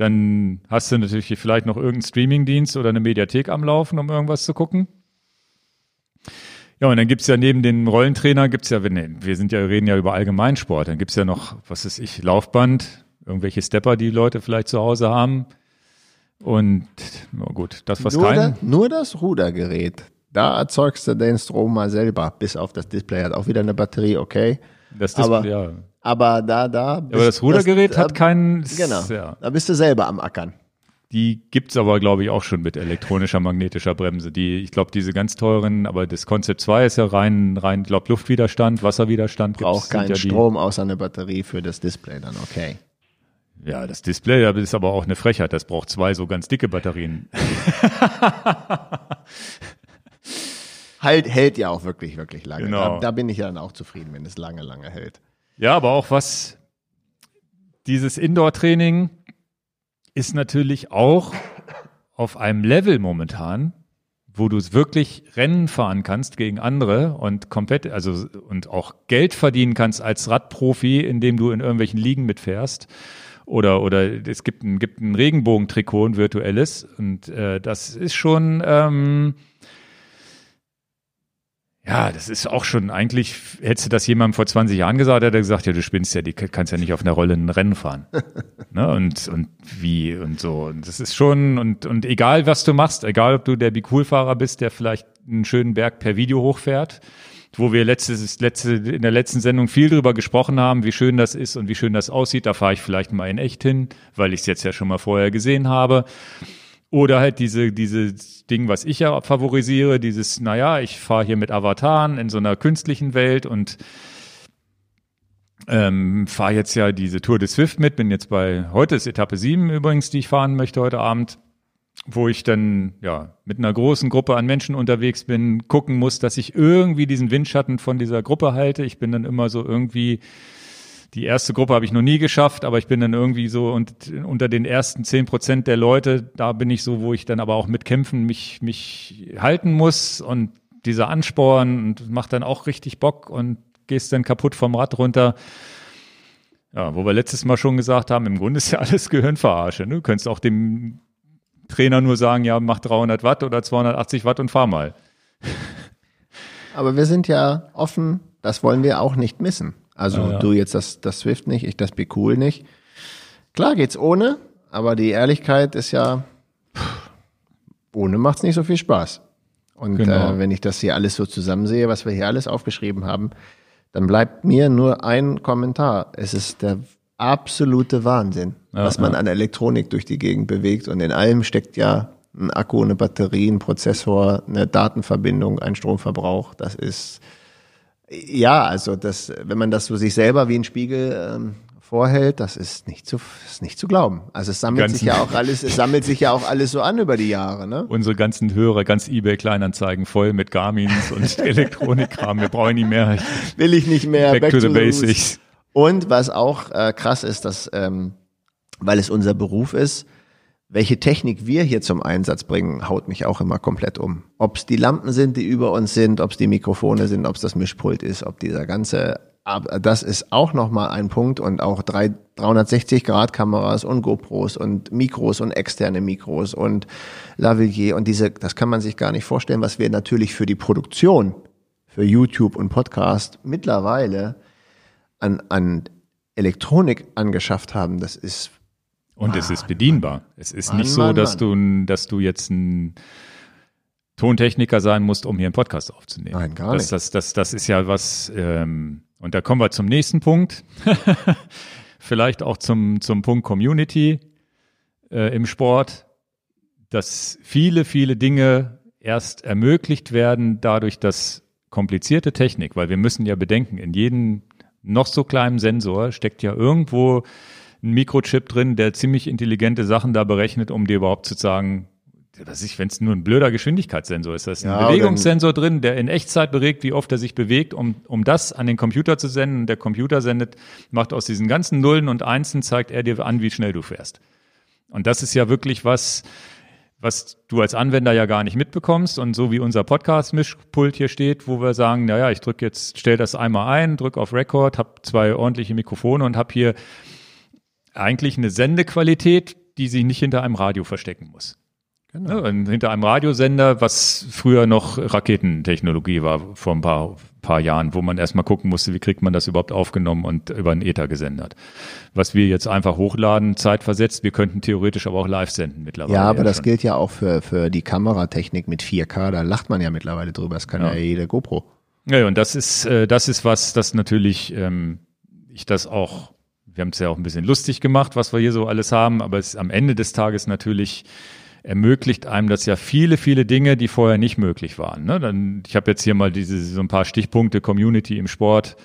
Dann hast du natürlich vielleicht noch irgendeinen Streamingdienst oder eine Mediathek am Laufen, um irgendwas zu gucken. Ja, und dann gibt's ja neben den Rollentrainer, gibt's ja, wir sind ja, reden ja über Allgemeinsport, dann gibt's ja noch, was ist ich, Laufband, irgendwelche Stepper, die Leute vielleicht zu Hause haben. Und na gut, das was nur kein. Nur das Rudergerät. Da erzeugst du den Strom mal selber, bis auf das Display hat auch wieder eine Batterie, okay. Das Display, aber, ja. Aber da, da. Bist, aber das Rudergerät das, hat keinen. Genau. Ja. Da bist du selber am Ackern. Die gibt's aber, glaube ich, auch schon mit elektronischer magnetischer Bremse. Die, ich glaube, diese ganz teuren, aber das Concept 2 ist ja rein, rein, glaube Luftwiderstand, Wasserwiderstand. Braucht keinen ja Strom außer eine Batterie für das Display dann, okay. Ja, das Display das ist aber auch eine Frechheit. Das braucht zwei so ganz dicke Batterien. halt, hält ja auch wirklich, wirklich lange. Genau. Da, da bin ich ja dann auch zufrieden, wenn es lange, lange hält. Ja, aber auch was dieses Indoor-Training ist natürlich auch auf einem Level momentan, wo du es wirklich Rennen fahren kannst gegen andere und komplett, also und auch Geld verdienen kannst als Radprofi, indem du in irgendwelchen Ligen mitfährst. Oder, oder es gibt ein, gibt ein Regenbogentrikot, ein virtuelles. Und äh, das ist schon, ähm, ja, das ist auch schon eigentlich, hättest du das jemandem vor 20 Jahren gesagt, hätte er gesagt, ja, du spinnst ja, die kannst ja nicht auf einer Rolle ein Rennen fahren. ne? Und, und wie und so. Und das ist schon, und, und egal was du machst, egal ob du der Be Cool-Fahrer bist, der vielleicht einen schönen Berg per Video hochfährt, wo wir letztes, letzte, in der letzten Sendung viel drüber gesprochen haben, wie schön das ist und wie schön das aussieht. Da fahre ich vielleicht mal in echt hin, weil ich es jetzt ja schon mal vorher gesehen habe. Oder halt diese, diese Ding, was ich ja favorisiere, dieses, naja, ich fahre hier mit Avataren in so einer künstlichen Welt und ähm, fahre jetzt ja diese Tour de Swift mit, bin jetzt bei, heute ist Etappe 7 übrigens, die ich fahren möchte heute Abend, wo ich dann ja mit einer großen Gruppe an Menschen unterwegs bin, gucken muss, dass ich irgendwie diesen Windschatten von dieser Gruppe halte. Ich bin dann immer so irgendwie die erste Gruppe habe ich noch nie geschafft, aber ich bin dann irgendwie so und, unter den ersten zehn Prozent der Leute, da bin ich so, wo ich dann aber auch mit Kämpfen mich, mich halten muss und dieser Ansporn und macht dann auch richtig Bock und gehst dann kaputt vom Rad runter. Ja, wo wir letztes Mal schon gesagt haben, im Grunde ist ja alles Gehirnverarsche. Ne? Du könntest auch dem Trainer nur sagen, ja, mach 300 Watt oder 280 Watt und fahr mal. Aber wir sind ja offen, das wollen wir auch nicht missen. Also Ja, ja. du jetzt das, das Swift nicht, ich das Be Cool nicht. Klar geht's ohne, aber die Ehrlichkeit ist ja, pff, ohne macht's nicht so viel Spaß. Und Genau. äh, wenn ich das hier alles so zusammensehe, was wir hier alles aufgeschrieben haben, dann bleibt mir nur ein Kommentar. Es ist der absolute Wahnsinn, Ja, was man ja. an Elektronik durch die Gegend bewegt. Und in allem steckt ja ein Akku, eine Batterie, ein Prozessor, eine Datenverbindung, ein Stromverbrauch. Das ist ja, also das, wenn man das so sich selber wie ein Spiegel ähm, vorhält, das ist nicht zu, ist nicht zu glauben. Also es sammelt Ganzen- sich ja auch alles, es sammelt sich ja auch alles so an über die Jahre, ne? Unsere ganzen Hörer, ganz eBay Kleinanzeigen voll mit Garmins und Elektronikkram. Wir brauchen nie mehr. Will ich nicht mehr. Back, to the, roots. basics. Und was auch äh, krass ist, dass, ähm, weil es unser Beruf ist, welche Technik wir hier zum Einsatz bringen, haut mich auch immer komplett um. Ob es die Lampen sind, die über uns sind, ob es die Mikrofone sind, ob es das Mischpult ist, ob dieser ganze, das ist auch nochmal ein Punkt und auch drei, 360 Grad Kameras und GoPros und Mikros und externe Mikros und Lavalier und diese, das kann man sich gar nicht vorstellen, was wir natürlich für die Produktion, für YouTube und Podcast mittlerweile an, an Elektronik angeschafft haben, das ist Und es ist bedienbar. Es ist Mann, nicht so, Mann, dass du, dass du jetzt ein Tontechniker sein musst, um hier einen Podcast aufzunehmen. Nein, gar das, nicht. Das, das, das ist ja was, ähm, und da kommen wir zum nächsten Punkt. Vielleicht auch zum, zum Punkt Community äh, im Sport, dass viele, viele Dinge erst ermöglicht werden dadurch, dass komplizierte Technik, weil wir müssen ja bedenken, in jedem noch so kleinen Sensor steckt ja irgendwo ein Mikrochip drin, der ziemlich intelligente Sachen da berechnet, um dir überhaupt zu sagen, was ich, wenn es nur ein blöder Geschwindigkeitssensor ist, da ist ein Ja, Bewegungssensor drin, der in Echtzeit beregt, wie oft er sich bewegt, um, um das an den Computer zu senden. Und der Computer sendet, macht aus diesen ganzen Nullen und Einsen, zeigt er dir an, wie schnell du fährst. Und das ist ja wirklich was, was du als Anwender ja gar nicht mitbekommst. Und so wie unser Podcast-Mischpult hier steht, wo wir sagen, naja, ich drücke jetzt, stell das einmal ein, drück auf Record, habe zwei ordentliche Mikrofone und habe hier eigentlich eine Sendequalität, die sich nicht hinter einem Radio verstecken muss. Genau. Ne, und hinter einem Radiosender, was früher noch Raketentechnologie war, vor ein paar, paar Jahren, wo man erstmal gucken musste, wie kriegt man das überhaupt aufgenommen und über einen Ether gesendet. Was wir jetzt einfach hochladen, zeitversetzt, wir könnten theoretisch aber auch live senden mittlerweile. Ja, aber das schon. gilt ja auch für, für die Kameratechnik mit 4K, da lacht man ja mittlerweile drüber, das kann ja, Ja. jede GoPro. Ja, und das ist, äh, das ist was, das natürlich ähm, ich das auch, wir haben es ja auch ein bisschen lustig gemacht, was wir hier so alles haben, aber es am Ende des Tages natürlich ermöglicht einem das ja viele, viele Dinge, die vorher nicht möglich waren. Ne? Dann, ich habe jetzt hier mal diese so ein paar Stichpunkte Community im Sport,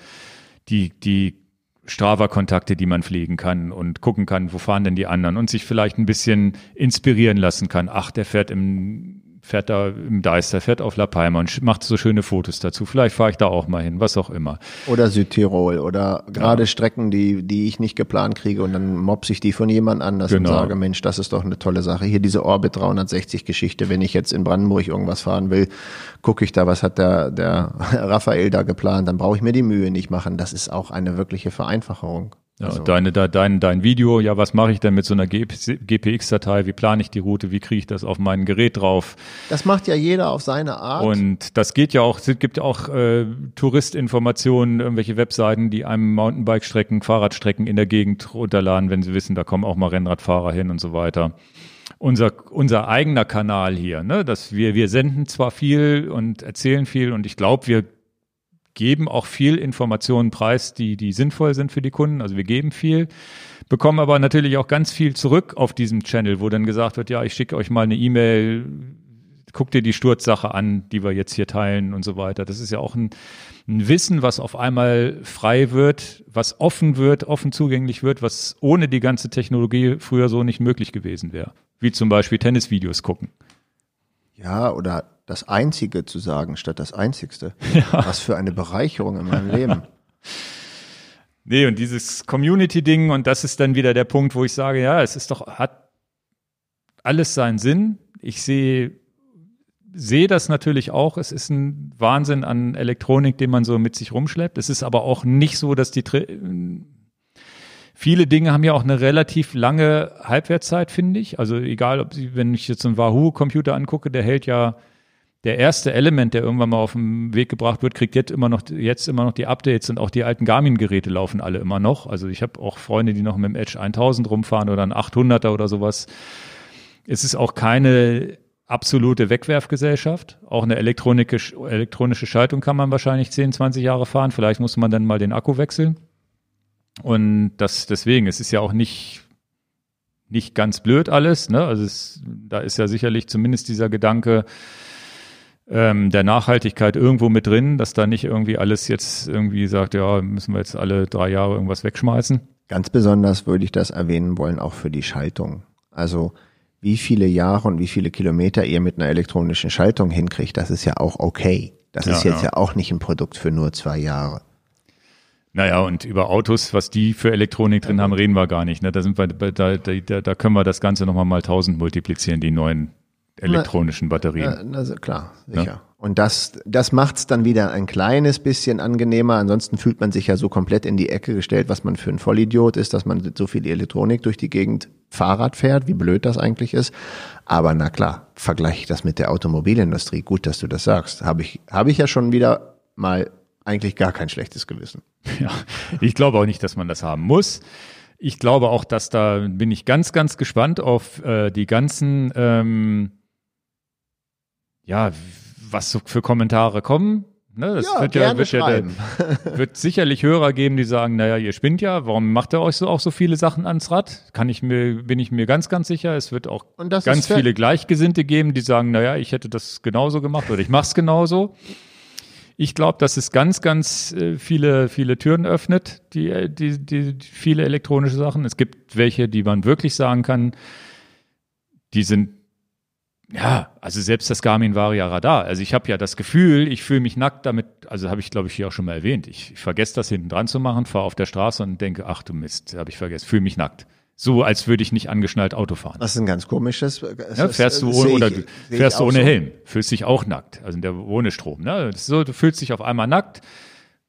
die, die Strava-Kontakte, die man pflegen kann und gucken kann, wo fahren denn die anderen und sich vielleicht ein bisschen inspirieren lassen kann. Ach, der fährt im fährt da im Deister, fährt auf La Palma und macht so schöne Fotos dazu. Vielleicht fahre ich da auch mal hin, was auch immer. Oder Südtirol oder gerade ja. Strecken, die, die ich nicht geplant kriege und dann mobs ich die von jemand anders genau. und sage, Mensch, das ist doch eine tolle Sache. Hier diese Orbit 360 Geschichte, wenn ich jetzt in Brandenburg irgendwas fahren will, gucke ich da, was hat der, der Raphael da geplant, dann brauche ich mir die Mühe nicht machen. Das ist auch eine wirkliche Vereinfachung. Ja, also. deine, dein, dein Video, ja, was mache ich denn mit so einer GPX-Datei? Wie plane ich die Route? Wie kriege ich das auf mein Gerät drauf? Das macht ja jeder auf seine Art. Und das geht ja auch, es gibt ja auch äh, Touristinformationen, irgendwelche Webseiten, die einem Mountainbike-Strecken, Fahrradstrecken in der Gegend runterladen, wenn sie wissen, da kommen auch mal Rennradfahrer hin und so weiter. Unser, unser eigener Kanal hier, ne, dass wir, wir senden zwar viel und erzählen viel und ich glaube, wir geben auch viel Informationen preis, die, die sinnvoll sind für die Kunden. Also wir geben viel, bekommen aber natürlich auch ganz viel zurück auf diesem Channel, wo dann gesagt wird, ja, ich schicke euch mal eine E-Mail, guck dir die Sturzsache an, die wir jetzt hier teilen und so weiter. Das ist ja auch ein, ein Wissen, was auf einmal frei wird, was offen wird, offen zugänglich wird, was ohne die ganze Technologie früher so nicht möglich gewesen wäre. Wie zum Beispiel Tennisvideos gucken. Ja, oder das Einzige zu sagen statt das Einzigste. Ja. Was für eine Bereicherung in meinem Leben. Nee, und dieses Community-Ding, und das ist dann wieder der Punkt, wo ich sage, ja, es ist doch, hat alles seinen Sinn. Ich sehe, sehe das natürlich auch. Es ist ein Wahnsinn an Elektronik, den man so mit sich rumschleppt. Es ist aber auch nicht so, dass die, viele Dinge haben ja auch eine relativ lange Halbwertszeit, finde ich. Also egal, ob sie, wenn ich jetzt einen Wahoo-Computer angucke, der hält ja der erste Element, der irgendwann mal auf den Weg gebracht wird, kriegt jetzt immer noch jetzt immer noch die Updates und auch die alten Garmin-Geräte laufen alle immer noch. Also ich habe auch Freunde, die noch mit dem Edge 1000 rumfahren oder ein 800er oder sowas. Es ist auch keine absolute Wegwerfgesellschaft. Auch eine elektronische Schaltung kann man wahrscheinlich 10, 20 Jahre fahren. Vielleicht muss man dann mal den Akku wechseln. Und das deswegen, es ist ja auch nicht nicht ganz blöd alles. Ne? Also es, da ist ja sicherlich zumindest dieser Gedanke, ähm, der Nachhaltigkeit irgendwo mit drin, dass da nicht irgendwie alles jetzt irgendwie sagt, ja, müssen wir jetzt alle drei Jahre irgendwas wegschmeißen? Ganz besonders würde ich das erwähnen wollen, auch für die Schaltung. Also wie viele Jahre und wie viele Kilometer ihr mit einer elektronischen Schaltung hinkriegt, das ist ja auch okay. Das ja, ist jetzt ja. ja auch nicht ein Produkt für nur zwei Jahre. Naja, und über Autos, was die für Elektronik drin haben, reden wir gar nicht. Ne? Da sind wir, da, da, da können wir das Ganze nochmal mal tausend multiplizieren, die neuen elektronischen Batterien. Na, na, klar, sicher. Ja? Und das, das macht es dann wieder ein kleines bisschen angenehmer. Ansonsten fühlt man sich ja so komplett in die Ecke gestellt, was man für ein Vollidiot ist, dass man so viel Elektronik durch die Gegend Fahrrad fährt, wie blöd das eigentlich ist. Aber na klar, vergleiche ich das mit der Automobilindustrie. Gut, dass du das sagst. Habe ich, habe ich ja schon wieder mal eigentlich gar kein schlechtes Gewissen. Ja, ich glaube auch nicht, dass man das haben muss. Ich glaube auch, dass da bin ich ganz, ganz gespannt auf äh, die ganzen ähm, ja, was so für Kommentare kommen. Ne, das ja, wird ja, wird, ja wird sicherlich Hörer geben, die sagen, naja, ihr spinnt ja, warum macht ihr euch so auch so viele Sachen ans Rad? Kann ich mir, bin ich mir ganz, ganz sicher. Es wird auch ganz viele Gleichgesinnte geben, die sagen, naja, ich hätte das genauso gemacht oder ich mach's genauso. Ich glaube, dass es ganz, ganz äh, viele, viele Türen öffnet, die, die, die, die viele elektronische Sachen. Es gibt welche, die man wirklich sagen kann, die sind ja, also selbst das Garmin Varia Radar. Also ich habe ja das Gefühl, ich fühle mich nackt damit, also habe ich glaube ich hier auch schon mal erwähnt. Ich, ich vergesse das hinten dran zu machen, fahre auf der Straße und denke, ach du Mist, habe ich vergessen, fühle mich nackt. So, als würde ich nicht angeschnallt Auto fahren. Das ist ein ganz komisches. Ja, fährst du ohne, oder du fährst du ohne so. Helm, fühlst dich auch nackt, also der ohne Strom. Ne? so, du fühlst dich auf einmal nackt,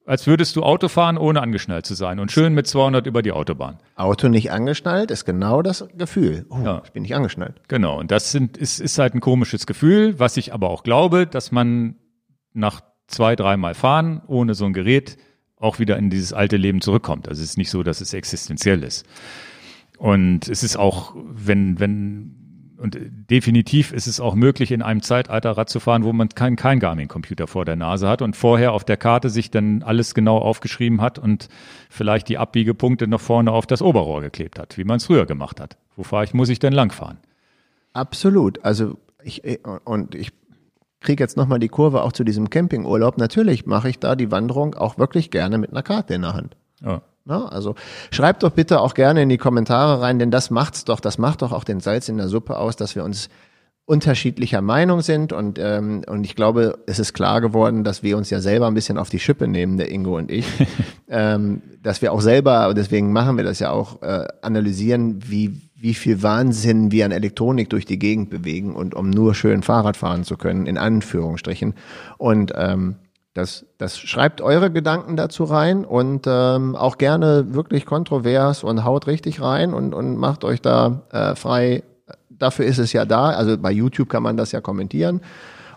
als würdest du Auto fahren, ohne angeschnallt zu sein und schön mit 200 über die Autobahn. Auto nicht angeschnallt ist genau das Gefühl. Oh, ja. ich bin nicht angeschnallt. Genau, und das sind, ist, ist halt ein komisches Gefühl, was ich aber auch glaube, dass man nach zwei, dreimal fahren ohne so ein Gerät auch wieder in dieses alte Leben zurückkommt. Also es ist nicht so, dass es existenziell ist. Und es ist auch, wenn, wenn und definitiv ist es auch möglich, in einem Zeitalter Rad zu fahren, wo man keinen kein Garmin-Computer vor der Nase hat und vorher auf der Karte sich dann alles genau aufgeschrieben hat und vielleicht die Abbiegepunkte noch vorne auf das Oberrohr geklebt hat, wie man es früher gemacht hat. Wo fahre ich, muss ich denn langfahren? Absolut. Also ich, und ich kriege jetzt nochmal die Kurve auch zu diesem Campingurlaub. Natürlich mache ich da die Wanderung auch wirklich gerne mit einer Karte in der Hand. Ja. Ne? Also schreibt doch bitte auch gerne in die Kommentare rein, denn das macht's doch, das macht doch auch den Salz in der Suppe aus, dass wir uns unterschiedlicher Meinung sind und ähm, und ich glaube, es ist klar geworden, dass wir uns ja selber ein bisschen auf die Schippe nehmen, der Ingo und ich, ähm, dass wir auch selber, deswegen machen wir das ja auch, äh, analysieren, wie wie viel Wahnsinn wir an Elektronik durch die Gegend bewegen und um nur schön Fahrrad fahren zu können, in Anführungsstrichen. Und ähm, das, das schreibt eure Gedanken dazu rein und ähm, auch gerne wirklich kontrovers und haut richtig rein und, und macht euch da äh, frei. Dafür ist es ja da. Also bei YouTube kann man das ja kommentieren.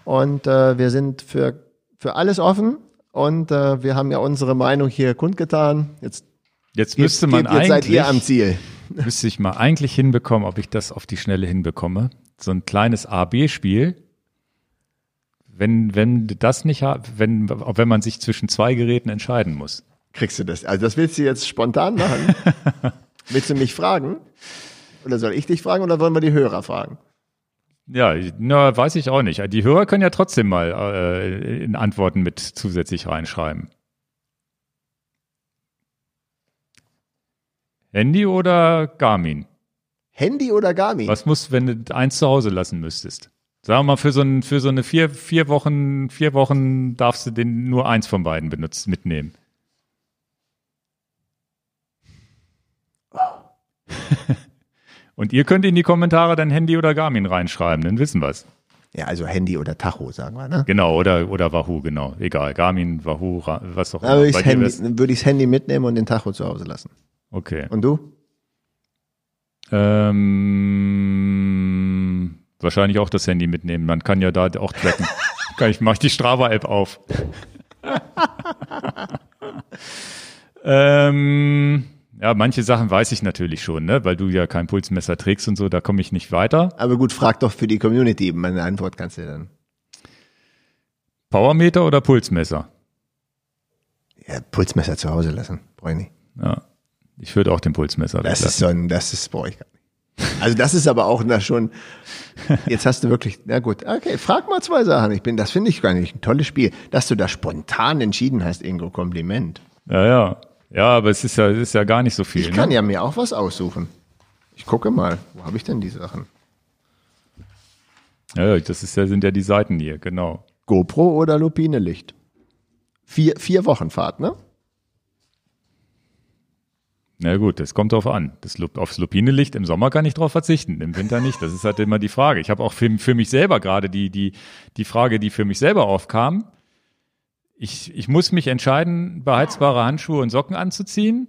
Und äh, wir sind für, für alles offen und äh, wir haben ja unsere Meinung hier kundgetan. Jetzt, jetzt müsste man jetzt, jetzt seid ihr am Ziel. Müsste ich mal eigentlich hinbekommen, ob ich das auf die Schnelle hinbekomme. So ein kleines A-B-Spiel wenn, wenn das nicht, wenn, wenn man sich zwischen zwei Geräten entscheiden muss. Kriegst du das? Also das willst du jetzt spontan machen? willst du mich fragen? Oder soll ich dich fragen oder wollen wir die Hörer fragen? Ja, na, weiß ich auch nicht. Die Hörer können ja trotzdem mal äh, in Antworten mit zusätzlich reinschreiben. Handy oder Garmin? Handy oder Garmin? Was muss, wenn du eins zu Hause lassen müsstest? Sagen wir mal, für so, ein, für so eine vier, vier Wochen, vier Wochen darfst du den nur eins von beiden benutzt, mitnehmen. Und ihr könnt in die Kommentare dann Handy oder Garmin reinschreiben, dann wissen wir's. Ja, also Handy oder Tacho, sagen wir, ne? Genau, oder, oder Wahoo, genau. Egal. Garmin, Wahoo, was auch immer. Würde ich das Handy mitnehmen und den Tacho zu Hause lassen. Okay. Und du? Ähm, Wahrscheinlich auch das Handy mitnehmen. Man kann ja da auch tracken. ich, mach die Strava-App auf. ähm, ja, manche Sachen weiß ich natürlich schon, ne? weil du ja kein Pulsmesser trägst und so, da komme ich nicht weiter. Aber gut, frag doch für die Community. Meine Antwort kannst du dann. Powermeter oder Pulsmesser? Ja, Pulsmesser zu Hause lassen, brauche ich nicht. Ja, ich würde auch den Pulsmesser Das ist so ein, das ist, brauche ich gar nicht. Also das ist aber auch na schon. Jetzt hast du wirklich, na gut, okay, frag mal zwei Sachen. Ich bin, das finde ich gar nicht ein tolles Spiel, dass du da spontan entschieden hast, Ingo. Kompliment. Ja, ja, ja, aber es ist ja, es ist ja gar nicht so viel. Ich kann ne? ja mir auch was aussuchen. Ich gucke mal, wo habe ich denn die Sachen? Ja, das ist ja, sind ja die Seiten hier, genau. GoPro oder Lupinelicht? Vier, vier Wochen Fahrt, ne? Na gut, das kommt drauf an. Das, aufs Lupinelicht im Sommer kann ich drauf verzichten, im Winter nicht. Das ist halt immer die Frage. Ich habe auch für, für mich selber gerade die, die, die Frage, die für mich selber aufkam. Ich, ich muss mich entscheiden, beheizbare Handschuhe und Socken anzuziehen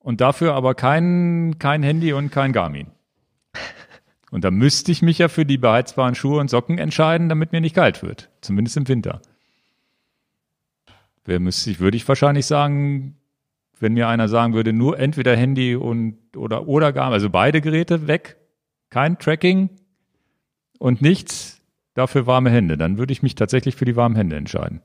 und dafür aber kein, kein Handy und kein Garmin. Und da müsste ich mich ja für die beheizbaren Schuhe und Socken entscheiden, damit mir nicht kalt wird. Zumindest im Winter. Wer müsste ich, würde ich wahrscheinlich sagen, wenn mir einer sagen würde, nur entweder Handy und oder oder gar, also beide Geräte weg, kein Tracking und nichts, dafür warme Hände, dann würde ich mich tatsächlich für die warmen Hände entscheiden.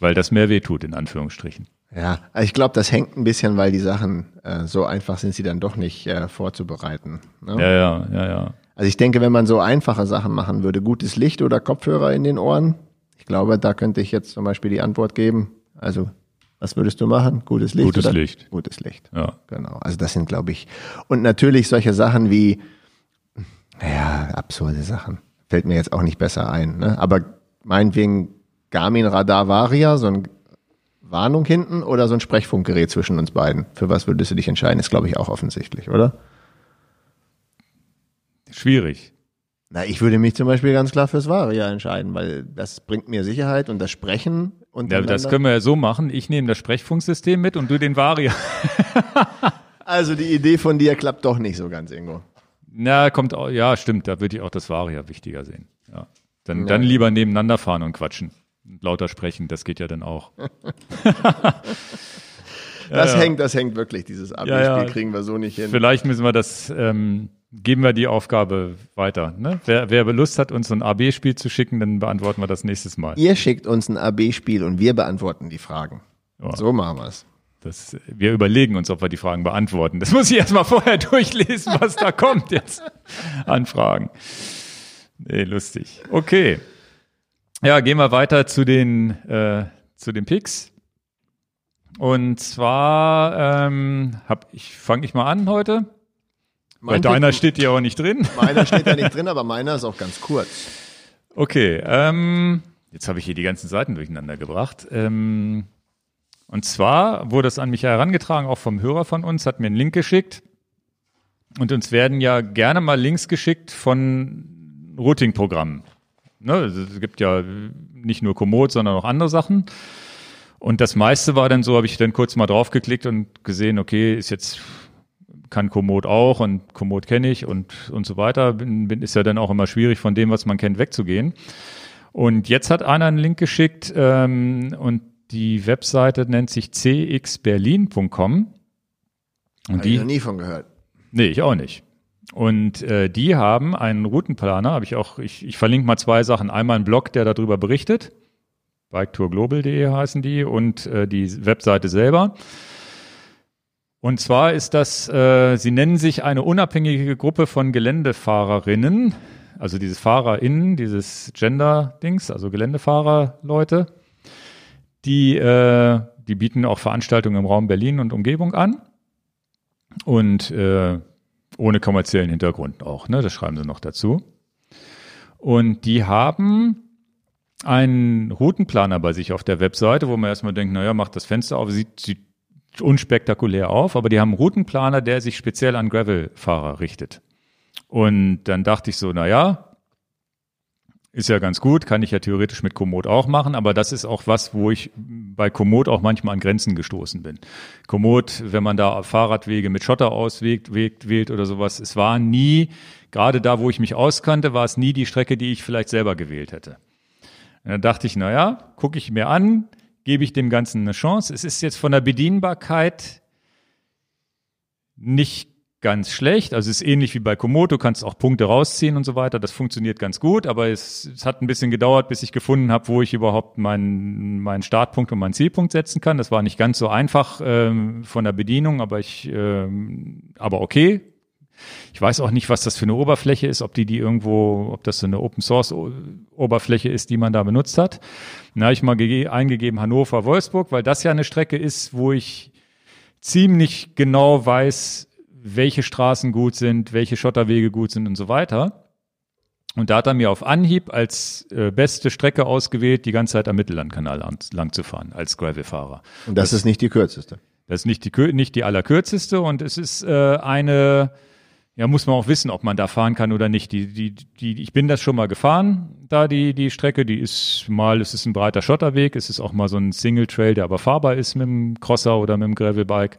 Weil das mehr weh tut, in Anführungsstrichen. Ja, also ich glaube, das hängt ein bisschen, weil die Sachen äh, so einfach sind sie dann doch nicht äh, vorzubereiten. Ne? Ja, ja, ja, ja. Also ich denke, wenn man so einfache Sachen machen würde, gutes Licht oder Kopfhörer in den Ohren, ich glaube, da könnte ich jetzt zum Beispiel die Antwort geben. Also was würdest du machen? Gutes Licht? Gutes oder? Licht. Gutes Licht. Ja. Genau. Also das sind, glaube ich. Und natürlich solche Sachen wie, naja, absurde Sachen. Fällt mir jetzt auch nicht besser ein. Ne? Aber meinetwegen Garmin Radar Varia, so ein Warnung hinten oder so ein Sprechfunkgerät zwischen uns beiden. Für was würdest du dich entscheiden? Ist, glaube ich, auch offensichtlich, oder? Schwierig. Na, ich würde mich zum Beispiel ganz klar fürs Varia entscheiden, weil das bringt mir Sicherheit und das Sprechen ja, das können wir ja so machen. Ich nehme das Sprechfunksystem mit und du den Varia. also die Idee von dir klappt doch nicht so ganz, Ingo. Na, kommt auch, ja, stimmt, da würde ich auch das Varia wichtiger sehen. Ja. Dann, ja. dann lieber nebeneinander fahren und quatschen. Lauter sprechen, das geht ja dann auch. das ja, hängt, das hängt wirklich, dieses Abi-Spiel kriegen wir so nicht hin. Vielleicht müssen wir das ähm, geben wir die Aufgabe weiter. Ne? Wer, wer Lust hat, uns ein AB-Spiel zu schicken, dann beantworten wir das nächstes Mal. Ihr schickt uns ein AB-Spiel und wir beantworten die Fragen. Ja. So machen wir es. Das, wir überlegen uns, ob wir die Fragen beantworten. Das muss ich erst mal vorher durchlesen, was da kommt jetzt an Fragen. Nee, lustig. Okay. Ja, gehen wir weiter zu den, äh, zu den Picks. Und zwar ähm, hab ich fange ich mal an heute. Mein deiner Tipp- steht ja auch nicht drin. Meiner steht da nicht drin, aber meiner ist auch ganz kurz. Okay, ähm, jetzt habe ich hier die ganzen Seiten durcheinander gebracht. Ähm, und zwar wurde es an mich herangetragen, auch vom Hörer von uns, hat mir einen Link geschickt. Und uns werden ja gerne mal Links geschickt von Routing-Programmen. Ne, es gibt ja nicht nur Komoot, sondern auch andere Sachen. Und das meiste war dann so, habe ich dann kurz mal draufgeklickt und gesehen, okay, ist jetzt kann Komoot auch und Komoot kenne ich und, und so weiter. Bin, bin, ist ja dann auch immer schwierig, von dem, was man kennt, wegzugehen. Und jetzt hat einer einen Link geschickt ähm, und die Webseite nennt sich cxberlin.com. Und Habe ich die, noch nie von gehört. nee, ich auch nicht. Und äh, die haben einen Routenplaner, habe ich auch, ich, ich verlinke mal zwei Sachen. Einmal einen Blog, der darüber berichtet, biketourglobal.de heißen die, und äh, die Webseite selber. Und zwar ist das, äh, sie nennen sich eine unabhängige Gruppe von Geländefahrerinnen, also dieses FahrerInnen, dieses Gender-Dings, also Geländefahrer-Leute, die, äh, die bieten auch Veranstaltungen im Raum Berlin und Umgebung an und äh, ohne kommerziellen Hintergrund auch, ne? Das schreiben sie noch dazu. Und die haben einen Routenplaner bei sich auf der Webseite, wo man erstmal denkt, naja, macht das Fenster auf, sieht, sieht unspektakulär auf, aber die haben einen Routenplaner, der sich speziell an Gravel-Fahrer richtet. Und dann dachte ich so, naja, ist ja ganz gut, kann ich ja theoretisch mit Komoot auch machen, aber das ist auch was, wo ich bei Komoot auch manchmal an Grenzen gestoßen bin. Komoot, wenn man da Fahrradwege mit Schotter auswählt, wählt, wählt oder sowas, es war nie, gerade da, wo ich mich auskannte, war es nie die Strecke, die ich vielleicht selber gewählt hätte. Und dann dachte ich, naja, gucke ich mir an, gebe ich dem Ganzen eine Chance. Es ist jetzt von der Bedienbarkeit nicht ganz schlecht. Also es ist ähnlich wie bei Komoot, du kannst auch Punkte rausziehen und so weiter. Das funktioniert ganz gut, aber es, es hat ein bisschen gedauert, bis ich gefunden habe, wo ich überhaupt meinen, meinen Startpunkt und meinen Zielpunkt setzen kann. Das war nicht ganz so einfach ähm, von der Bedienung, aber ich, ähm, aber okay. Ich weiß auch nicht, was das für eine Oberfläche ist, ob die die irgendwo, ob das so eine Open Source Oberfläche ist, die man da benutzt hat. Da habe ich mal gege- eingegeben Hannover Wolfsburg, weil das ja eine Strecke ist, wo ich ziemlich genau weiß, welche Straßen gut sind, welche Schotterwege gut sind und so weiter. Und da hat er mir auf Anhieb als äh, beste Strecke ausgewählt, die ganze Zeit am Mittellandkanal lang, lang zu fahren, als Gravelfahrer. Und das, ist nicht die kürzeste. Das ist nicht die, nicht die allerkürzeste und es ist äh, eine, ja, muss man auch wissen, ob man da fahren kann oder nicht. Die, die, die, ich bin das schon mal gefahren, da die, die Strecke, die ist mal, es ist ein breiter Schotterweg, es ist auch mal so ein Single Trail, der aber fahrbar ist mit dem Crosser oder mit dem Gravelbike.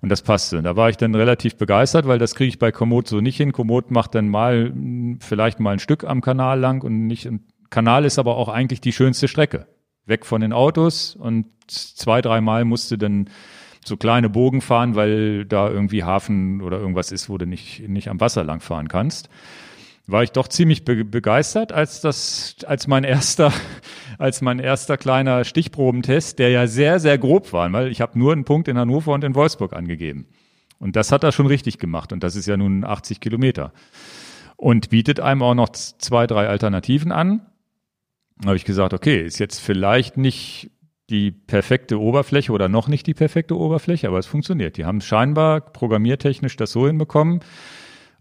Und das passte. Da war ich dann relativ begeistert, weil das kriege ich bei Komoot so nicht hin. Komoot macht dann mal vielleicht mal ein Stück am Kanal lang und nicht. Und Kanal ist aber auch eigentlich die schönste Strecke. Weg von den Autos und zwei, dreimal musste dann so kleine Bogen fahren, weil da irgendwie Hafen oder irgendwas ist, wo du nicht, nicht am Wasser lang fahren kannst. War ich doch ziemlich be begeistert, als das, als mein erster, als mein erster kleiner Stichprobentest, der ja sehr, sehr grob war, weil ich habe nur einen Punkt in Hannover und in Wolfsburg angegeben. Und das hat er schon richtig gemacht. Und das ist ja nun 80 Kilometer. Und bietet einem auch noch zwei, drei Alternativen an. Da habe ich gesagt, okay, ist jetzt vielleicht nicht die perfekte Oberfläche oder noch nicht die perfekte Oberfläche, aber es funktioniert. Die haben scheinbar programmiertechnisch das so hinbekommen,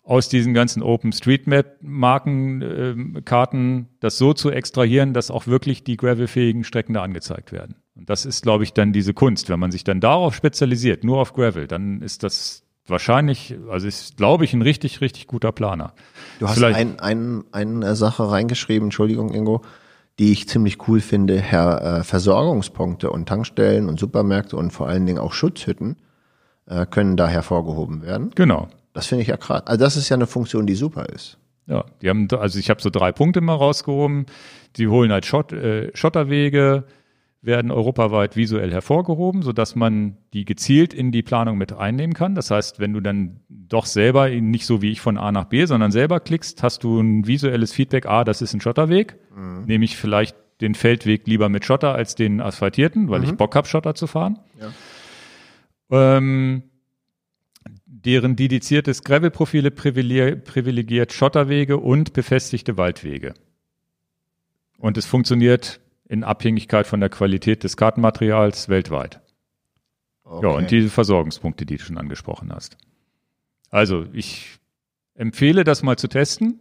aus diesen ganzen OpenStreetMap-Markenkarten das so zu extrahieren, dass auch wirklich die gravelfähigen Strecken da angezeigt werden. Und das ist, glaube ich, dann diese Kunst. Wenn man sich dann darauf spezialisiert, nur auf Gravel, dann ist das wahrscheinlich, also ist, glaube ich, ein richtig, richtig guter Planer. Du hast ein, ein, eine Sache reingeschrieben, Entschuldigung, Ingo, die ich ziemlich cool finde. Herr, äh, Versorgungspunkte und Tankstellen und Supermärkte und vor allen Dingen auch Schutzhütten äh, können da hervorgehoben werden. Genau. Das finde ich ja krass. Also das ist ja eine Funktion, die super ist. Ja, die haben, also ich habe so drei Punkte mal rausgehoben. Die holen halt Schott, äh, Schotterwege, werden europaweit visuell hervorgehoben, sodass man die gezielt in die Planung mit einnehmen kann. Das heißt, wenn du dann doch selber nicht so wie ich von A nach B, sondern selber klickst, hast du ein visuelles Feedback, ah, das ist ein Schotterweg. Nehme ich vielleicht den Feldweg lieber mit Schotter als den asphaltierten, weil ich Bock habe, Schotter zu fahren. Ähm, deren dediziertes Gravelprofile privilegier- privilegiert Schotterwege und befestigte Waldwege. Und es funktioniert in Abhängigkeit von der Qualität des Kartenmaterials weltweit. Okay. Ja, und diese Versorgungspunkte, die du schon angesprochen hast. Also, ich empfehle das mal zu testen.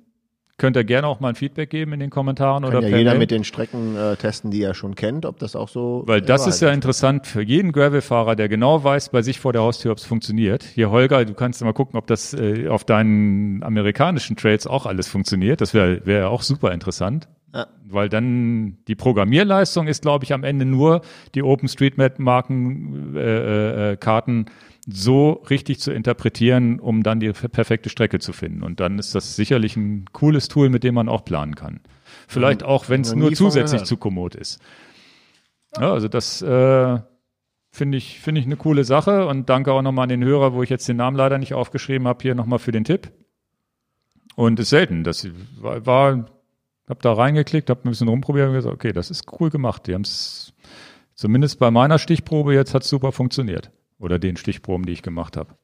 Könnt ihr gerne auch mal ein Feedback geben in den Kommentaren Kann oder ja jeder Mail. mit den Strecken äh, testen, die er schon kennt, ob das auch so. Weil das ist ja interessant für jeden Gravel-Fahrer, der genau weiß bei sich vor der Haustür, ob es funktioniert. Hier, Holger, du kannst mal gucken, ob das äh, auf deinen amerikanischen Trails auch alles funktioniert. Das wäre wär auch super interessant. Ja. Weil dann die Programmierleistung ist, glaube ich, am Ende nur die OpenStreetMap-Marken, äh, äh, Karten so richtig zu interpretieren, um dann die perfekte Strecke zu finden. Und dann ist das sicherlich ein cooles Tool, mit dem man auch planen kann. Vielleicht auch, wenn es nur zusätzlich zu Komoot ist. Ja, also das äh, finde ich, finde ich eine coole Sache und danke auch nochmal an den Hörer, wo ich jetzt den Namen leider nicht aufgeschrieben habe, hier nochmal für den Tipp. Und ist selten. Das war, war habe da reingeklickt, habe ein bisschen rumprobiert und gesagt, okay, das ist cool gemacht. Die haben es zumindest bei meiner Stichprobe jetzt hat super funktioniert. Oder den Stichproben, die ich gemacht habe.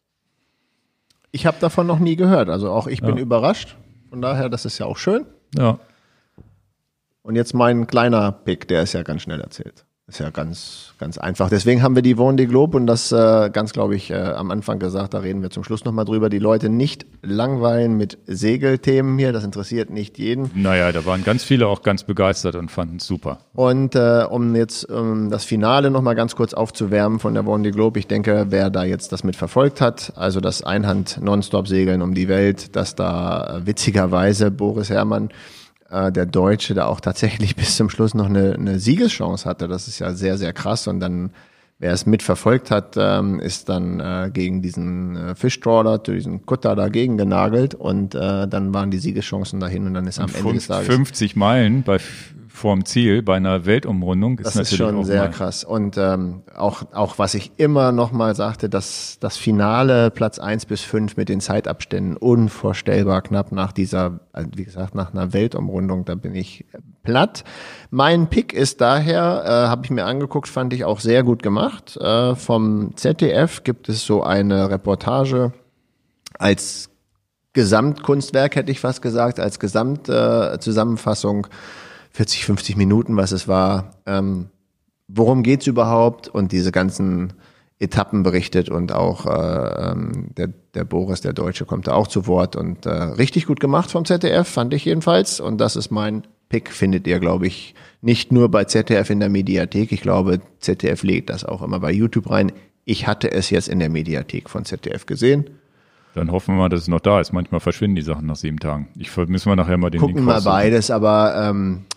Ich habe davon noch nie gehört. Also auch ich bin ja. überrascht. Von daher, das ist ja auch schön. Ja. Und jetzt mein kleiner Pick, der ist ja ganz schnell erzählt. Ist ja ganz, ganz einfach. Deswegen haben wir die Vendée Globe und das äh, ganz, glaube ich, äh, am Anfang gesagt, da reden wir zum Schluss nochmal drüber, die Leute nicht langweilen mit Segelthemen hier, das interessiert nicht jeden. Naja, da waren ganz viele auch ganz begeistert und fanden es super. Und äh, um jetzt ähm, das Finale nochmal ganz kurz aufzuwärmen von der Vendée Globe, ich denke, wer da jetzt das mit verfolgt hat, also das Einhand-Nonstop-Segeln um die Welt, dass da äh, witzigerweise Boris Herrmann äh, der Deutsche da auch tatsächlich bis zum Schluss noch eine, eine Siegeschance hatte. Das ist ja sehr, sehr krass. Und dann, wer es mitverfolgt hat, ähm, ist dann äh, gegen diesen äh, Fischtrawler, diesen Kutter dagegen genagelt und äh, dann waren die Siegeschancen dahin und dann ist am Ende des Tages 50 Meilen bei vorm Ziel bei einer Weltumrundung ist das natürlich ist schon sehr krass. Und ähm, auch, auch was ich immer noch mal sagte, dass das Finale Platz eins bis fünf mit den Zeitabständen unvorstellbar knapp nach dieser, also wie gesagt, nach einer Weltumrundung, da bin ich platt. Mein Pick ist daher, äh, habe ich mir angeguckt, fand ich auch sehr gut gemacht. Äh, vom ZDF gibt es so eine Reportage als Gesamtkunstwerk, hätte ich fast gesagt, als Gesamtzusammenfassung. Äh, 40, 50 Minuten, was es war. Ähm, worum geht's überhaupt? Und diese ganzen Etappen berichtet und auch äh, ähm, der, der Boris, der Deutsche, kommt da auch zu Wort und äh, richtig gut gemacht vom ZDF, fand ich jedenfalls. Und das ist mein Pick, findet ihr, glaube ich, nicht nur bei ZDF in der Mediathek. Ich glaube, ZDF legt das auch immer bei YouTube rein. Ich hatte es jetzt in der Mediathek von ZDF gesehen. Dann hoffen wir mal, dass es noch da ist. Manchmal verschwinden die Sachen nach sieben Tagen. Ich müssen wir nachher mal den Gucken Link mal beides, aber ähm, äh,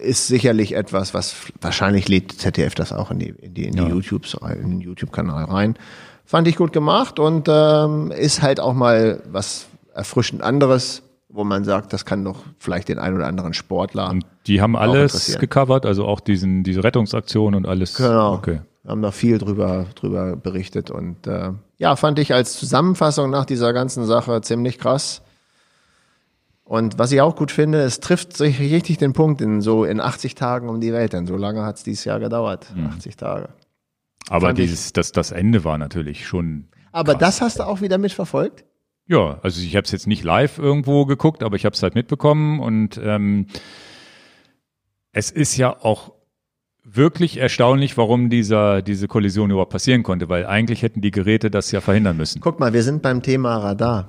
ist sicherlich etwas, was wahrscheinlich lädt ZDF das auch in die, in die, in die ja. YouTube, in den YouTube-Kanal rein. Fand ich gut gemacht und ähm, ist halt auch mal was erfrischend anderes, wo man sagt, das kann doch vielleicht den einen oder anderen Sportler. Und die haben alles gecovert, also auch diesen, diese Rettungsaktion und alles. Genau. Okay. Wir haben da viel drüber, drüber berichtet und äh, ja, fand ich als Zusammenfassung nach dieser ganzen Sache ziemlich krass. Und was ich auch gut finde, es trifft sich richtig den Punkt in so in 80 Tagen um die Welt, denn so lange hat es dieses Jahr gedauert, mhm. 80 Tage. Aber Fand dieses, das, das Ende war natürlich schon. Aber krass. das hast du auch wieder mitverfolgt? Ja, also ich habe es jetzt nicht live irgendwo geguckt, aber ich habe es halt mitbekommen und ähm, es ist ja auch wirklich erstaunlich, warum dieser, diese Kollision überhaupt passieren konnte, weil eigentlich hätten die Geräte das ja verhindern müssen. Guck mal, wir sind beim Thema Radar.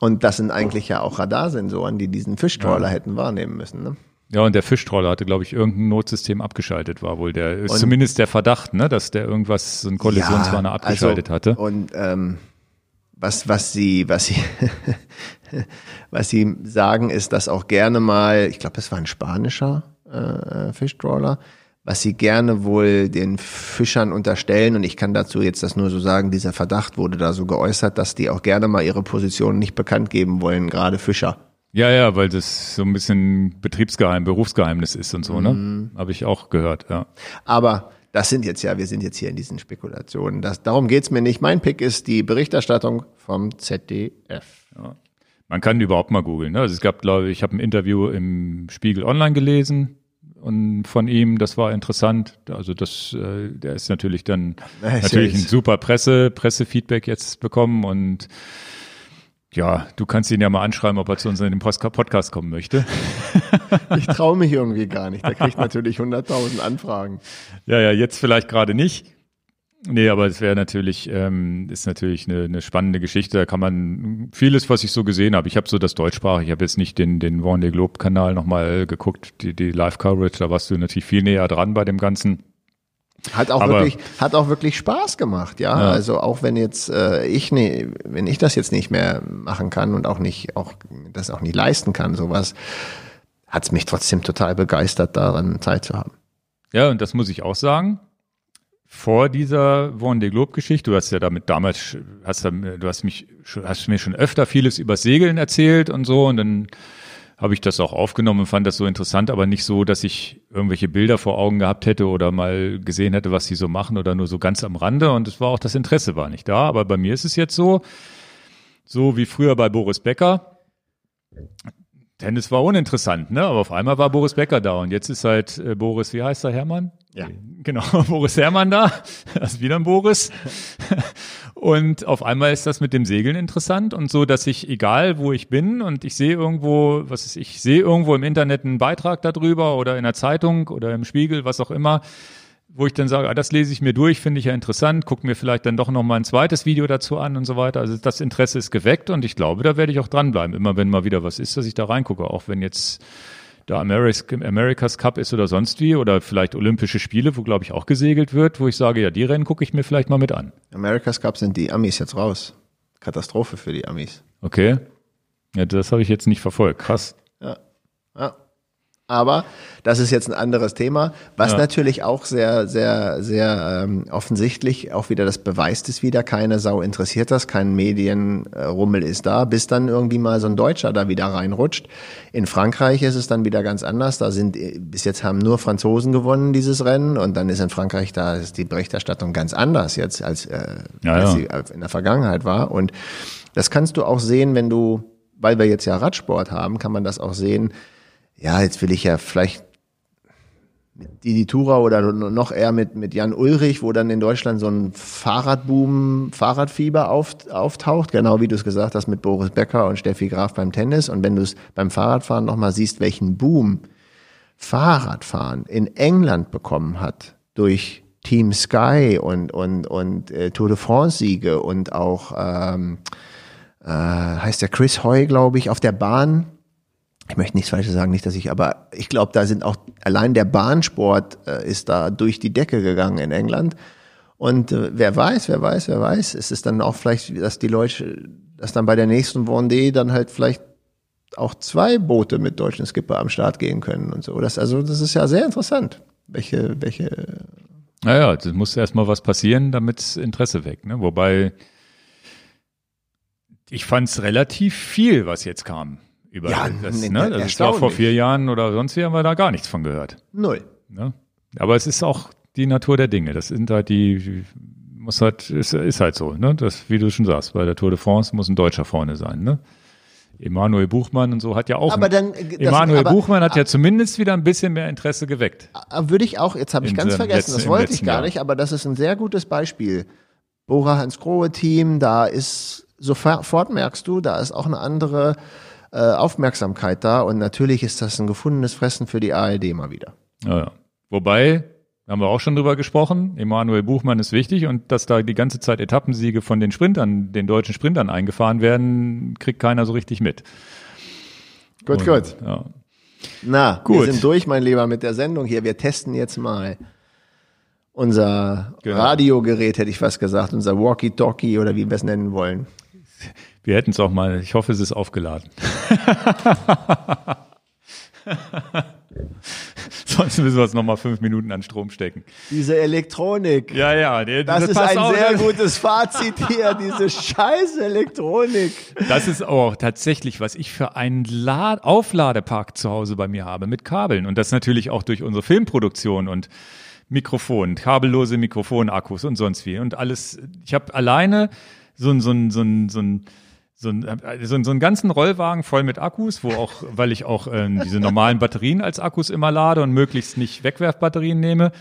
Und das sind eigentlich ja auch Radarsensoren, die diesen Fischtrawler ja. hätten wahrnehmen müssen. Ne? Ja, und der Fischtrawler hatte, glaube ich, irgendein Notsystem abgeschaltet, war wohl der, ist zumindest der Verdacht, ne, dass der irgendwas, so ein Kollisionswarner ja, abgeschaltet also, hatte. Und ähm, was, was sie, was sie, was sie sagen, ist, dass auch gerne mal, ich glaube, es war ein spanischer äh, Fischtrawler, was sie gerne wohl den Fischern unterstellen, und ich kann dazu jetzt das nur so sagen, dieser Verdacht wurde da so geäußert, dass die auch gerne mal ihre Position nicht bekannt geben wollen, gerade Fischer. Ja, ja, weil das so ein bisschen Betriebsgeheim, Berufsgeheimnis ist und so, ne? Mhm. Habe ich auch gehört, ja. Aber das sind jetzt ja, wir sind jetzt hier in diesen Spekulationen. Das, darum geht's mir nicht. Mein Pick ist die Berichterstattung vom ZDF. Ja. Man kann überhaupt mal googeln. Ne? Also es gab, glaube ich, ich habe ein Interview im Spiegel Online gelesen und von ihm, das war interessant. Also das, äh, der ist natürlich dann ja, natürlich ein super Presse, Pressefeedback jetzt bekommen und ja, du kannst ihn ja mal anschreiben, ob er zu uns in den Podcast kommen möchte. Ich traue mich irgendwie gar nicht. Der kriegt natürlich 100.000 Anfragen. Ja, ja, jetzt vielleicht gerade nicht. Nee, aber es wäre natürlich, ähm, ist natürlich eine, eine spannende Geschichte. Da kann man vieles, was ich so gesehen habe. Ich habe so das Deutschsprachige, ich habe jetzt nicht den, den One Globe Kanal nochmal geguckt, die, die Live-Coverage, da warst du natürlich viel näher dran bei dem Ganzen. Hat auch Aber- wirklich, hat auch wirklich Spaß gemacht, ja. Ja. Also auch wenn jetzt äh, ich nee, wenn ich das jetzt nicht mehr machen kann und auch nicht, auch das auch nicht leisten kann, sowas, hat's mich trotzdem total begeistert, daran Zeit zu haben. Ja, und das muss ich auch sagen. Vor dieser Vendée Globe Geschichte, du hast ja damit damals, hast du hast mich, hast mir schon öfter vieles über Segeln erzählt und so und dann habe ich das auch aufgenommen und fand das so interessant, aber nicht so, dass ich irgendwelche Bilder vor Augen gehabt hätte oder mal gesehen hätte, was sie so machen oder nur so ganz am Rande und es war auch das Interesse war nicht da. Aber bei mir ist es jetzt so, so wie früher bei Boris Becker. Tennis war uninteressant, ne? Aber auf einmal war Boris Becker da und jetzt ist halt äh, Boris, wie heißt er, Hermann? Ja. Genau, Boris Hermann da. Das ist wieder ein Boris. Und auf einmal ist das mit dem Segeln interessant und so, dass ich, egal wo ich bin und ich sehe irgendwo, was ist, ich sehe irgendwo im Internet einen Beitrag darüber oder in der Zeitung oder im Spiegel, was auch immer, wo ich dann sage, ah, das lese ich mir durch, finde ich ja interessant, gucke mir vielleicht dann doch noch mal ein zweites Video dazu an und so weiter. Also das Interesse ist geweckt und ich glaube, da werde ich auch dranbleiben. Immer wenn mal wieder was ist, dass ich da reingucke, auch wenn jetzt da Ameris- America's Cup ist oder sonst wie oder vielleicht Olympische Spiele, wo glaube ich auch gesegelt wird, wo ich sage, ja, die Rennen gucke ich mir vielleicht mal mit an. America's Cup sind die Amis jetzt raus. Katastrophe für die Amis. Okay? Ja, das habe ich jetzt nicht verfolgt. Krass. Ja. ja. Aber das ist jetzt ein anderes Thema, was Ja. natürlich auch sehr, sehr, sehr ähm, offensichtlich auch wieder das beweist es wieder. Keine Sau interessiert das, kein Medienrummel ist da, bis dann irgendwie mal so ein Deutscher da wieder reinrutscht. In Frankreich ist es dann wieder ganz anders. Da sind äh, bis jetzt haben nur Franzosen gewonnen dieses Rennen und dann ist in Frankreich da ist die Berichterstattung ganz anders jetzt als, äh, Ja, als ja. sie in der Vergangenheit war. Und das kannst du auch sehen, wenn du, weil wir jetzt ja Radsport haben, kann man das auch sehen. Ja, jetzt will ich ja vielleicht mit Didi Tura oder noch eher mit, mit Jan Ulrich, wo dann in Deutschland so ein Fahrradboom, Fahrradfieber auf, auftaucht, genau wie du es gesagt hast mit Boris Becker und Steffi Graf beim Tennis. Und wenn du es beim Fahrradfahren nochmal siehst, welchen Boom Fahrradfahren in England bekommen hat durch Team Sky und, und, und äh, Tour de France-Siege und auch, ähm, äh, heißt der Chris Hoy, glaube ich, auf der Bahn. Ich möchte nichts Falsches sagen, nicht, dass ich, aber ich glaube, da sind auch, allein der Bahnsport äh, ist da durch die Decke gegangen in England. Und äh, wer weiß, wer weiß, wer weiß, es ist dann auch vielleicht, dass die Leute, dass dann bei der nächsten Vendée dann halt vielleicht auch zwei Boote mit deutschen Skipper am Start gehen können und so. Das, also, das ist ja sehr interessant. Welche, welche, Naja, es muss erstmal was passieren, damit Interesse weckt. Ne? Wobei ich fand es relativ viel, was jetzt kam. Über Ja, das, ne, es war vor vier Jahren oder sonst wie haben wir da gar nichts von gehört. Null. Ne? Aber es ist auch die Natur der Dinge. Das sind halt die, muss halt, ist, ist halt so, ne? Das, wie du schon sagst, bei der Tour de France muss ein Deutscher vorne sein, ne? Emanuel Buchmann und so hat ja auch. Aber dann, das- Emanuel aber- Buchmann hat ja zumindest wieder ein bisschen mehr Interesse geweckt. Würde ich auch, jetzt habe ich ganz vergessen, letzten- das wollte ich gar Jahr. nicht, aber das ist ein sehr gutes Beispiel. Bora Hans Grohe Team, da ist, sofort merkst du, da ist auch eine andere äh, Aufmerksamkeit da und natürlich ist das ein gefundenes Fressen für die ARD mal wieder. Ja, ja. Wobei, haben wir auch schon drüber gesprochen, Emanuel Buchmann ist wichtig und dass da die ganze Zeit Etappensiege von den Sprintern, den deutschen Sprintern eingefahren werden, kriegt keiner so richtig mit. Gut, Und, gut. Ja. Na, Gut. wir sind durch, mein Lieber, mit der Sendung hier. Wir testen jetzt mal unser Genau. Radiogerät, hätte ich fast gesagt, unser Walkie-Talkie oder wie wir es nennen wollen. Wir hätten es auch mal, ich hoffe, es ist aufgeladen. Sonst müssen wir es nochmal fünf Minuten an Strom stecken. Diese Elektronik. Ja, ja. Der, Das ist pass ein auf, sehr das- gutes Fazit hier, diese scheiß Elektronik. Das ist auch tatsächlich, was ich für einen La Aufladepark zu Hause bei mir habe mit Kabeln. Und das natürlich auch durch unsere Filmproduktion und Mikrofon, kabellose Mikrofonakkus und sonst wie. Und alles, ich habe alleine so ein, so ein, so ein, so ein so ein, so, ein, so einen ganzen Rollwagen voll mit Akkus, wo auch, weil ich auch ähm, diese normalen Batterien als Akkus immer lade und möglichst nicht Wegwerfbatterien nehme.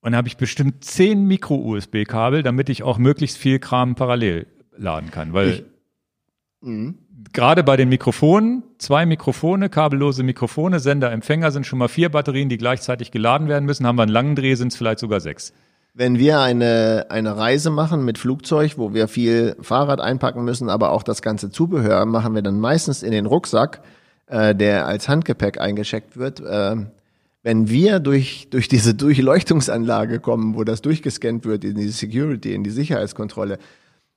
Und da habe ich bestimmt zehn Micro-USB-Kabel, damit ich auch möglichst viel Kram parallel laden kann. Weil gerade bei den Mikrofonen, zwei Mikrofone, kabellose Mikrofone, Sender, Empfänger sind schon mal vier Batterien, die gleichzeitig geladen werden müssen. Haben wir einen langen Dreh, sind es vielleicht sogar sechs. Wenn wir eine, eine Reise machen mit Flugzeug, wo wir viel Fahrrad einpacken müssen, aber auch das ganze Zubehör, machen wir dann meistens in den Rucksack, äh, der als Handgepäck eingeschickt wird. Äh, wenn wir durch, durch diese Durchleuchtungsanlage kommen, wo das durchgescannt wird, in die Security, in die Sicherheitskontrolle,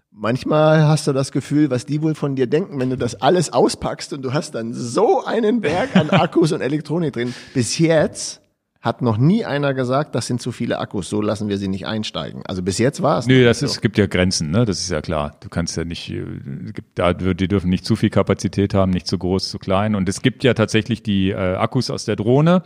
manchmal hast du das Gefühl, was die wohl von dir denken, wenn du das alles auspackst und du hast dann so einen Berg an Akkus und Elektronik drin. Bis jetzt hat noch nie einer gesagt, das sind zu viele Akkus, so lassen wir sie nicht einsteigen. Also bis jetzt war es. Nö, das ist, so. es gibt ja Grenzen, ne? Das ist ja klar. Du kannst ja nicht, äh, da, die dürfen nicht zu viel Kapazität haben, nicht zu groß, zu klein. Und es gibt ja tatsächlich die äh, Akkus aus der Drohne.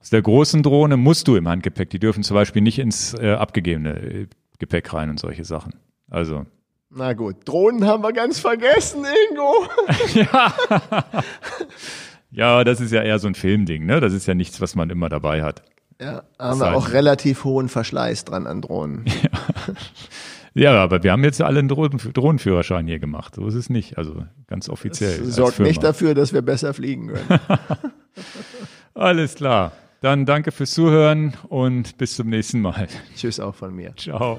Aus der großen Drohne musst du im Handgepäck, die dürfen zum Beispiel nicht ins äh, abgegebene äh, Gepäck rein und solche Sachen. Also. Na gut, Drohnen haben wir ganz vergessen, Ingo. ja. Ja, das ist ja eher so ein Filmding, ne? Das ist ja nichts, was man immer dabei hat. Ja, haben wir auch relativ hohen Verschleiß dran an Drohnen. Ja. ja, aber wir haben jetzt alle einen Drohnenführerschein hier gemacht. So ist es nicht. Also ganz offiziell. Das sorgt nicht dafür, dass wir besser fliegen können. Alles klar. Dann danke fürs Zuhören und bis zum nächsten Mal. Tschüss auch von mir. Ciao.